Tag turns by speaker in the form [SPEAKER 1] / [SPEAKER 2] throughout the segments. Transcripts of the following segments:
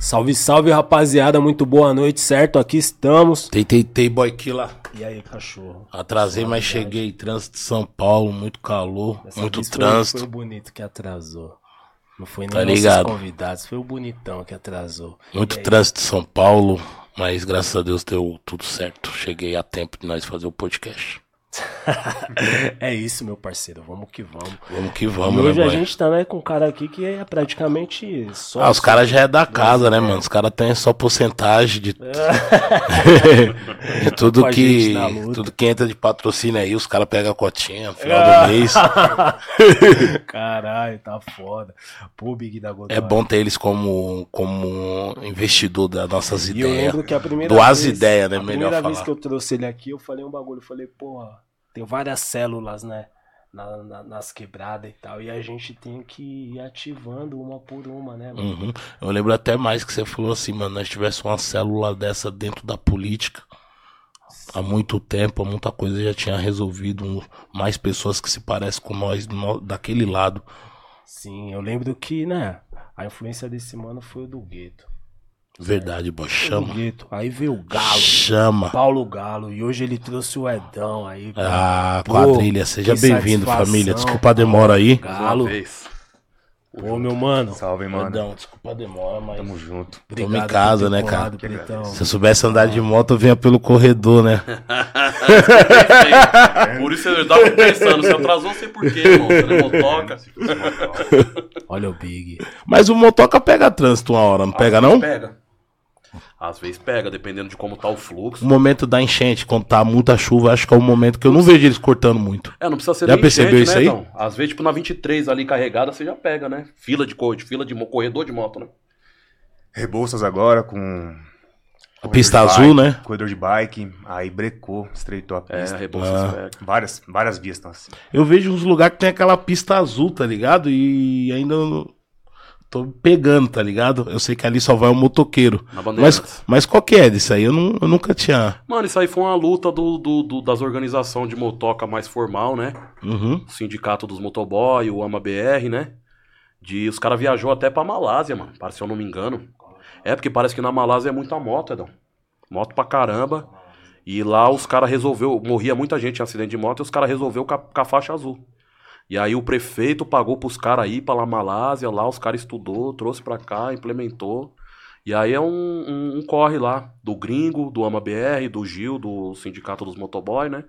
[SPEAKER 1] Salve, salve, rapaziada. Muito boa noite, certo? Aqui estamos.
[SPEAKER 2] Tentei, tentei, boy killer.
[SPEAKER 1] E aí, cachorro?
[SPEAKER 2] Atrasei, mas cheguei. Trânsito de São Paulo, muito calor,
[SPEAKER 1] Dessa
[SPEAKER 2] muito
[SPEAKER 1] vez foi-
[SPEAKER 2] trânsito.
[SPEAKER 1] Foi, o bonito que atrasou. Não foi nem
[SPEAKER 2] Tá
[SPEAKER 1] nossos convidados, foi o bonitão que atrasou.
[SPEAKER 2] Muito
[SPEAKER 1] E aí,
[SPEAKER 2] trânsito de São Paulo, mas graças a Deus deu tudo certo. Cheguei a tempo de nós fazer o podcast.
[SPEAKER 1] É isso, meu parceiro. Vamos que vamos.
[SPEAKER 2] Vamos que
[SPEAKER 1] e
[SPEAKER 2] vamos,
[SPEAKER 1] hoje
[SPEAKER 2] né,
[SPEAKER 1] a
[SPEAKER 2] boy?
[SPEAKER 1] gente tá né, com um cara aqui que é praticamente só.
[SPEAKER 2] Ah, os caras já é da casa, né, mano? Os caras têm só porcentagem de, de tudo
[SPEAKER 1] Com
[SPEAKER 2] que tudo que entra de patrocínio aí, os caras pegam a cotinha no final do mês.
[SPEAKER 1] Caralho, tá foda. Pô, Big da Godoy.
[SPEAKER 2] É bom ter eles como, como investidor das nossas
[SPEAKER 1] E eu
[SPEAKER 2] ideias.
[SPEAKER 1] lembro que a primeira
[SPEAKER 2] as
[SPEAKER 1] vez,
[SPEAKER 2] ideias, né?
[SPEAKER 1] A
[SPEAKER 2] Melhor
[SPEAKER 1] primeira vez
[SPEAKER 2] falar.
[SPEAKER 1] que eu trouxe ele aqui, eu falei um bagulho. Eu falei, porra, tem várias células, né? na- na- nas quebradas e tal. E a gente tem que ir ativando uma por uma, né, mano?
[SPEAKER 2] Uhum. Eu lembro até mais que você falou assim, mano, nós tivesse uma célula dessa dentro da política. Há muito tempo, muita coisa já tinha resolvido. mais pessoas que se parecem com nós no- daquele lado.
[SPEAKER 1] Sim, eu lembro que, né? A influência desse mano foi o do gueto.
[SPEAKER 2] Verdade,
[SPEAKER 1] Do
[SPEAKER 2] Chama.
[SPEAKER 1] Aí veio o Galo.
[SPEAKER 2] Chama.
[SPEAKER 1] Paulo Galo. E hoje ele trouxe o Edão aí.
[SPEAKER 2] Ah,
[SPEAKER 1] Pô,
[SPEAKER 2] quadrilha. Seja bem-vindo, família. Desculpa a demora aí.
[SPEAKER 1] Galo. Pô, meu mano.
[SPEAKER 3] Salve, mano.
[SPEAKER 2] Perdão, desculpa a demora, mas.
[SPEAKER 3] Tamo junto.
[SPEAKER 2] Tamo em casa, né, cara?
[SPEAKER 1] Britão.
[SPEAKER 2] Se eu soubesse andar de moto, eu vinha pelo corredor, né?
[SPEAKER 3] Por isso eu tava pensando, você atrasou, sei por quê, irmão. Você motoca.
[SPEAKER 1] Olha o Big.
[SPEAKER 2] Mas o motoca pega trânsito uma hora, não pega não?
[SPEAKER 3] Pega. Às vezes pega, dependendo de como tá o
[SPEAKER 2] O
[SPEAKER 3] fluxo.
[SPEAKER 2] momento da enchente, quando tá muita chuva, acho que é o momento que eu não vejo eles cortando muito.
[SPEAKER 3] É, não precisa ser
[SPEAKER 2] Já percebeu
[SPEAKER 3] enchente,
[SPEAKER 2] isso
[SPEAKER 3] né,
[SPEAKER 2] aí?
[SPEAKER 3] Então? Às vezes, tipo, na 23 ali carregada, você já pega, né? Fila de corte, fila de corredor de moto, né?
[SPEAKER 4] Rebouças agora com.
[SPEAKER 2] A pista azul,
[SPEAKER 4] bike,
[SPEAKER 2] né?
[SPEAKER 4] Corredor de bike, aí brecou, estreitou a
[SPEAKER 3] É,
[SPEAKER 4] pista.
[SPEAKER 3] Rebouças
[SPEAKER 2] Ah.
[SPEAKER 4] Várias, várias vias estão assim.
[SPEAKER 2] Eu vejo uns lugares que tem aquela pista azul, tá ligado? E ainda eu não- tô pegando, tá ligado? Eu sei que ali só vai o motoqueiro.
[SPEAKER 3] Na Bandeirantes.
[SPEAKER 2] Mas, mas qual que é disso aí? Eu, não, eu nunca tinha.
[SPEAKER 3] Mano, isso aí foi uma luta do, do- do- das organizações de motoca mais formal, né?
[SPEAKER 2] Uhum.
[SPEAKER 3] O sindicato dos motoboy, o AMA BR, né? De os caras viajou até pra Malásia, mano. Parece se eu não me engano. É porque parece que na Malásia é muita moto, Edão. Moto pra caramba. E lá os caras resolveu, morria muita gente em acidente de moto e os caras resolveu com a, com a faixa azul. E aí o prefeito pagou pros caras ir pra lá Malásia, lá os caras estudou, trouxe pra cá, implementou. E aí é um, um- um corre lá do gringo, do AMA BR, do Gil, do sindicato dos motoboy, né?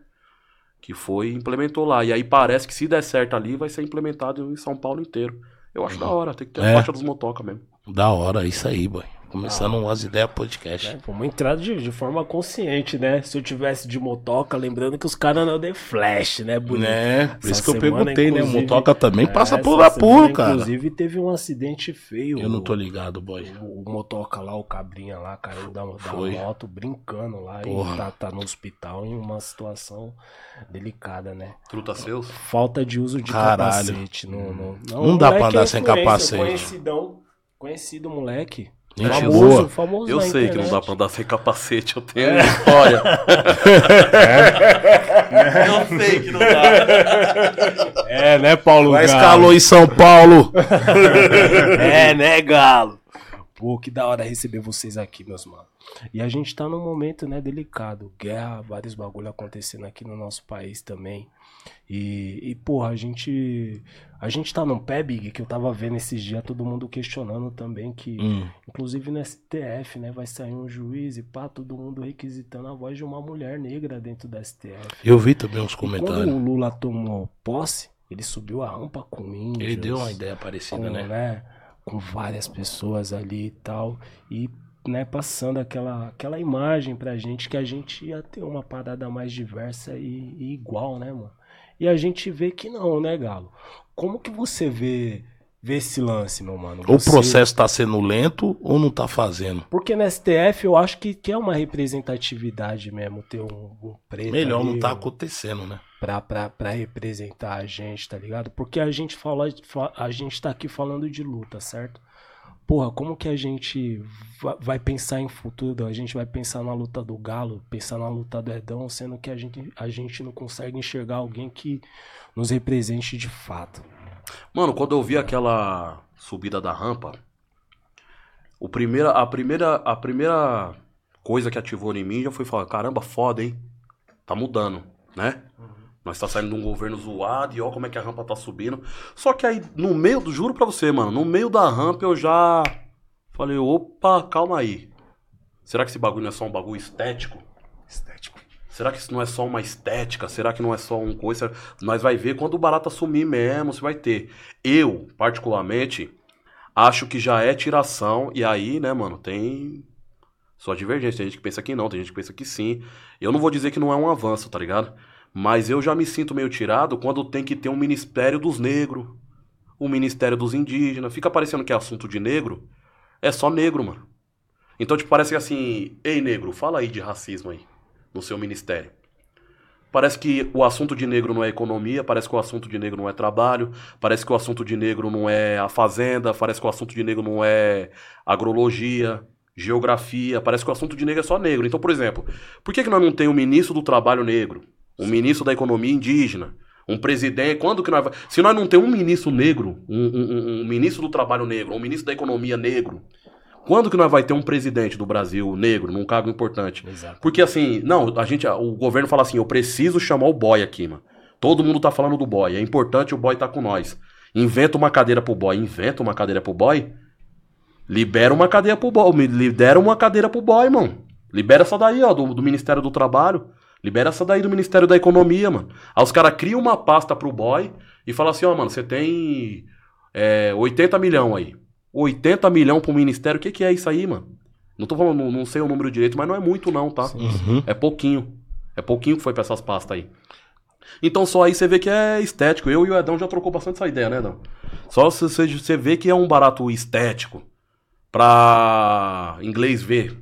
[SPEAKER 3] que foi e implementou lá. E aí parece que se der certo ali, vai ser implementado em São Paulo inteiro. Eu acho da hora, tem que ter
[SPEAKER 2] É.
[SPEAKER 3] a faixa dos motoca mesmo.
[SPEAKER 2] Da hora, isso aí, boy. Começando umas ideias podcast.
[SPEAKER 1] É, vamos entrar de, de forma consciente, né? Se eu tivesse de motoca, lembrando que os caras não de flash, né, bonito?
[SPEAKER 2] Né? Por
[SPEAKER 1] Essa
[SPEAKER 2] isso que eu
[SPEAKER 1] semana,
[SPEAKER 2] perguntei, né? Motoca também passa
[SPEAKER 1] É,
[SPEAKER 2] por
[SPEAKER 1] essa
[SPEAKER 2] apuro,
[SPEAKER 1] semana,
[SPEAKER 2] cara.
[SPEAKER 1] Inclusive teve um acidente feio.
[SPEAKER 2] Eu não tô ligado, boy.
[SPEAKER 1] O, o motoca lá, o cabrinha lá, caiu da, da moto brincando lá
[SPEAKER 2] Porra.
[SPEAKER 1] e tá, tá no hospital em uma situação delicada, né?
[SPEAKER 3] Truta seus?
[SPEAKER 1] Falta de uso de
[SPEAKER 2] Caralho.
[SPEAKER 1] capacete. No, no,
[SPEAKER 2] Não dá pra
[SPEAKER 1] moleque
[SPEAKER 2] andar
[SPEAKER 1] é
[SPEAKER 2] sem capacete.
[SPEAKER 1] Conhecidão, conhecido moleque.
[SPEAKER 2] Gente
[SPEAKER 1] famoso,
[SPEAKER 2] boa.
[SPEAKER 1] famoso
[SPEAKER 3] Eu sei que não dá
[SPEAKER 1] internet.
[SPEAKER 3] pra andar sem capacete, eu tenho
[SPEAKER 2] É.
[SPEAKER 3] história. eu sei que não dá.
[SPEAKER 1] É, né, Paulo
[SPEAKER 2] Vai escalou em São Paulo.
[SPEAKER 1] É, né, Galo? Pô, que da hora receber vocês aqui, meus manos. E a gente tá num momento, né, delicado. Guerra, vários bagulho acontecendo aqui no nosso país também. E, e porra, a gente. A gente tá num pé, Big, que eu tava vendo esses dias todo mundo questionando também que.
[SPEAKER 2] Hum.
[SPEAKER 1] Inclusive no STF, né? Vai sair um juiz e pá, todo mundo requisitando a voz de uma mulher negra dentro do STF.
[SPEAKER 2] Eu vi também uns
[SPEAKER 1] E quando
[SPEAKER 2] comentários.
[SPEAKER 1] o Lula tomou posse, ele subiu a rampa com índios.
[SPEAKER 2] Ele deu uma ideia parecida,
[SPEAKER 1] com,
[SPEAKER 2] né?
[SPEAKER 1] né, com várias pessoas ali e tal. E né, passando aquela, aquela imagem pra gente que a gente ia ter uma parada mais diversa e, e igual, né, mano? E a gente vê que não, né, Galo? Como que você vê, vê esse lance, meu mano?
[SPEAKER 2] O
[SPEAKER 1] Você-
[SPEAKER 2] processo tá sendo lento ou não tá fazendo?
[SPEAKER 1] Porque no STF eu acho que, que é uma representatividade mesmo ter um, um preto.
[SPEAKER 2] Melhor não
[SPEAKER 1] ali,
[SPEAKER 2] tá
[SPEAKER 1] um-
[SPEAKER 2] acontecendo, né?
[SPEAKER 1] Pra, pra, pra representar a gente, tá ligado? Porque a gente fala, fa- a gente tá aqui falando de luta, certo? Porra, como que a gente va- vai pensar em futuro? A gente vai pensar na luta do Galo, pensar na luta do Edão, sendo que a gente, a gente não consegue enxergar alguém que nos represente de fato.
[SPEAKER 3] Mano, quando eu vi aquela subida da rampa, O primeira, a, primeira, a primeira coisa que ativou em mim já foi falar, caramba, foda, hein? Tá mudando, né? Nós tá saindo de um governo zoado e ó como é que a rampa tá subindo. Só que aí, no meio do, juro pra você, mano, no meio da rampa eu já falei, opa, calma aí. Será que esse bagulho não é só um bagulho estético?
[SPEAKER 4] Estético.
[SPEAKER 3] Será que isso não é só uma estética? Será que não é só um coisa? Nós vai ver quando o barato assumir mesmo, se vai ter. Eu, particularmente, acho que já é tiração. E aí, né, mano, tem sua divergência. Tem gente que pensa que não, tem gente que pensa que sim. Eu não vou dizer que não é um avanço, tá ligado? Mas eu já me sinto meio tirado quando tem que ter um ministério dos negros, um ministério dos indígenas. Fica parecendo que é assunto de negro. É só negro, mano. Então, tipo, parece que assim, ei, negro, fala aí de racismo aí, no seu ministério. Parece que o assunto de negro não é economia, parece que o assunto de negro não é trabalho, parece que o assunto de negro não é a fazenda, parece que o assunto de negro não é agrologia, geografia, parece que o assunto de negro é só negro. Então, por exemplo, por que, que nós não temos um ministro do trabalho negro, um ministro da economia indígena, um presidente, quando que nós. Se nós não temos um ministro negro, um, um- um- ministro do trabalho negro, um ministro da economia negro, quando que nós vai ter um presidente do Brasil negro, num cargo importante?
[SPEAKER 1] Exato.
[SPEAKER 3] Porque assim, não, a gente, o governo fala assim, eu preciso chamar o boy aqui, mano. Todo mundo tá falando do boy, é importante o boy tá com nós. Inventa uma cadeira pro boy, inventa uma cadeira pro boy. Libera uma cadeira pro boy, libera uma cadeira pro boy, mano. Libera essa daí, ó, do, do Ministério do Trabalho. Libera essa daí do Ministério da Economia, mano. Aí os caras criam uma pasta pro boy e falam assim, ó, mano, você tem é, 80 milhão aí. 80 milhão pro Ministério, o que que é isso aí, mano? Não tô falando, não, não sei o número direito, mas não é muito não, tá?
[SPEAKER 2] Uhum.
[SPEAKER 3] É pouquinho. É pouquinho que foi pra essas pastas aí. Então só aí você vê que é estético. Eu e o Edão já trocou bastante essa ideia, né, Edão? Só você, você- você vê que é um barato estético. Pra inglês ver.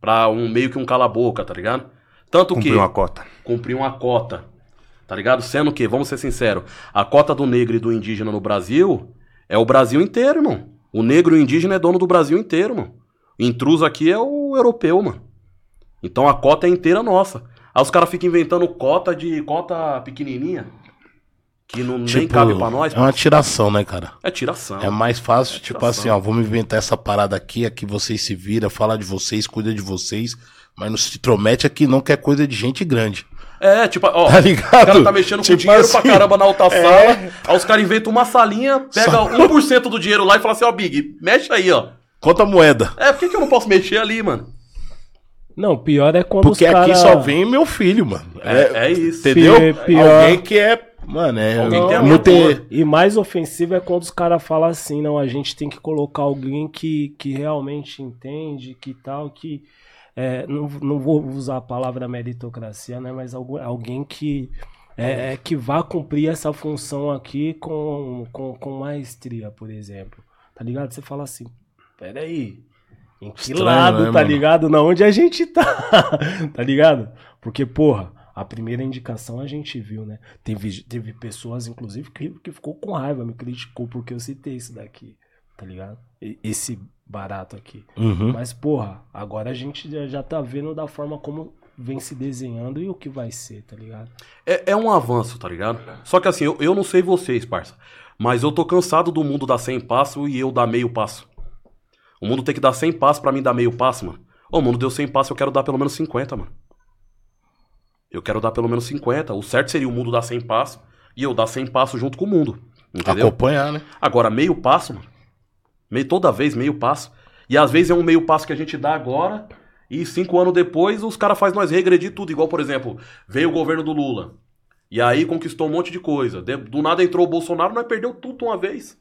[SPEAKER 3] Pra um meio que um cala-boca, tá ligado? Tanto
[SPEAKER 4] Cumpriu
[SPEAKER 3] que
[SPEAKER 4] uma cota.
[SPEAKER 3] cumprir uma cota. Tá ligado? Sendo que, vamos ser sinceros, a cota do negro e do indígena no Brasil é o Brasil inteiro, irmão. O negro e o indígena é dono do Brasil inteiro, mano. O intruso aqui é o europeu, mano. Então a cota é inteira nossa. Aí os caras ficam inventando cota de cota pequenininha. Que não, nem
[SPEAKER 2] Tipo,
[SPEAKER 3] cabe pra nós.
[SPEAKER 2] É uma tiração, né, cara?
[SPEAKER 3] É tiração.
[SPEAKER 2] É mais fácil,
[SPEAKER 3] É
[SPEAKER 2] tipo assim, ó, vamos inventar essa parada aqui, aqui vocês se viram, fala de vocês, cuida de vocês, mas não se intromete aqui não, que é coisa de gente grande.
[SPEAKER 3] É, tipo, ó,
[SPEAKER 2] Tá
[SPEAKER 3] o
[SPEAKER 2] ligado?
[SPEAKER 3] cara tá mexendo com
[SPEAKER 2] Tipo
[SPEAKER 3] dinheiro
[SPEAKER 2] assim,
[SPEAKER 3] pra caramba na alta sala, aí os caras inventam uma salinha, pega 1% do dinheiro lá e fala assim, ó, Big, mexe aí, ó.
[SPEAKER 2] Conta a moeda.
[SPEAKER 3] É, por que, que eu não posso mexer ali, mano?
[SPEAKER 1] Não, pior é quando
[SPEAKER 2] Porque
[SPEAKER 1] os
[SPEAKER 2] aqui
[SPEAKER 1] cara...
[SPEAKER 2] só vem meu filho, mano.
[SPEAKER 3] É, é isso.
[SPEAKER 2] Entendeu?
[SPEAKER 1] Pi- pior-
[SPEAKER 2] Alguém que é. Mano, é.
[SPEAKER 3] Alguém
[SPEAKER 2] não,
[SPEAKER 3] tem
[SPEAKER 2] não ter.
[SPEAKER 1] E mais ofensivo é quando os caras falam assim, não, a gente tem que colocar alguém que, que realmente entende, que tal, que. É, não, não vou usar a palavra meritocracia, né? Mas algu- alguém que. É, é, que vá cumprir essa função aqui com, com, com maestria, por exemplo. Tá ligado? Você fala assim, peraí. Em que
[SPEAKER 2] Estranho,
[SPEAKER 1] lado,
[SPEAKER 2] né,
[SPEAKER 1] tá
[SPEAKER 2] mano?
[SPEAKER 1] ligado? Na onde a gente tá? tá ligado? Porque, porra, a primeira indicação a gente viu, né? Teve, teve pessoas, inclusive, que, que ficou com raiva, me criticou porque eu citei isso daqui, tá ligado? Esse barato aqui.
[SPEAKER 2] Uhum.
[SPEAKER 1] Mas, porra, agora a gente já, já tá vendo da forma como vem se desenhando e o que vai ser, tá ligado?
[SPEAKER 3] É, é um avanço, tá ligado? Só que assim, eu, eu não sei vocês, parça. Mas eu tô cansado do mundo dar 100 passos e eu dar meio passo. O mundo tem que dar 100 passos pra mim dar meio passo, mano. Ô, o mundo deu 100 passos, eu quero dar pelo menos 50, mano. Eu quero dar pelo menos 50. O certo seria o mundo dar 100 passos e eu dar 100 passos junto com o mundo. Entendeu?
[SPEAKER 2] Acompanhar, né?
[SPEAKER 3] Agora, meio passo, mano. Meio, toda vez, meio passo. E às vezes é um meio passo que a gente dá agora, e cinco anos depois os caras fazem nós regredir tudo. Igual, por exemplo, veio o governo do Lula. E aí conquistou um monte de coisa. De- Do nada entrou o Bolsonaro, nós perdeu tudo uma vez.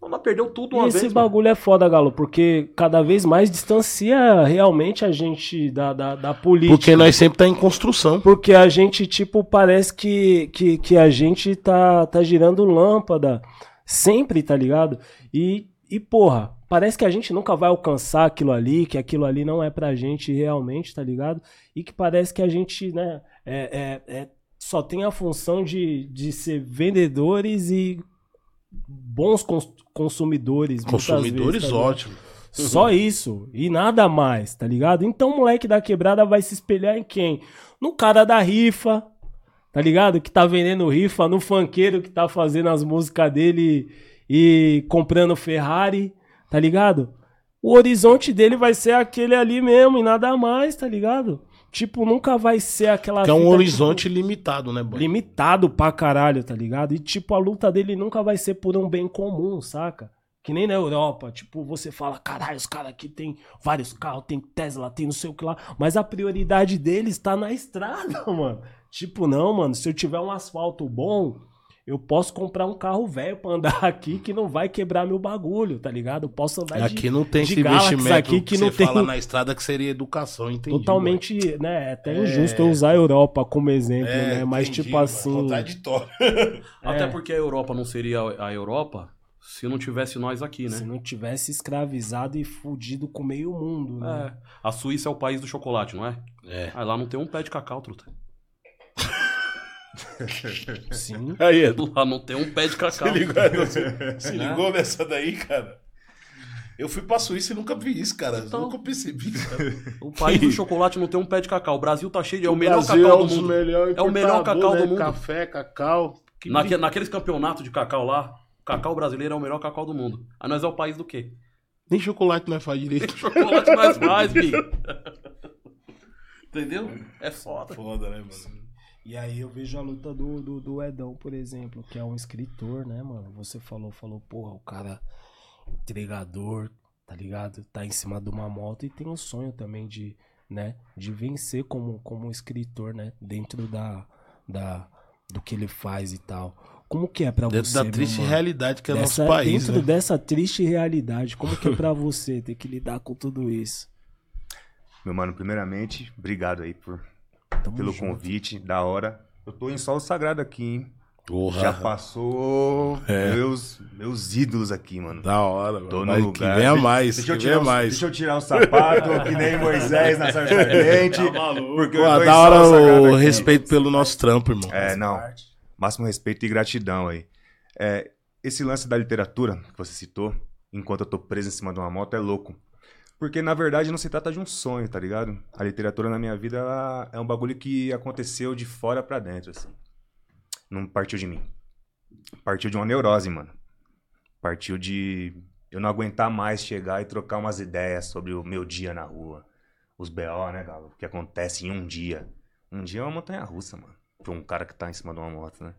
[SPEAKER 3] Nós perdeu tudo
[SPEAKER 1] E
[SPEAKER 3] uma
[SPEAKER 1] esse
[SPEAKER 3] vez. mano.
[SPEAKER 1] bagulho é foda, Galo, porque cada vez mais distancia realmente a gente da, da, da política.
[SPEAKER 2] Porque nós sempre tá em construção.
[SPEAKER 1] Porque a gente, tipo, parece que, que, que a gente tá, tá girando lâmpada sempre, tá ligado? E, e, porra, parece que a gente nunca vai alcançar aquilo ali, que aquilo ali não é pra gente realmente, tá ligado? E que parece que a gente, né, é, é, é- só tem a função de, de ser vendedores e bons cons- consumidores.
[SPEAKER 2] Consumidores,
[SPEAKER 1] vezes, tá
[SPEAKER 2] ótimo.
[SPEAKER 1] Só isso. E nada mais, tá ligado? Então o moleque da quebrada vai se espelhar em quem? No cara da rifa, tá ligado? Que tá vendendo rifa, no funkeiro que tá fazendo as músicas dele e comprando Ferrari, tá ligado? o horizonte dele vai ser aquele ali mesmo e nada mais, tá ligado? Tipo, nunca vai ser aquela
[SPEAKER 2] Que é um
[SPEAKER 1] fita,
[SPEAKER 2] horizonte limitado, né,
[SPEAKER 1] tipo,
[SPEAKER 2] boy?
[SPEAKER 1] limitado pra caralho, tá ligado? E tipo, a luta dele nunca vai ser por um bem comum, saca? Que nem na Europa, tipo, você fala, caralho, os caras aqui tem vários carros, tem Tesla, tem não sei o que lá, mas a prioridade deles tá na estrada, mano. Tipo, não, mano, se eu tiver um asfalto bom, eu posso comprar um carro velho pra andar aqui que não vai quebrar meu bagulho, tá ligado? Eu posso andar de-
[SPEAKER 2] Aqui não tem
[SPEAKER 1] de
[SPEAKER 2] esse
[SPEAKER 1] Galaxy
[SPEAKER 2] investimento
[SPEAKER 1] aqui
[SPEAKER 2] que,
[SPEAKER 1] que não
[SPEAKER 2] você
[SPEAKER 1] tem-
[SPEAKER 2] fala na estrada que seria educação, entendi.
[SPEAKER 1] totalmente, né? É até
[SPEAKER 2] É.
[SPEAKER 1] injusto eu usar a Europa como exemplo.
[SPEAKER 2] É,
[SPEAKER 1] né? Mas
[SPEAKER 2] entendi,
[SPEAKER 1] tipo
[SPEAKER 2] mano.
[SPEAKER 1] assim.
[SPEAKER 2] Contraditório.
[SPEAKER 3] Até
[SPEAKER 1] É.
[SPEAKER 3] porque a Europa não seria a Europa se não tivesse nós aqui,
[SPEAKER 1] Se
[SPEAKER 3] né?
[SPEAKER 1] não tivesse escravizado e fudido com meio mundo, né?
[SPEAKER 3] É. A Suíça é o país do chocolate, não é?
[SPEAKER 2] É.
[SPEAKER 3] Ah, lá não tem um pé de cacau, truta.
[SPEAKER 1] Sim.
[SPEAKER 2] Aí, Edu.
[SPEAKER 3] Lá não tem um pé de cacau.
[SPEAKER 2] Se ligou, Edu? Se ligou nessa daí, cara? Eu fui pra Suíça e nunca vi isso, cara.
[SPEAKER 3] Então.
[SPEAKER 2] Nunca percebi, cara.
[SPEAKER 3] O país do chocolate não tem um pé de cacau. O Brasil tá cheio de. É o, melhor
[SPEAKER 2] Brasil
[SPEAKER 3] cacau
[SPEAKER 2] é um
[SPEAKER 3] do mundo. É o melhor cacau do
[SPEAKER 2] né?
[SPEAKER 3] mundo.
[SPEAKER 2] Café, cacau. Que
[SPEAKER 3] Naque, naqueles campeonatos de cacau lá, o cacau brasileiro é o melhor cacau do mundo. Aí nós é o país do quê?
[SPEAKER 2] Nem chocolate não faz direito.
[SPEAKER 3] Chocolate mais faz, bi. Entendeu? É foda.
[SPEAKER 2] Foda, né, mano?
[SPEAKER 1] E aí eu vejo a luta do, do, do Edão, por exemplo, que é um escritor, né, mano? Você falou, falou, porra, o cara entregador, tá ligado? Tá em cima de uma moto e tem um sonho também de, né, de vencer como, como um escritor, né? Dentro da, da, do que ele faz e tal. Como que é pra
[SPEAKER 2] Dentro
[SPEAKER 1] você,
[SPEAKER 2] da
[SPEAKER 1] meu
[SPEAKER 2] triste
[SPEAKER 1] mano?
[SPEAKER 2] realidade que é
[SPEAKER 1] Dessa-
[SPEAKER 2] nosso país,
[SPEAKER 1] dentro
[SPEAKER 2] né?
[SPEAKER 1] dessa triste realidade, como que é pra você ter que lidar com tudo isso?
[SPEAKER 4] Meu mano, primeiramente, obrigado aí por,
[SPEAKER 1] Tamo
[SPEAKER 4] pelo
[SPEAKER 1] junto.
[SPEAKER 4] convite, da hora. Eu tô em solo sagrado aqui, hein?
[SPEAKER 2] Porra,
[SPEAKER 4] Já passou
[SPEAKER 2] É.
[SPEAKER 4] meus, meus ídolos aqui, mano.
[SPEAKER 2] Da hora, mano.
[SPEAKER 4] Tô no
[SPEAKER 2] Mas
[SPEAKER 4] lugar.
[SPEAKER 2] Que venha mais,
[SPEAKER 4] Deixa eu,
[SPEAKER 2] que
[SPEAKER 4] tirar
[SPEAKER 2] venha mais.
[SPEAKER 4] deixa eu tirar o sapato, que nem Moisés na sarça ardente. Porque eu
[SPEAKER 2] Pô,
[SPEAKER 4] em
[SPEAKER 2] da hora o
[SPEAKER 4] aqui.
[SPEAKER 2] respeito pelo nosso trampo, irmão.
[SPEAKER 4] É, não. Máximo respeito e gratidão aí. É, esse lance da literatura que você citou, enquanto eu tô preso em cima de uma moto, é louco. Porque, na verdade, não se trata de um sonho, tá ligado? A literatura na minha vida ela é um bagulho que aconteceu de fora pra dentro, assim. Não partiu de mim. Partiu de uma neurose, mano. Partiu de eu não aguentar mais chegar e trocar umas ideias sobre o meu dia na rua. Os BO, né, Galo? O que acontece em um dia. Um dia é uma montanha russa, mano. Pra um cara que tá em cima de uma moto, né?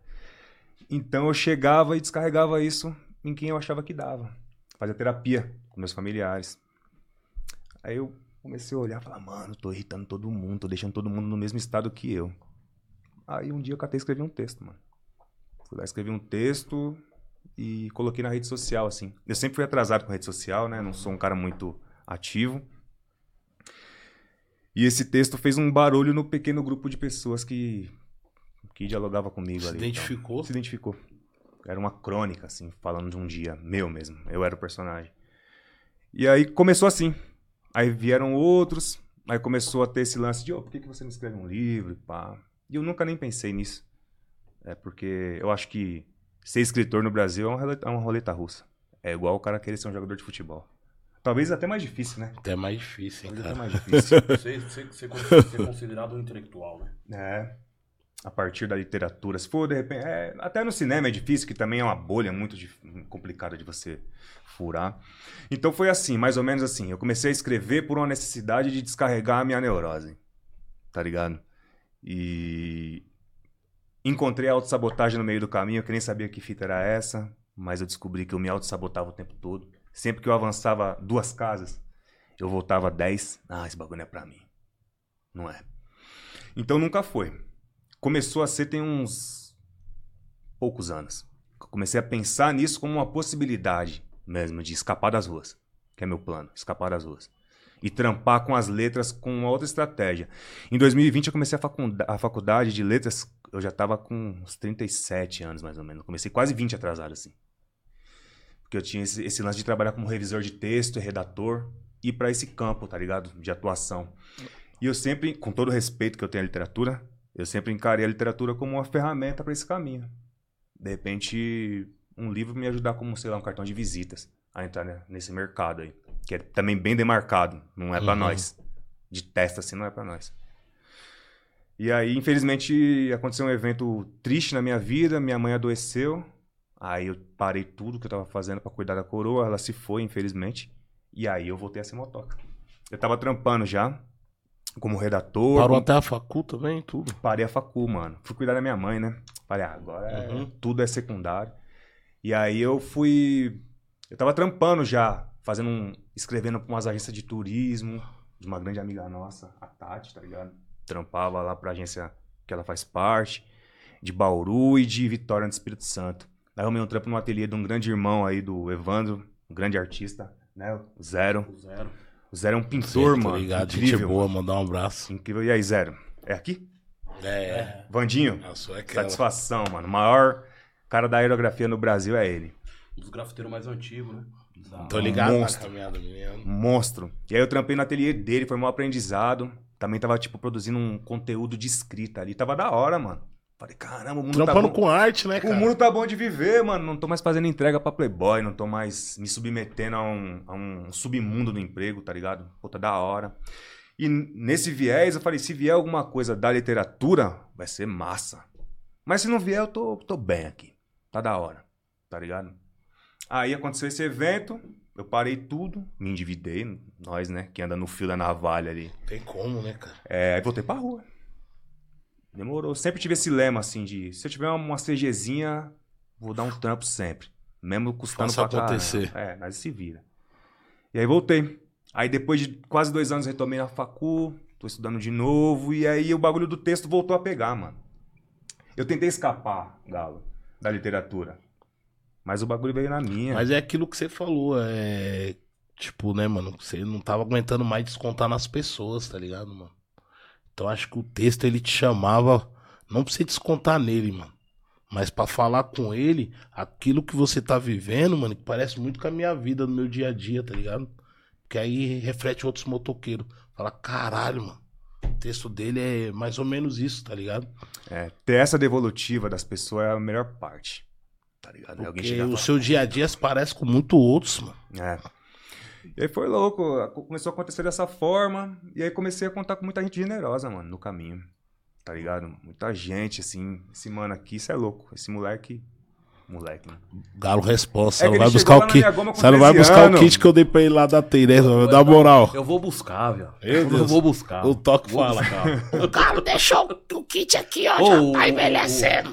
[SPEAKER 4] Então eu chegava e descarregava isso em quem eu achava que dava. Fazia terapia com meus familiares. Aí eu comecei a olhar e falar, mano, tô irritando todo mundo, tô deixando todo mundo no mesmo estado que eu. Aí um dia eu catei e escrevi um texto, mano. Fui lá, escrevi um texto e coloquei na rede social, assim. Eu sempre fui atrasado com rede social, né? Não sou um cara muito ativo. E esse texto fez um barulho no pequeno grupo de pessoas que, que dialogava comigo
[SPEAKER 2] Se
[SPEAKER 4] ali.
[SPEAKER 2] identificou?
[SPEAKER 4] Então. Se identificou. Era uma crônica, assim, falando de um dia meu mesmo. Eu era o personagem. E aí começou assim. Aí vieram outros. Aí começou a ter esse lance de, ô, por que, que você não escreve um livro? e Pá. E eu nunca nem pensei nisso. É porque eu acho que ser escritor no Brasil é uma roleta, é uma roleta russa. É igual o cara querer ser um jogador de futebol. Talvez até mais difícil, né?
[SPEAKER 2] Até mais difícil, hein,
[SPEAKER 4] Talvez até
[SPEAKER 2] cara.
[SPEAKER 4] mais difícil.
[SPEAKER 3] Ser considerado um intelectual, né?
[SPEAKER 4] É. A partir da literatura. Se for, de repente. é, até no cinema é difícil, que também é uma bolha muito complicada de você furar. Então foi assim, mais ou menos assim. Eu comecei a escrever por uma necessidade de descarregar a minha neurose. Tá ligado? E. Encontrei a autossabotagem no meio do caminho, que nem sabia que fita era essa, mas eu descobri que eu me autossabotava o tempo todo. Sempre que eu avançava duas casas, eu voltava dez. Ah, esse bagulho é pra mim. Não é. Então nunca foi. Começou a ser tem uns poucos anos. Eu comecei a pensar nisso como uma possibilidade mesmo de escapar das ruas, que é meu plano, escapar das ruas. E trampar com as letras com uma outra estratégia. Em 2020 eu comecei a, a faculdade de letras, eu já estava com uns 37 anos mais ou menos. Comecei quase 20 atrasado assim. Porque eu tinha esse, esse lance de trabalhar como revisor de texto e redator, ir para esse campo, tá ligado? De atuação. E eu sempre, com todo o respeito que eu tenho à literatura, eu sempre encarei a literatura como uma ferramenta para esse caminho. De repente, um livro me ajudar como, sei lá, um cartão de visitas a entrar nesse mercado aí, que é também bem demarcado, não é para
[SPEAKER 2] Uhum.
[SPEAKER 4] nós. De testa assim não é para nós. E aí, infelizmente, aconteceu um evento triste na minha vida, minha mãe adoeceu. Aí eu parei tudo que eu tava fazendo para cuidar da coroa, ela se foi, infelizmente. E aí eu voltei a ser motoca. Eu tava trampando já, como redator.
[SPEAKER 2] Parou até a facu também, tudo.
[SPEAKER 4] Parei a facu, mano. Fui cuidar da minha mãe, né? Falei, ah, agora é-
[SPEAKER 2] Uhum.
[SPEAKER 4] tudo é secundário. E aí eu fui. Eu tava trampando já, fazendo um. escrevendo pra umas agências de turismo, de uma grande amiga nossa, a Tati, tá ligado? Trampava lá pra agência que ela faz parte, de Bauru e de Vitória no Espírito Santo. Aí eu arrumei um trampo no ateliê de um grande irmão aí do Evandro, um grande artista, né? O Zero.
[SPEAKER 3] Zero.
[SPEAKER 4] O Zero é um pintor, mano.
[SPEAKER 2] ligado, gente
[SPEAKER 4] incrível.
[SPEAKER 2] boa, mandar um abraço.
[SPEAKER 4] Incrível. E aí, Zero? É aqui?
[SPEAKER 2] É,
[SPEAKER 4] Vandinho?
[SPEAKER 2] a sua é aquela.
[SPEAKER 4] Satisfação, mano. O maior cara da aerografia no Brasil é ele.
[SPEAKER 3] Um dos grafiteiros mais antigos, né?
[SPEAKER 2] Tô ligado
[SPEAKER 4] Monstro.
[SPEAKER 2] na caminhada, menino.
[SPEAKER 4] Monstro. E aí eu trampei no ateliê dele, foi um aprendizado. Também tava, tipo, produzindo um conteúdo de escrita ali. Tava da hora, mano. Falei, caramba, o mundo
[SPEAKER 2] Trampando
[SPEAKER 4] tá bom.
[SPEAKER 2] com arte, né,
[SPEAKER 4] O
[SPEAKER 2] cara?
[SPEAKER 4] mundo tá bom de viver, mano. Não tô mais fazendo entrega pra Playboy, não tô mais me submetendo a um, a um submundo do emprego, tá ligado? Puta, da hora. E nesse viés, eu falei, se vier alguma coisa da literatura, vai ser massa. Mas se não vier, eu tô, tô bem aqui. Tá da hora, tá ligado? Aí aconteceu esse evento, eu parei tudo, me endividei, nós, né, que anda no fio da navalha ali.
[SPEAKER 2] Tem como, né, cara?
[SPEAKER 4] É, aí voltei pra rua. Demorou. Sempre tive esse lema, assim, de se eu tiver uma, CGzinha, vou dar um trampo sempre. Mesmo custando
[SPEAKER 2] Faça
[SPEAKER 4] pra
[SPEAKER 2] acontecer.
[SPEAKER 4] É, nós se vira. E aí voltei. Aí depois de quase dois anos retomei na facu, tô estudando de novo, e aí o bagulho do texto voltou a pegar, mano. Eu tentei escapar, Galo, da literatura. Mas o bagulho veio na minha.
[SPEAKER 2] Mas é aquilo que você falou, é. Tipo, né, mano? Você não tava aguentando mais descontar nas pessoas, tá ligado, mano? Então acho que o texto ele te chamava, não pra você descontar nele, mano. Mas pra falar com ele aquilo que você tá vivendo, mano, que parece muito com a minha vida no meu dia a dia, tá ligado? Que aí reflete outros motoqueiros. Fala, caralho, mano. O texto dele é mais ou menos isso, tá ligado?
[SPEAKER 4] É, ter essa devolutiva das pessoas é a melhor parte. Tá ligado? Alguém
[SPEAKER 2] Porque o seu dia a dia se parece com muito outros, mano.
[SPEAKER 4] É. E aí foi louco, começou a acontecer dessa forma, e aí comecei a contar com muita gente generosa, mano, no caminho. Tá ligado? Muita gente, assim, esse mano aqui, isso é louco. Esse moleque. Moleque, né?
[SPEAKER 2] Galo resposta.
[SPEAKER 4] É
[SPEAKER 2] Você
[SPEAKER 4] que
[SPEAKER 2] não vai buscar o kit. Você não vai
[SPEAKER 4] 13
[SPEAKER 2] buscar o
[SPEAKER 4] anos.
[SPEAKER 2] kit que eu dei pra ele lá da Tei, né? Da moral.
[SPEAKER 3] Eu vou buscar, velho. Eu
[SPEAKER 2] Deus.
[SPEAKER 3] vou buscar.
[SPEAKER 2] O toque
[SPEAKER 3] Vou
[SPEAKER 2] fala.
[SPEAKER 3] buscar.
[SPEAKER 5] Galo deixou o kit aqui, ó.
[SPEAKER 3] Ô,
[SPEAKER 5] já
[SPEAKER 3] o-
[SPEAKER 5] tá envelhecendo.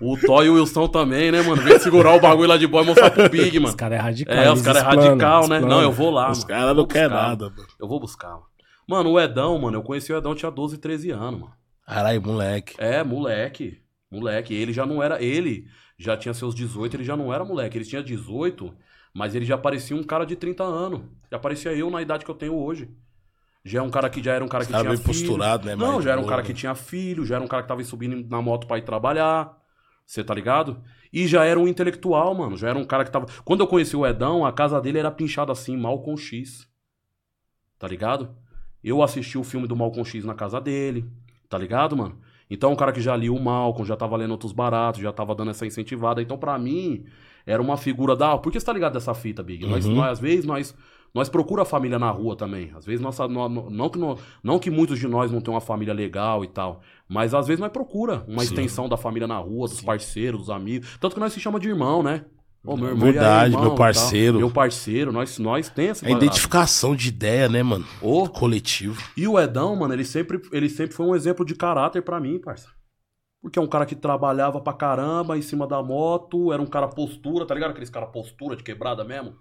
[SPEAKER 3] O Toy e o Wilson também, né, mano? Vem segurar o bagulho lá de boy e mostrar pro Big,
[SPEAKER 1] Os
[SPEAKER 3] mano.
[SPEAKER 1] caras é radical.
[SPEAKER 3] É, os caras é radical, né?
[SPEAKER 1] explanam.
[SPEAKER 3] Não, eu vou lá,
[SPEAKER 2] Os
[SPEAKER 3] mano.
[SPEAKER 2] caras
[SPEAKER 3] Eu
[SPEAKER 2] não querem nada, mano.
[SPEAKER 3] Eu vou buscar. mano. Mano, o Edão, mano, eu conheci o Edão tinha 12, 13 anos, mano.
[SPEAKER 2] Caralho, moleque.
[SPEAKER 3] É, moleque. Moleque. Ele já não era. Ele já tinha seus 18, ele já não era moleque. Ele tinha 18, mas ele já parecia um cara de 30 anos. Já parecia eu na idade que eu tenho hoje. Já é um cara que já era um cara que
[SPEAKER 2] caras
[SPEAKER 3] tinha
[SPEAKER 2] bem
[SPEAKER 3] filho.
[SPEAKER 2] posturado, né?
[SPEAKER 3] Não, já era um cara que tinha filho, já era um cara que tava subindo na moto pra ir trabalhar. Você tá ligado? E já era um intelectual, mano. Já era um cara que tava. Quando eu conheci o Edão, a casa dele era pinchada assim, mal com X. Tá ligado? Eu assisti o filme do Malcolm X na casa dele. Tá ligado, mano? Então, um cara que já lia o Malcolm, já tava lendo outros baratos, já tava dando essa incentivada. Então, pra mim, era uma figura da. Por que você tá ligado dessa fita, Big? Nós,
[SPEAKER 2] Uhum.
[SPEAKER 3] nós, às vezes, nós. Nós procura a família na rua também. Às vezes, nossa, nó- não, que nó- não que muitos de nós não tenham uma família legal e tal. Mas às vezes nós procura uma
[SPEAKER 2] Sim.
[SPEAKER 3] extensão da família na rua, dos parceiros, dos amigos. Tanto que nós se chama de irmão, né? Ô, meu irmão,
[SPEAKER 2] Verdade,
[SPEAKER 3] irmão,
[SPEAKER 2] meu parceiro.
[SPEAKER 3] Meu parceiro, nós, nós tem essa
[SPEAKER 2] É identificação de ideia, né, mano?
[SPEAKER 3] Ô,
[SPEAKER 2] Coletivo.
[SPEAKER 3] e o Edão, mano, ele sempre, ele sempre foi um exemplo de caráter pra mim, parça. Porque é um cara que trabalhava pra caramba em cima da moto, era um cara postura, tá ligado? Aqueles cara postura de quebrada mesmo.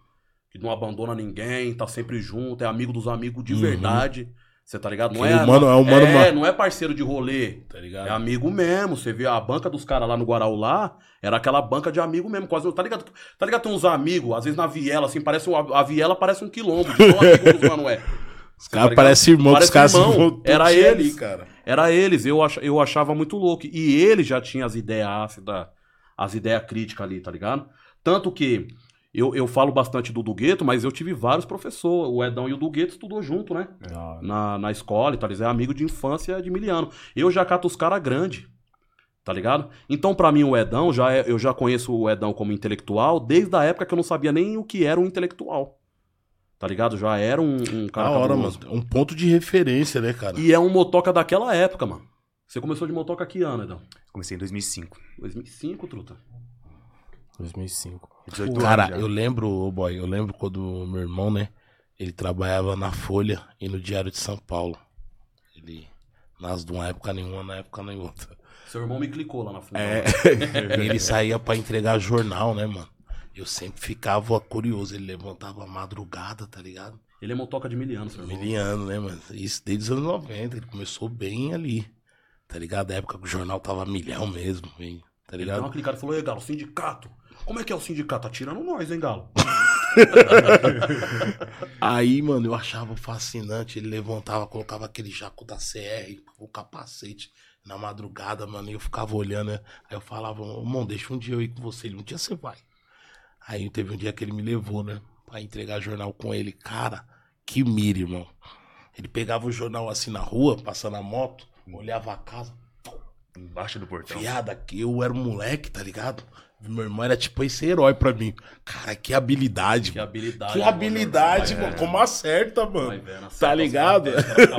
[SPEAKER 3] Que não abandona ninguém, tá sempre junto, é amigo dos amigos de
[SPEAKER 2] Uhum.
[SPEAKER 3] verdade. Você tá ligado? Não é,
[SPEAKER 2] mano- é mano
[SPEAKER 3] é,
[SPEAKER 2] ma-
[SPEAKER 3] não é parceiro de rolê.
[SPEAKER 2] Tá ligado?
[SPEAKER 3] É amigo mesmo. Você vê a banca dos caras lá no Guaraú lá, era aquela banca de amigo mesmo. Quase, tá ligado? Tá ligado? Tem uns amigos, às vezes na viela, assim, parece um, a viela parece um quilombo. De tão amigo dos mano é.
[SPEAKER 2] Os caras
[SPEAKER 3] ligado?
[SPEAKER 2] parecem irmão, os
[SPEAKER 3] Parece
[SPEAKER 2] caras
[SPEAKER 3] irmão. Era eles.
[SPEAKER 2] ali, cara.
[SPEAKER 3] Era eles, eu, ach, eu achava muito louco. E ele já tinha as ideias ácidas, as ideias críticas ali, tá ligado? Tanto que eu, eu falo bastante do Dugueto, mas eu tive vários professores. O Edão e o Dugueto estudou junto, né?
[SPEAKER 1] Hora.
[SPEAKER 3] Na, na escola e tal. Eles é amigo de infância de Miliano. Eu já cato os caras grandes. Tá ligado? Então, pra mim, o Edão, já é- eu já conheço o Edão como intelectual desde a época que eu não sabia nem o que era um intelectual. Tá ligado? Já era um, um cara
[SPEAKER 2] Da hora,
[SPEAKER 3] cabuloso.
[SPEAKER 2] mano. Um ponto de referência, né, cara?
[SPEAKER 3] E é um motoca daquela época, mano. Você começou de motoca que ano, Edão?
[SPEAKER 4] Comecei em 2005.
[SPEAKER 3] 2005, truta.
[SPEAKER 1] 2005.
[SPEAKER 4] 18
[SPEAKER 2] Cara,
[SPEAKER 4] anos
[SPEAKER 2] eu lembro, boy, eu lembro quando meu irmão, né? Ele trabalhava na Folha e no Diário de São Paulo. Ele nasce de uma época nenhuma, na época nem outra.
[SPEAKER 3] Seu irmão me clicou lá na frente.
[SPEAKER 2] É, ele saía pra entregar jornal, né, mano? Eu sempre ficava curioso. Ele levantava a madrugada, tá ligado?
[SPEAKER 3] Ele é motoca de mil anos, seu irmão.
[SPEAKER 2] Miliano, né, mano? Isso desde os anos 90. Ele começou bem ali. Tá ligado? A época que o jornal tava milhão mesmo, hein? Tá
[SPEAKER 3] Ele deu uma
[SPEAKER 2] ligado?
[SPEAKER 3] clicada e falou, ei, Galo, sindicato. Como é que é o sindicato? Tá tirando nós, hein, Galo?
[SPEAKER 2] Aí, mano, eu achava fascinante. Ele levantava, colocava aquele jaco da CR, o capacete na madrugada, mano. E eu ficava olhando. né? Aí eu falava, ô, mano, deixa um dia eu ir com você. Ele, um dia você vai. Aí teve um dia que ele me levou, né? Pra entregar jornal com ele. Cara, que mira, irmão. Ele pegava o jornal assim na rua, passando a moto, olhava a casa.
[SPEAKER 4] Embaixo do portão.
[SPEAKER 2] Viado, aqui eu era um moleque, tá ligado? Meu irmão era tipo esse herói pra mim. Cara, que habilidade,
[SPEAKER 3] Que
[SPEAKER 2] mano.
[SPEAKER 3] habilidade.
[SPEAKER 2] Que
[SPEAKER 3] mano.
[SPEAKER 2] habilidade, mano.
[SPEAKER 3] vendo.
[SPEAKER 2] Como acerta, mano.
[SPEAKER 3] vendo,
[SPEAKER 2] Tá ligado?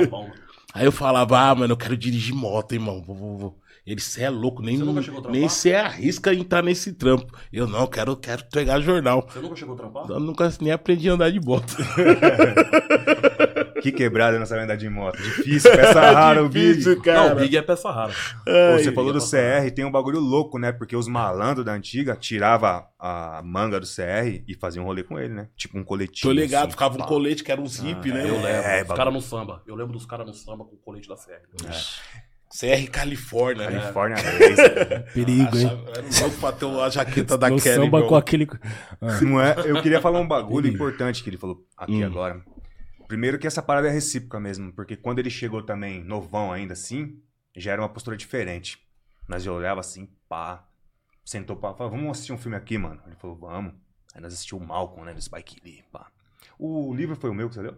[SPEAKER 3] bom.
[SPEAKER 2] Aí eu falava, ah, mano, eu quero dirigir moto, hein, mano. Vou, vou, vou. Ele, cê é louco, nem,
[SPEAKER 3] Você nunca chegou a trampar?
[SPEAKER 2] nem cê arrisca entrar nesse trampo. Eu não, quero, quero entregar jornal.
[SPEAKER 3] Você nunca chegou a trampar?
[SPEAKER 2] Eu nunca nem aprendi a andar de moto.
[SPEAKER 4] Que quebrada nessa andar de moto. Difícil, peça rara o Big.
[SPEAKER 2] Difícil,
[SPEAKER 3] Não,
[SPEAKER 2] cara.
[SPEAKER 3] o Big é peça rara.
[SPEAKER 4] Pô, você falou do
[SPEAKER 3] é
[SPEAKER 4] CR, tem um bagulho louco, né? Porque os malandros da antiga tirava a manga do CR e faziam um rolê com ele, né? Tipo um coletivo.
[SPEAKER 2] Tô ligado,
[SPEAKER 4] assim,
[SPEAKER 2] ficava um
[SPEAKER 4] pá.
[SPEAKER 2] colete que era um zip, né?
[SPEAKER 3] Eu lembro.
[SPEAKER 4] É,
[SPEAKER 3] os
[SPEAKER 4] bagulho.
[SPEAKER 3] caras no samba. Eu lembro dos caras no samba com o colete da CR.
[SPEAKER 2] CR Califórnia, né?
[SPEAKER 4] Califórnia Race.
[SPEAKER 1] Perigo, hein?
[SPEAKER 2] Louco pra ter a jaqueta
[SPEAKER 1] No
[SPEAKER 2] daquela.
[SPEAKER 1] samba com aquele.
[SPEAKER 4] Não é? Eu queria falar um bagulho importante que ele falou aqui
[SPEAKER 2] Hum.
[SPEAKER 4] agora. Primeiro que essa parada é recíproca mesmo, porque quando ele chegou também, novão ainda assim, já era uma postura diferente. Nós olhava assim, pá, sentou pra falar, vamos assistir um filme aqui, mano. Ele falou, vamos. Aí nós assistimos o Malcolm, né, do Spike Lee, pá. O livro foi o meu que você leu?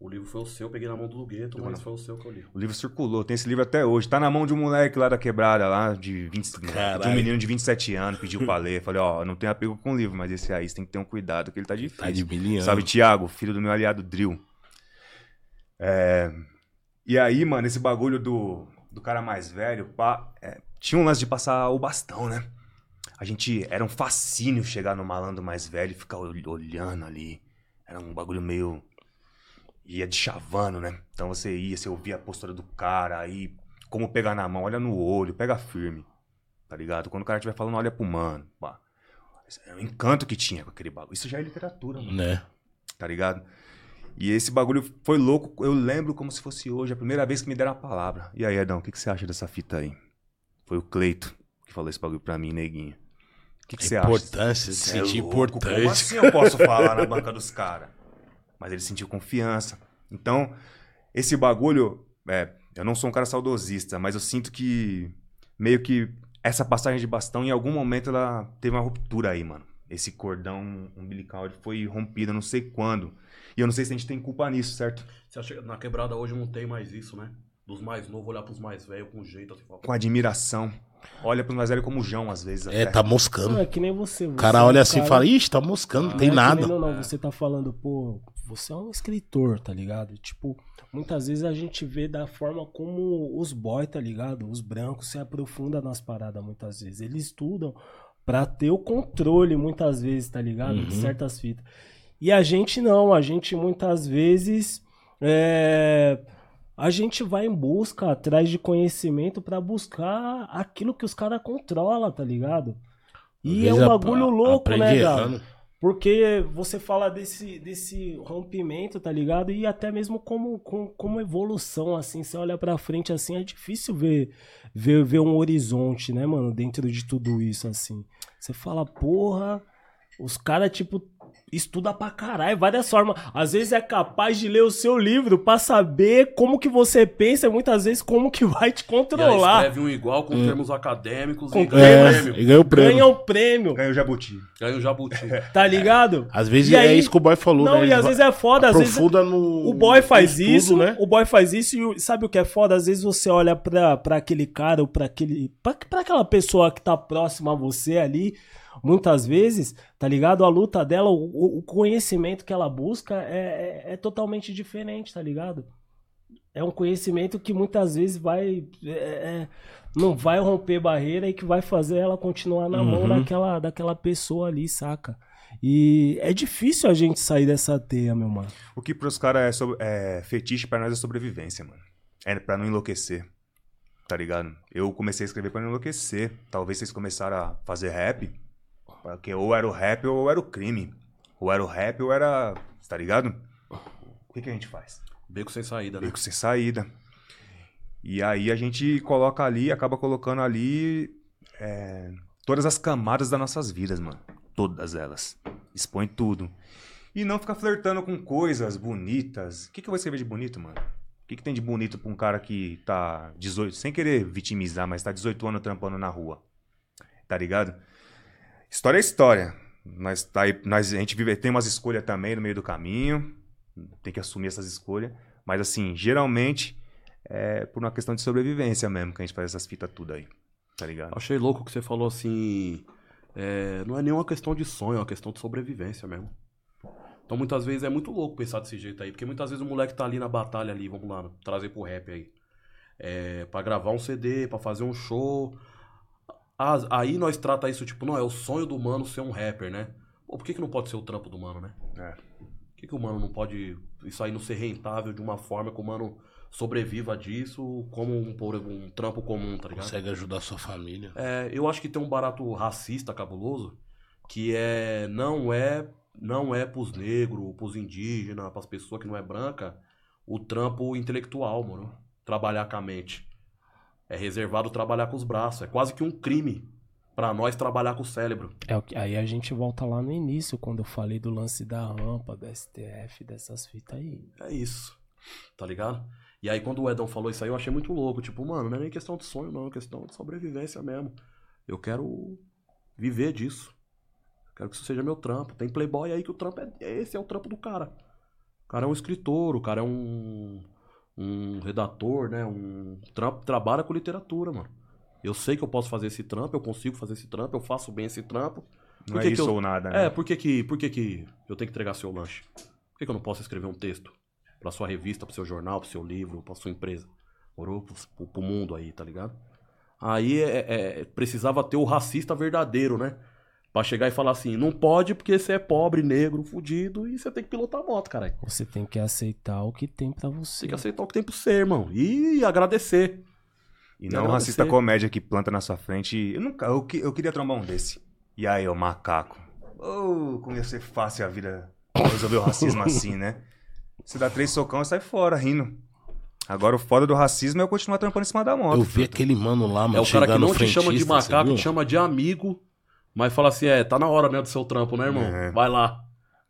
[SPEAKER 3] O livro foi o seu, eu peguei na mão do Lugueto, mas foi o seu que eu li.
[SPEAKER 4] O livro circulou, tem esse livro até hoje. Tá na mão de um moleque lá da quebrada, lá, de 20, de um menino de 27 anos, pediu pra ler. Falei, ó, não tenho apego com o livro, mas esse aí você tem que ter um cuidado, que ele tá difícil.
[SPEAKER 2] Tá de milhão.
[SPEAKER 4] Sabe, Thiago, filho do meu aliado Drill. É, E aí, mano, esse bagulho do, do cara mais velho, pá, é, tinha um lance de passar o bastão, né? A gente. Era um fascínio chegar no malandro mais velho e ficar ol- olhando ali. Era um bagulho meio. ia de chavando, né? Então você ia, você ouvia a postura do cara, aí como pegar na mão, olha no olho, pega firme, tá ligado? Quando o cara estiver falando, olha pro mano, pá. É o encanto que tinha com aquele bagulho. Isso já é literatura, mano,
[SPEAKER 2] Né?
[SPEAKER 4] tá ligado? E esse bagulho foi louco, eu lembro como se fosse hoje, a primeira vez que me deram a palavra. E aí, Edão, o que, que você acha dessa fita aí? Foi o Cleito que falou esse bagulho pra mim, neguinho. O que, que você acha?
[SPEAKER 2] Importância, se
[SPEAKER 4] Cê é
[SPEAKER 2] sentir
[SPEAKER 4] louco, Como
[SPEAKER 2] importante.
[SPEAKER 4] assim eu posso falar na banca dos caras? Mas ele sentiu confiança. Então, esse bagulho, é, eu não sou um cara saudosista, mas eu sinto que meio que essa passagem de bastão, em algum momento, ela teve uma ruptura aí, mano. Esse cordão umbilical ele foi rompido, não sei quando. E eu não sei se a gente tem culpa nisso, certo?
[SPEAKER 3] Você acha que na quebrada hoje não tem mais isso, né? Dos mais novos olhar pros mais velhos com jeito, assim,
[SPEAKER 4] Com admiração. Olha pros mais velhos como João, às vezes.
[SPEAKER 2] É,
[SPEAKER 4] até.
[SPEAKER 2] tá
[SPEAKER 1] Não,
[SPEAKER 2] moscando.
[SPEAKER 1] é que nem você.
[SPEAKER 2] O
[SPEAKER 1] você
[SPEAKER 2] cara
[SPEAKER 1] é
[SPEAKER 2] olha assim e
[SPEAKER 1] cara-
[SPEAKER 2] fala, ixi, tá moscando, não tem
[SPEAKER 1] é que
[SPEAKER 2] nada.
[SPEAKER 1] nem- Não, não, você tá falando, pô, você é um escritor, tá ligado? Tipo, muitas vezes a gente vê da forma como os boys, tá ligado? Os brancos se aprofundam nas paradas muitas vezes. Eles estudam pra ter o controle muitas vezes, tá ligado? De
[SPEAKER 2] Uhum.
[SPEAKER 1] certas fitas. E a gente não, a gente muitas vezes é, a gente vai em busca atrás de conhecimento pra buscar aquilo que os caras controlam, tá ligado? E é um bagulho louco, né, cara? Porque você fala desse, desse rompimento, tá ligado? E até mesmo como, como, como evolução, assim, você olha pra frente, assim, é difícil ver, ver, ver um horizonte, né, mano, dentro de tudo isso, assim. Você fala, porra, os caras, tipo, estuda pra caralho, várias formas. Às vezes é capaz de ler o seu livro pra saber como que você pensa e muitas vezes como que vai te
[SPEAKER 3] E aí
[SPEAKER 1] controlar.
[SPEAKER 3] escreve um igual com termos acadêmicos
[SPEAKER 1] Com
[SPEAKER 3] e ganha
[SPEAKER 2] É,
[SPEAKER 3] um
[SPEAKER 2] e
[SPEAKER 3] prêmio.
[SPEAKER 2] ganhou o prêmio.
[SPEAKER 1] Ganha um prêmio,
[SPEAKER 4] Ganhou o Jabuti.
[SPEAKER 3] Ganha um jabuti.
[SPEAKER 1] tá ligado?
[SPEAKER 2] Às vezes
[SPEAKER 1] E
[SPEAKER 2] é
[SPEAKER 1] aí-
[SPEAKER 2] isso que o boy falou,
[SPEAKER 1] Não,
[SPEAKER 2] né?
[SPEAKER 1] e às vezes é foda, às vezes
[SPEAKER 2] no...
[SPEAKER 1] O boy faz
[SPEAKER 2] no estudo,
[SPEAKER 1] isso,
[SPEAKER 2] né?
[SPEAKER 1] o boy faz isso e o- sabe o que é foda? Às vezes você olha pra, pra aquele cara ou pra aquele. Pra, pra aquela pessoa que tá próxima a você ali, muitas vezes, tá ligado? A luta dela, o, o conhecimento que ela busca é, é, é totalmente diferente, tá ligado? É um conhecimento que muitas vezes vai. é, é, não vai romper barreira e que vai fazer ela continuar na mão
[SPEAKER 2] Uhum.
[SPEAKER 1] daquela, daquela pessoa ali, saca? E é difícil a gente sair dessa teia, meu mano.
[SPEAKER 4] O que pros caras é, sobre- é fetiche, pra nós é sobrevivência, mano. É pra não enlouquecer. Tá ligado? Eu comecei a escrever pra não enlouquecer. Talvez vocês começaram a fazer rap. Porque ou era o rap ou era o crime. Ou era o rap ou era. Tá ligado? O que, que a gente faz?
[SPEAKER 3] Beco sem saída, né?
[SPEAKER 4] Beco sem saída. E aí a gente coloca ali, acaba colocando ali é, todas as camadas das nossas vidas, mano. Todas elas. Expõe tudo. E não fica flertando com coisas bonitas. O que, que eu vou escrever de bonito, mano? O que, que tem de bonito pra um cara que tá 18, sem querer vitimizar, mas tá 18 anos trampando na rua? Tá ligado? História é história. Nós, tá aí, nós, a gente vive, tem umas escolhas também no meio do caminho. Tem que assumir essas escolhas. Mas assim, geralmente é por uma questão de sobrevivência mesmo que a gente faz essas fitas tudo aí. Tá ligado?
[SPEAKER 3] Achei louco que você falou assim. é, não é nenhuma questão de sonho, é uma questão de sobrevivência mesmo. Então muitas vezes é muito louco pensar desse jeito aí. Porque muitas vezes o moleque tá ali na batalha ali, vamos lá, trazer pro rap aí. É, pra gravar um CD, pra fazer um show. As- aí nós trata isso tipo, não, é o sonho do mano ser um rapper, né? Pô, por que, que não pode ser o trampo do mano, né?
[SPEAKER 4] É.
[SPEAKER 3] Por que, que o mano não pode. Isso aí não ser rentável de uma forma que o mano sobreviva disso como um, por- um trampo comum, tá ligado?
[SPEAKER 2] Consegue ajudar sua família.
[SPEAKER 3] É, eu acho que tem um barato racista cabuloso que é não é não é pros negros, pros indígenas, pras pessoas que não é branca, o trampo intelectual, mano. Trabalhar com a mente. É reservado trabalhar com os braços. É quase que um crime pra nós trabalhar com o cérebro.
[SPEAKER 1] É o que, aí a gente volta lá no início, quando eu falei do lance da rampa, do STF, dessas fitas aí.
[SPEAKER 3] É isso. Tá ligado? E aí quando o Edão falou isso aí, eu achei muito louco. Tipo, mano, não é nem questão de sonho, não. É questão de sobrevivência mesmo. Eu quero viver disso. Quero que isso seja meu trampo. Tem playboy aí que o trampo é... Esse é o trampo do cara. O cara é um escritor, o cara é um... Um redator, né? Um... Trampo, trabalha com literatura, mano. Eu sei que eu posso fazer esse trampo, eu consigo fazer esse trampo, eu faço bem esse trampo.
[SPEAKER 4] Não
[SPEAKER 3] Por
[SPEAKER 4] é
[SPEAKER 3] que que
[SPEAKER 4] isso
[SPEAKER 3] eu-
[SPEAKER 4] ou nada, né?
[SPEAKER 3] É, por que que, por que que eu tenho que entregar seu lanche? Por que que eu não posso escrever um texto pra sua revista, pro seu jornal, pro seu livro, pra sua empresa? Morou pro, pro- pro mundo aí, tá ligado? Aí é- é- precisava ter o racista verdadeiro, né? Pra chegar e falar assim, não pode porque você é pobre, negro, fudido e você tem que pilotar a moto, caralho.
[SPEAKER 1] Você tem que aceitar o que tem pra
[SPEAKER 3] Você tem que aceitar o que tem pro ser, irmão. E agradecer.
[SPEAKER 4] E não o
[SPEAKER 3] agradecer.
[SPEAKER 4] racista comédia que planta na sua frente. Eu, nunca, eu, eu queria trombar um desse. E aí, ô macaco. Oh, como ia ser fácil a vida resolver o racismo assim, né? Você dá três socão e sai fora, rindo. Agora o foda do racismo é eu continuar trampando em cima da moto.
[SPEAKER 2] Eu vi aquele mano lá, mano,
[SPEAKER 3] É o cara que
[SPEAKER 2] chegando
[SPEAKER 3] não te chama de macaco, te chama de amigo, mas fala assim, é, tá na hora, né, do seu trampo, né, irmão?
[SPEAKER 4] É.
[SPEAKER 3] Vai lá.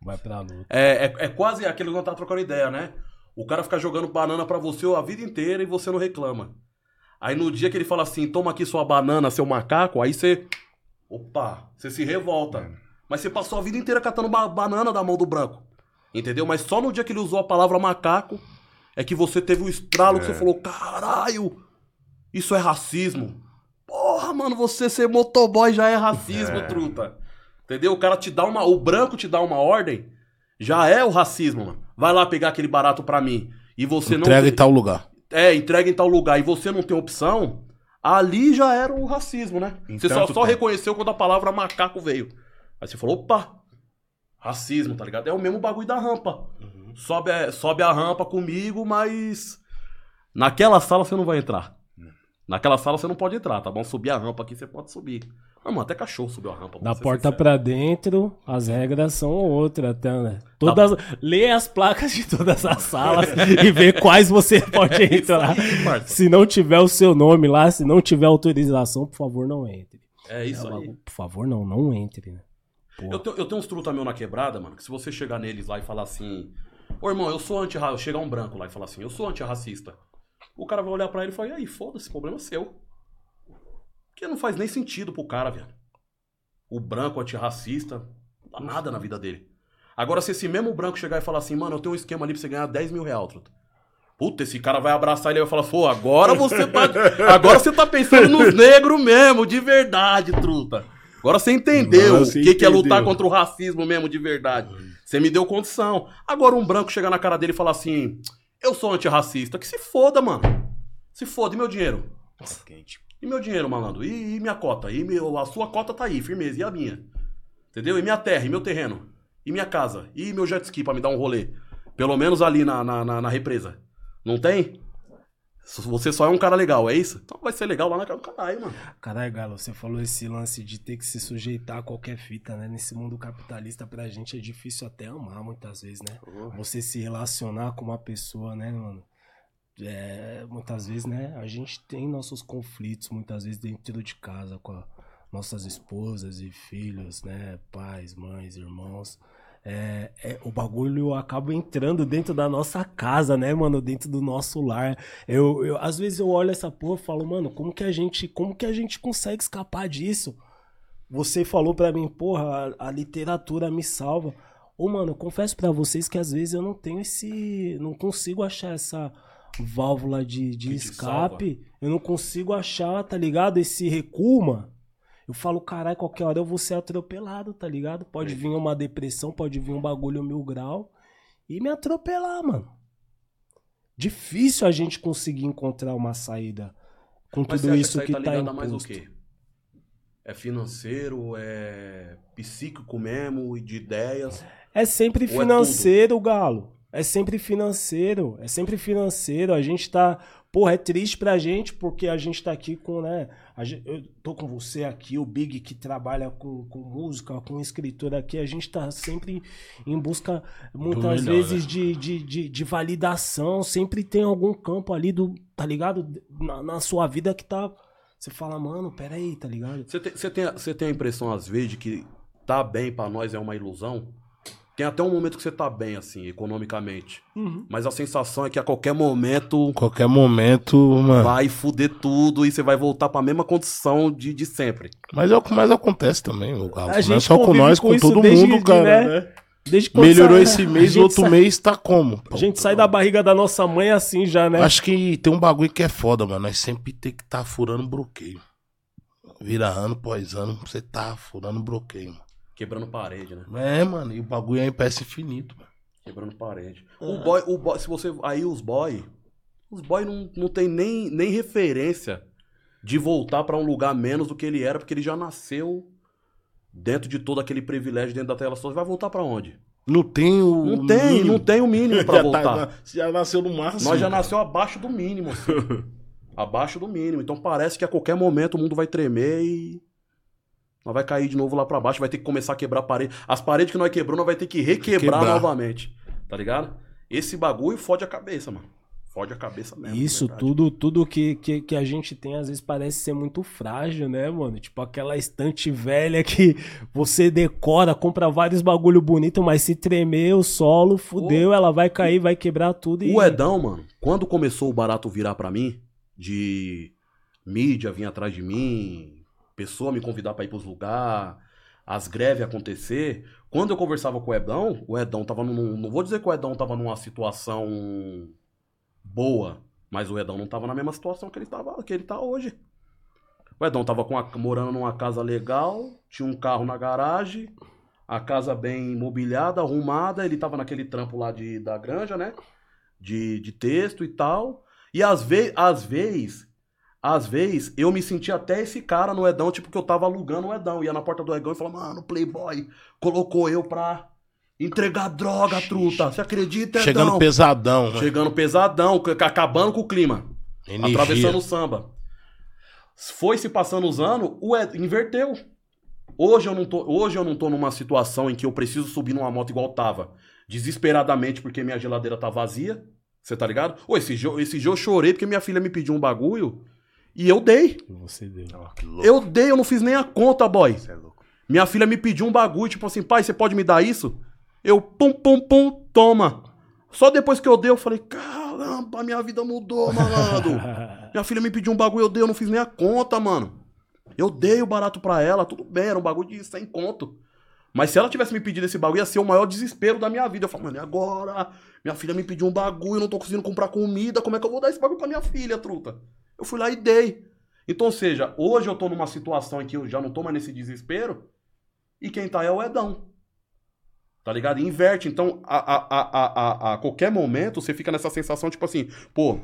[SPEAKER 1] Vai pra luta.
[SPEAKER 3] É, é, é quase aquele que nós tá trocando ideia, né? O cara fica jogando banana pra você a vida inteira e você não reclama. Aí no dia que ele fala assim, toma aqui sua banana, seu macaco, aí você. Opa, você se revolta.
[SPEAKER 4] É.
[SPEAKER 3] Mas você passou a vida inteira catando ba- banana da mão do branco. Entendeu? Mas só no dia que ele usou a palavra macaco é que você teve o estralo que
[SPEAKER 4] É.
[SPEAKER 3] você falou: caralho, isso é racismo. Porra, mano, você ser motoboy já é racismo,
[SPEAKER 4] É.
[SPEAKER 3] truta. Entendeu? O cara te dá uma. O branco te dá uma ordem, já é o racismo, mano. Vai lá pegar aquele barato pra mim. E você
[SPEAKER 2] Entrega
[SPEAKER 3] não.
[SPEAKER 2] em tal lugar.
[SPEAKER 3] É, entrega em tal lugar e você não tem opção, ali já era o racismo, né? você só, só reconheceu quando a palavra macaco veio. Aí você falou, opa, racismo, tá ligado? É o mesmo bagulho da rampa. Sobe, a- sobe a rampa comigo, mas naquela sala você não vai entrar. Naquela sala você não pode entrar, tá bom? Subir a rampa aqui você pode subir. Não, mano, até cachorro subiu a rampa.
[SPEAKER 1] Da porta
[SPEAKER 3] sincero.
[SPEAKER 1] pra dentro, as regras são outras, até, né? Todas, Lê as placas de todas as salas e vê quais você pode entrar.
[SPEAKER 3] parça.
[SPEAKER 1] Se não tiver o seu nome lá, se não tiver autorização, por favor, não entre.
[SPEAKER 3] É isso
[SPEAKER 1] É,
[SPEAKER 3] aí.
[SPEAKER 1] Por favor, não, não entre, né?
[SPEAKER 3] Eu tenho, eu tenho uns truta meu na quebrada, mano, que se você chegar neles lá e falar assim, ô irmão, eu sou antirracista, chegar um branco lá e falar assim, eu sou antirracista. O cara vai olhar pra ele e falar, e aí, foda-se, problema é seu. Porque não faz nem sentido pro cara, velho. O branco antirracista, não dá nada na vida dele. Agora, se esse mesmo branco chegar e falar assim, mano, eu tenho um esquema ali pra você ganhar 10 mil reais, truta. Puta, esse cara vai abraçar ele e vai falar, pô, agora você tá. Agora você tá pensando nos negros mesmo, de verdade, truta. Agora você entendeu
[SPEAKER 2] Agora
[SPEAKER 3] o que, que é lutar
[SPEAKER 2] entendeu.
[SPEAKER 3] contra o racismo mesmo, de verdade. Você me deu condição. Agora um branco chegar na cara dele e falar assim: Eu sou antirracista. Que se foda, mano. Se foda, e meu dinheiro? E meu dinheiro, malandro? E, e minha cota? E meu, a sua cota tá aí, firmeza. E a minha? Entendeu? E minha terra, e meu terreno, e minha casa, e meu jet ski pra me dar um rolê. Pelo menos ali na, na, na- na represa. Não tem? Você só é um cara legal, é isso? Então vai ser legal lá na casa do caralho, mano.
[SPEAKER 1] Caralho, Galo, você falou esse lance de ter que se sujeitar a qualquer fita, né? Nesse mundo capitalista, pra gente é difícil até amar muitas vezes, né? Você se relacionar com uma pessoa, né, mano? É, muitas vezes, né? A gente tem nossos conflitos, muitas vezes, dentro de casa, com a- nossas esposas e filhos, né? Pais, mães, irmãos. É, é, o bagulho acaba entrando dentro da nossa casa, né, mano? Dentro do nosso lar. Eu, eu- às vezes eu olho essa porra e falo, mano, como que a gente, como que a gente consegue escapar disso? Você falou pra mim, porra, a, a literatura me salva. Ô, mano, confesso pra vocês que às vezes eu não tenho esse, não consigo achar essa válvula de, de escape. Eu não consigo achar, tá ligado? Esse recuo, mano. Eu falo, caralho, qualquer hora eu vou ser atropelado, tá ligado? Pode vir uma depressão, pode vir um bagulho mil grau e me atropelar, mano. Difícil a gente conseguir encontrar uma saída com
[SPEAKER 3] Mas
[SPEAKER 1] tudo isso
[SPEAKER 3] que
[SPEAKER 1] que tá
[SPEAKER 3] tá ligado a mais o
[SPEAKER 1] imposto.
[SPEAKER 3] quê? É financeiro, é psíquico mesmo, e de ideias.
[SPEAKER 1] É sempre
[SPEAKER 3] é
[SPEAKER 1] financeiro, Galo. É sempre financeiro. É sempre financeiro. A gente tá. Porra, é triste pra gente porque a gente tá aqui com, né? a gen- eu tô com você aqui, o Big que trabalha com, com música, com escritor aqui. A gente tá sempre em busca, muitas
[SPEAKER 2] melhor,
[SPEAKER 1] vezes, de, de, de, de validação. Sempre tem algum campo ali do. Tá ligado? Na, na sua vida que tá. Você fala, mano, peraí, tá ligado?
[SPEAKER 3] Você tem, você, tem, você tem a impressão, às vezes, de que tá bem pra nós é uma ilusão? Tem até um momento que você tá bem, assim, economicamente.
[SPEAKER 1] Uhum.
[SPEAKER 3] Mas a sensação é que a qualquer momento
[SPEAKER 2] Qualquer momento, mano.
[SPEAKER 3] vai fuder tudo e você vai voltar pra mesma condição de, de sempre.
[SPEAKER 2] Mas é o que mais acontece também, o Galo.
[SPEAKER 1] A
[SPEAKER 2] Não é só com nós,
[SPEAKER 1] com
[SPEAKER 2] com todo
[SPEAKER 1] desde
[SPEAKER 2] mundo,
[SPEAKER 1] de,
[SPEAKER 2] cara.
[SPEAKER 1] né?
[SPEAKER 2] né?
[SPEAKER 1] Desde quando
[SPEAKER 2] Melhorou
[SPEAKER 1] sai-
[SPEAKER 2] esse
[SPEAKER 1] a
[SPEAKER 2] mês, outro
[SPEAKER 1] sai-
[SPEAKER 2] mês tá como?
[SPEAKER 1] A gente sai da barriga da nossa mãe assim já, né?
[SPEAKER 2] Acho que tem um bagulho que é foda, mano. Nós sempre tem que tá furando bloqueio. Vira ano após ano, você tá furando bloqueio, mano.
[SPEAKER 3] Quebrando parede, né?
[SPEAKER 2] É, mano, e o bagulho é em peça infinito, mano.
[SPEAKER 3] Quebrando parede. O boy, o boy, se você. Aí os boy. Os boy não, não tem nem, nem referência de voltar pra um lugar menos do que ele era, porque ele já nasceu dentro de todo aquele privilégio dentro da tela só. Vai voltar pra onde?
[SPEAKER 2] Não tem o.
[SPEAKER 3] Não tem,
[SPEAKER 2] mínimo.
[SPEAKER 3] não tem o mínimo pra
[SPEAKER 2] Já
[SPEAKER 3] voltar.
[SPEAKER 2] tá na- já nasceu no máximo.
[SPEAKER 3] Nós já
[SPEAKER 2] cara.
[SPEAKER 3] nasceu abaixo do mínimo, assim. abaixo do mínimo. Então parece que a qualquer momento o mundo vai tremer e. Nós vai cair de novo lá pra baixo, vai ter que começar a quebrar a parede. As paredes que nós quebrou, nós vai ter que requebrar
[SPEAKER 2] Quebrar.
[SPEAKER 3] novamente. Tá ligado? Esse bagulho fode a cabeça, mano. Fode a cabeça mesmo.
[SPEAKER 1] Isso, tudo, tudo que, que, que a gente tem às vezes parece ser muito frágil, né, mano? Tipo aquela estante velha que você decora, compra vários bagulho bonito, mas se tremer o solo, fudeu, ela vai cair, vai quebrar tudo e.
[SPEAKER 3] O Edão, mano, quando começou o barato virar pra mim, de mídia vir atrás de mim, pessoa me convidar pra ir pros lugares, as greves acontecer, quando eu conversava com o Edão, o Edão tava num. Não vou dizer que o Edão tava numa situação boa, mas o Edão não tava na mesma situação que ele, tava, que ele tá hoje. O Edão tava morando numa casa legal, tinha um carro na garagem, a casa bem mobiliada, arrumada, ele tava naquele trampo lá de, da granja, né? De, de texto e tal. E às, ve às vezes, às vezes, eu me sentia até esse cara no Edão, tipo que eu tava alugando o Edão. Ia na porta do Edão e falava, mano, Playboy colocou eu pra entregar droga, truta. Você acredita, Edão?
[SPEAKER 2] Chegando pesadão, né?
[SPEAKER 3] Chegando pesadão, acabando com o clima.
[SPEAKER 2] Energia.
[SPEAKER 3] Atravessando o samba. Foi se passando os anos, o Ed inverteu. Hoje eu, não tô, hoje eu não tô numa situação em que eu preciso subir numa moto igual tava. Desesperadamente porque minha geladeira tá vazia. Você tá ligado? Ô, esse dia, esse dia eu chorei porque minha filha me pediu um bagulho e eu dei.
[SPEAKER 1] Você deu.
[SPEAKER 4] Louco.
[SPEAKER 3] Eu dei, eu não fiz nem a conta, boy.
[SPEAKER 4] Você é louco.
[SPEAKER 3] Minha filha me pediu um bagulho, tipo assim, pai, você pode me dar isso? Eu, pum, pum, pum, toma. Só depois que eu dei, eu falei, caramba, minha vida mudou, malandro. minha filha me pediu um bagulho, eu dei, eu não fiz nem a conta, mano. Eu dei o barato pra ela, tudo bem, era um bagulho de 100 conto. Mas se ela tivesse me pedido esse bagulho, ia ser o maior desespero da minha vida. Eu falei, mano, e agora? Minha filha me pediu um bagulho, eu não tô conseguindo comprar comida, como é que eu vou dar esse bagulho pra minha filha, truta? Eu fui lá e dei. Então, ou seja, hoje eu tô numa situação em que eu já não tô mais nesse desespero, e quem tá é o Edão. Tá ligado? Inverte. Então, a, a, a, a, qualquer momento, você fica nessa sensação, tipo assim, pô,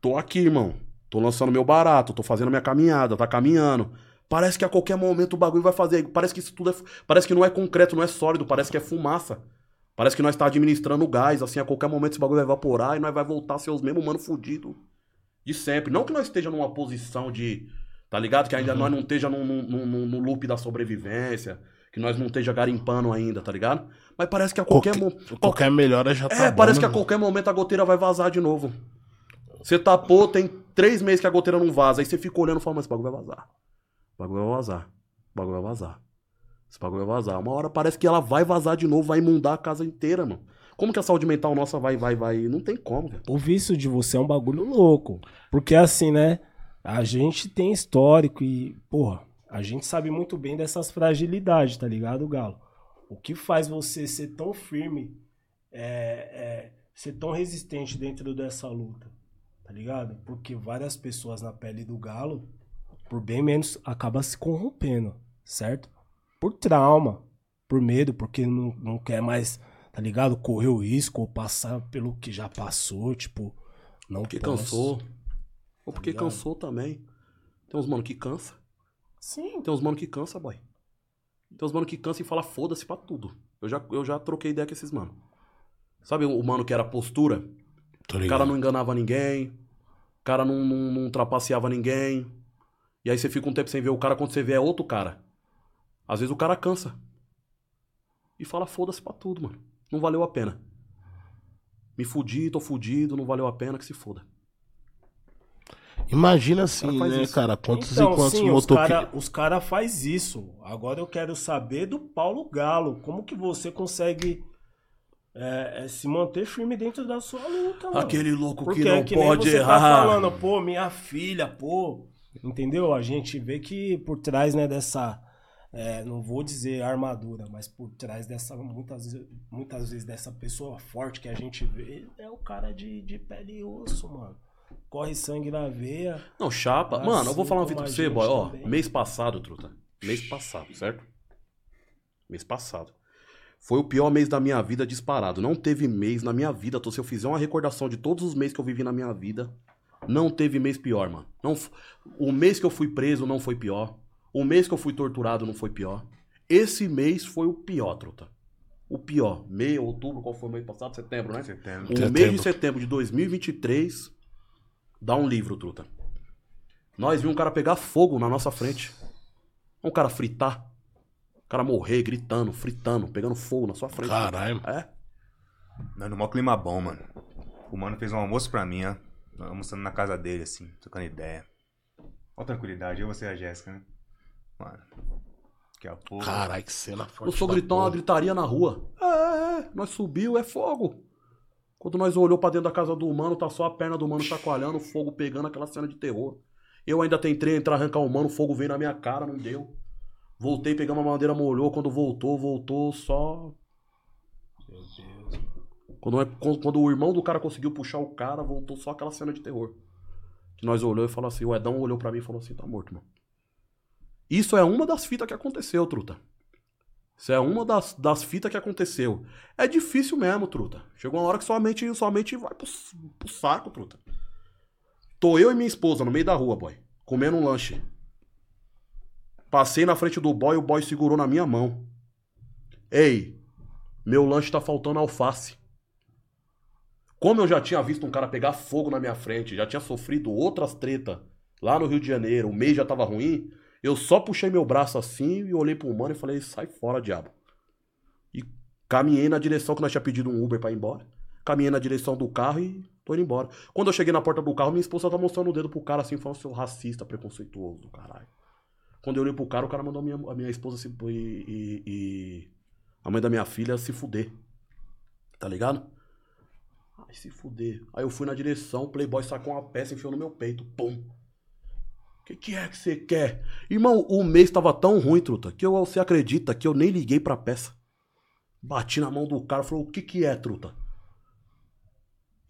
[SPEAKER 3] tô aqui, irmão. Tô lançando meu barato, tô fazendo minha caminhada, tá caminhando. Parece que a qualquer momento o bagulho vai fazer. Parece que isso tudo é. Parece que não é concreto, não é sólido, parece que é fumaça. Parece que nós tá administrando gás, assim, a qualquer momento esse bagulho vai evaporar e nós vai voltar a ser os mesmos mano fudido de sempre. Não que nós esteja numa posição de. Tá ligado? Que ainda nós não esteja no, no, no, loop da sobrevivência. Que nós não esteja garimpando ainda, tá ligado? Mas parece que a qualquer, momento.
[SPEAKER 2] qualquer melhora já tá
[SPEAKER 3] É,
[SPEAKER 2] bom,
[SPEAKER 3] parece
[SPEAKER 2] né,
[SPEAKER 3] que a qualquer momento a goteira vai vazar de novo. Você tapou, tem três meses que a goteira não vaza. Aí você fica olhando e fala, mas esse bagulho vai vazar. O bagulho vai vazar. O bagulho vai vazar. Esse bagulho vai vazar. Uma hora parece que ela vai vazar de novo, vai inundar a casa inteira, mano. Como que a saúde mental nossa vai, vai, vai? Não tem como, velho.
[SPEAKER 1] O vício de você é um bagulho louco. Porque assim, né? A gente tem histórico e, porra, a gente sabe muito bem dessas fragilidades, tá ligado, Galo? O que faz você ser tão firme, é, é, ser tão resistente dentro dessa luta, tá ligado? Porque várias pessoas na pele do Galo, por bem menos, acaba se corrompendo, certo? Por trauma, por medo, porque não, não quer mais, tá ligado? Correr o risco ou passar pelo que já passou, tipo, não
[SPEAKER 3] Porque
[SPEAKER 1] posso.
[SPEAKER 3] cansou. Ou porque
[SPEAKER 1] ligado?
[SPEAKER 3] cansou também. Tem uns mano que cansa.
[SPEAKER 1] Sim.
[SPEAKER 3] Tem uns mano que cansa, boy. Tem uns mano que cansa e fala foda-se pra tudo. Eu já, eu já troquei ideia com esses mano. Sabe o mano que era postura?
[SPEAKER 2] Tô
[SPEAKER 3] O cara não enganava ninguém. O cara não, não, não trapaceava ninguém. E aí você fica um tempo sem ver o cara, quando você vê é outro cara. Às vezes o cara cansa. E fala foda-se pra tudo, mano. Não valeu a pena. Me fudi, tô fudido, não valeu a pena, que se foda.
[SPEAKER 2] Imagina assim,
[SPEAKER 3] cara
[SPEAKER 2] né,
[SPEAKER 3] isso.
[SPEAKER 2] cara? Quantos
[SPEAKER 1] então,
[SPEAKER 2] e quantos
[SPEAKER 1] sim, os
[SPEAKER 2] motoqueiros.
[SPEAKER 1] cara, os cara faz isso. Agora eu quero saber do Paulo Galo. Como que você consegue é, é, se manter firme dentro da sua luta, mano?
[SPEAKER 3] Aquele louco
[SPEAKER 1] Porque
[SPEAKER 3] que não
[SPEAKER 1] é que nem
[SPEAKER 3] pode
[SPEAKER 1] você
[SPEAKER 3] errar.
[SPEAKER 1] tá falando, pô, minha filha, pô. Entendeu? A gente vê que por trás, né, dessa. É, não vou dizer armadura, mas por trás dessa, muitas, muitas vezes, dessa pessoa forte que a gente vê, é o cara de, de pele e osso, mano. Corre sangue na veia.
[SPEAKER 3] Não, chapa.
[SPEAKER 1] Assim
[SPEAKER 3] Mano, eu vou falar
[SPEAKER 1] como
[SPEAKER 3] fita pra você, boy. Ó,
[SPEAKER 1] também.
[SPEAKER 3] mês passado, truta. Mês passado, certo? Mês passado. Foi o pior mês da minha vida disparado. Não teve mês na minha vida. tô- Se eu fizer uma recordação de todos os meses que eu vivi na minha vida, não teve mês pior, mano. Não, o mês que eu fui preso não foi pior. O mês que eu fui torturado não foi pior. Esse mês foi o pior, truta. O pior. Meio, outubro, qual foi o mês passado? Setembro, né?
[SPEAKER 4] Setembro.
[SPEAKER 3] O
[SPEAKER 2] Setembro.
[SPEAKER 3] mês de setembro de 2023 dá um livro, truta. Nós vimos um cara pegar fogo na nossa frente. Um cara fritar. O cara morrer, gritando, fritando, pegando fogo na sua frente.
[SPEAKER 2] Caralho.
[SPEAKER 3] É?
[SPEAKER 4] Não, no maior clima bom, mano. O mano fez um almoço pra mim, ó. Almoçando na casa dele, assim, trocando ideia. Ó, tranquilidade, eu, você e a Jéssica, né? Mano. Daqui a pouco.
[SPEAKER 2] Caralho, que cena forte.
[SPEAKER 3] Eu sou
[SPEAKER 2] da
[SPEAKER 3] gritar uma gritaria na rua. É, é, é. Nós subiu, é fogo. Quando nós olhou pra dentro da casa do humano, tá só a perna do humano chacoalhando, o fogo pegando aquela cena de terror. Eu ainda tentei entrar, arrancar o humano, o fogo veio na minha cara, não deu. Voltei, pegamos a madeira, molhou. Quando voltou, voltou só. Quando, é- quando o irmão do cara conseguiu puxar o cara, voltou só aquela cena de terror. Que nós olhou e falou assim, o Edão olhou pra mim e falou assim, tá morto, mano. Isso é uma das fitas que aconteceu, truta. Isso é uma das, das fitas que aconteceu. É difícil mesmo, truta. Chegou uma hora que sua mente, sua mente vai pro, pro saco, truta. Tô eu e minha esposa no meio da rua, boy. Comendo um lanche. Passei na frente do boy e o boy segurou na minha mão. Ei, meu lanche tá faltando alface. Como eu já tinha visto um cara pegar fogo na minha frente, já tinha sofrido outras tretas lá no Rio de Janeiro, o mês já tava ruim, eu só puxei meu braço assim e olhei pro mano e falei, sai fora, diabo. E caminhei na direção que nós tinha pedido um Uber pra ir embora. Caminhei na direção do carro e tô indo embora. Quando eu cheguei na porta do carro, minha esposa tá mostrando o dedo pro cara assim, falando, seu racista, preconceituoso caralho. Quando eu olhei pro cara, o cara mandou a minha, a minha esposa se, e, e- e a mãe da minha filha se fuder. Tá ligado? Ai, se fuder. Aí eu fui na direção, o Playboy sacou uma peça e enfiou no meu peito. Pum. Que, que é que você quer? Irmão, o mês tava tão ruim, truta, que eu, você acredita que eu nem liguei pra peça. Bati na mão do cara, falou, o que que é, truta?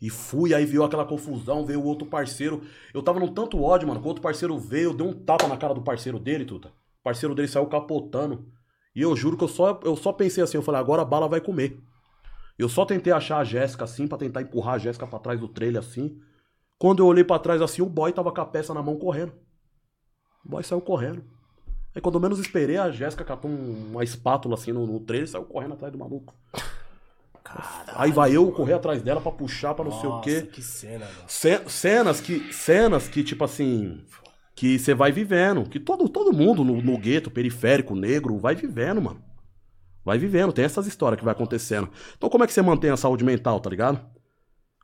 [SPEAKER 3] E fui, aí veio aquela confusão, veio o outro parceiro. Eu tava num tanto ódio, mano, que o outro parceiro veio, eu dei um tapa na cara do parceiro dele, truta. O parceiro dele saiu capotando. E eu juro que eu só, eu só pensei assim, eu falei, agora a bala vai comer. Eu só tentei achar a Jéssica assim, pra tentar empurrar a Jéssica pra trás do trailer assim. Quando eu olhei pra trás assim, o boy tava com a peça na mão correndo. O boy saiu correndo. Aí quando eu menos esperei, a Jéssica catou um- uma espátula assim no, no trailer e saiu correndo atrás do maluco. Aí vai eu correr atrás dela pra puxar, pra não sei o quê.
[SPEAKER 1] que cena, mano.
[SPEAKER 3] Ce- cenas que, cenas que, tipo assim, que você vai vivendo. Que todo, todo mundo no, no gueto, periférico, negro, vai vivendo, mano. Vai vivendo, tem essas histórias que vai acontecendo. Então como é que você mantém a saúde mental, tá ligado?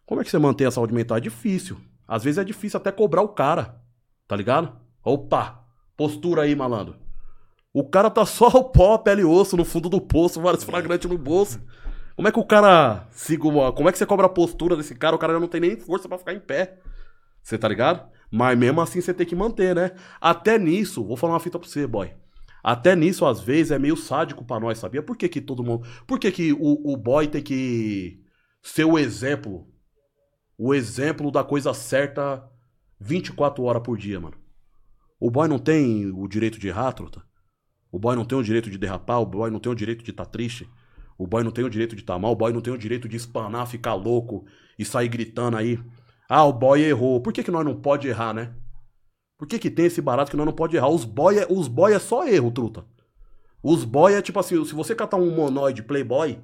[SPEAKER 3] Como é que você mantém a saúde mental? É difícil. Às vezes é difícil até cobrar o cara, tá ligado? Opa, postura aí, malandro. O cara tá só o pó, pele e osso no fundo do poço, vários flagrantes no bolso. Como é que o cara. Como é que você cobra a postura desse cara? O cara já não tem nem força pra ficar em pé. Você tá ligado? Mas mesmo assim você tem que manter, né? Até nisso, vou falar uma fita pra você, boy. Até nisso, às vezes, é meio sádico pra nós, sabia? Por que, que todo mundo. Por que, que o, o boy tem que ser o exemplo? O exemplo da coisa certa 24 horas por dia, mano. O boy não tem o direito de errar, truta? O boy não tem o direito de derrapar, o boy não tem o direito de estar triste. O boy não tem o direito de estar mal, o boy não tem o direito de espanar, ficar louco e sair gritando aí. Ah, o boy errou. Por que, que nós não pode errar, né? Por que, que tem esse barato que nós não pode errar? Os boy é, os boy é só erro, truta. Os boy é tipo assim, se você catar um monoide playboy,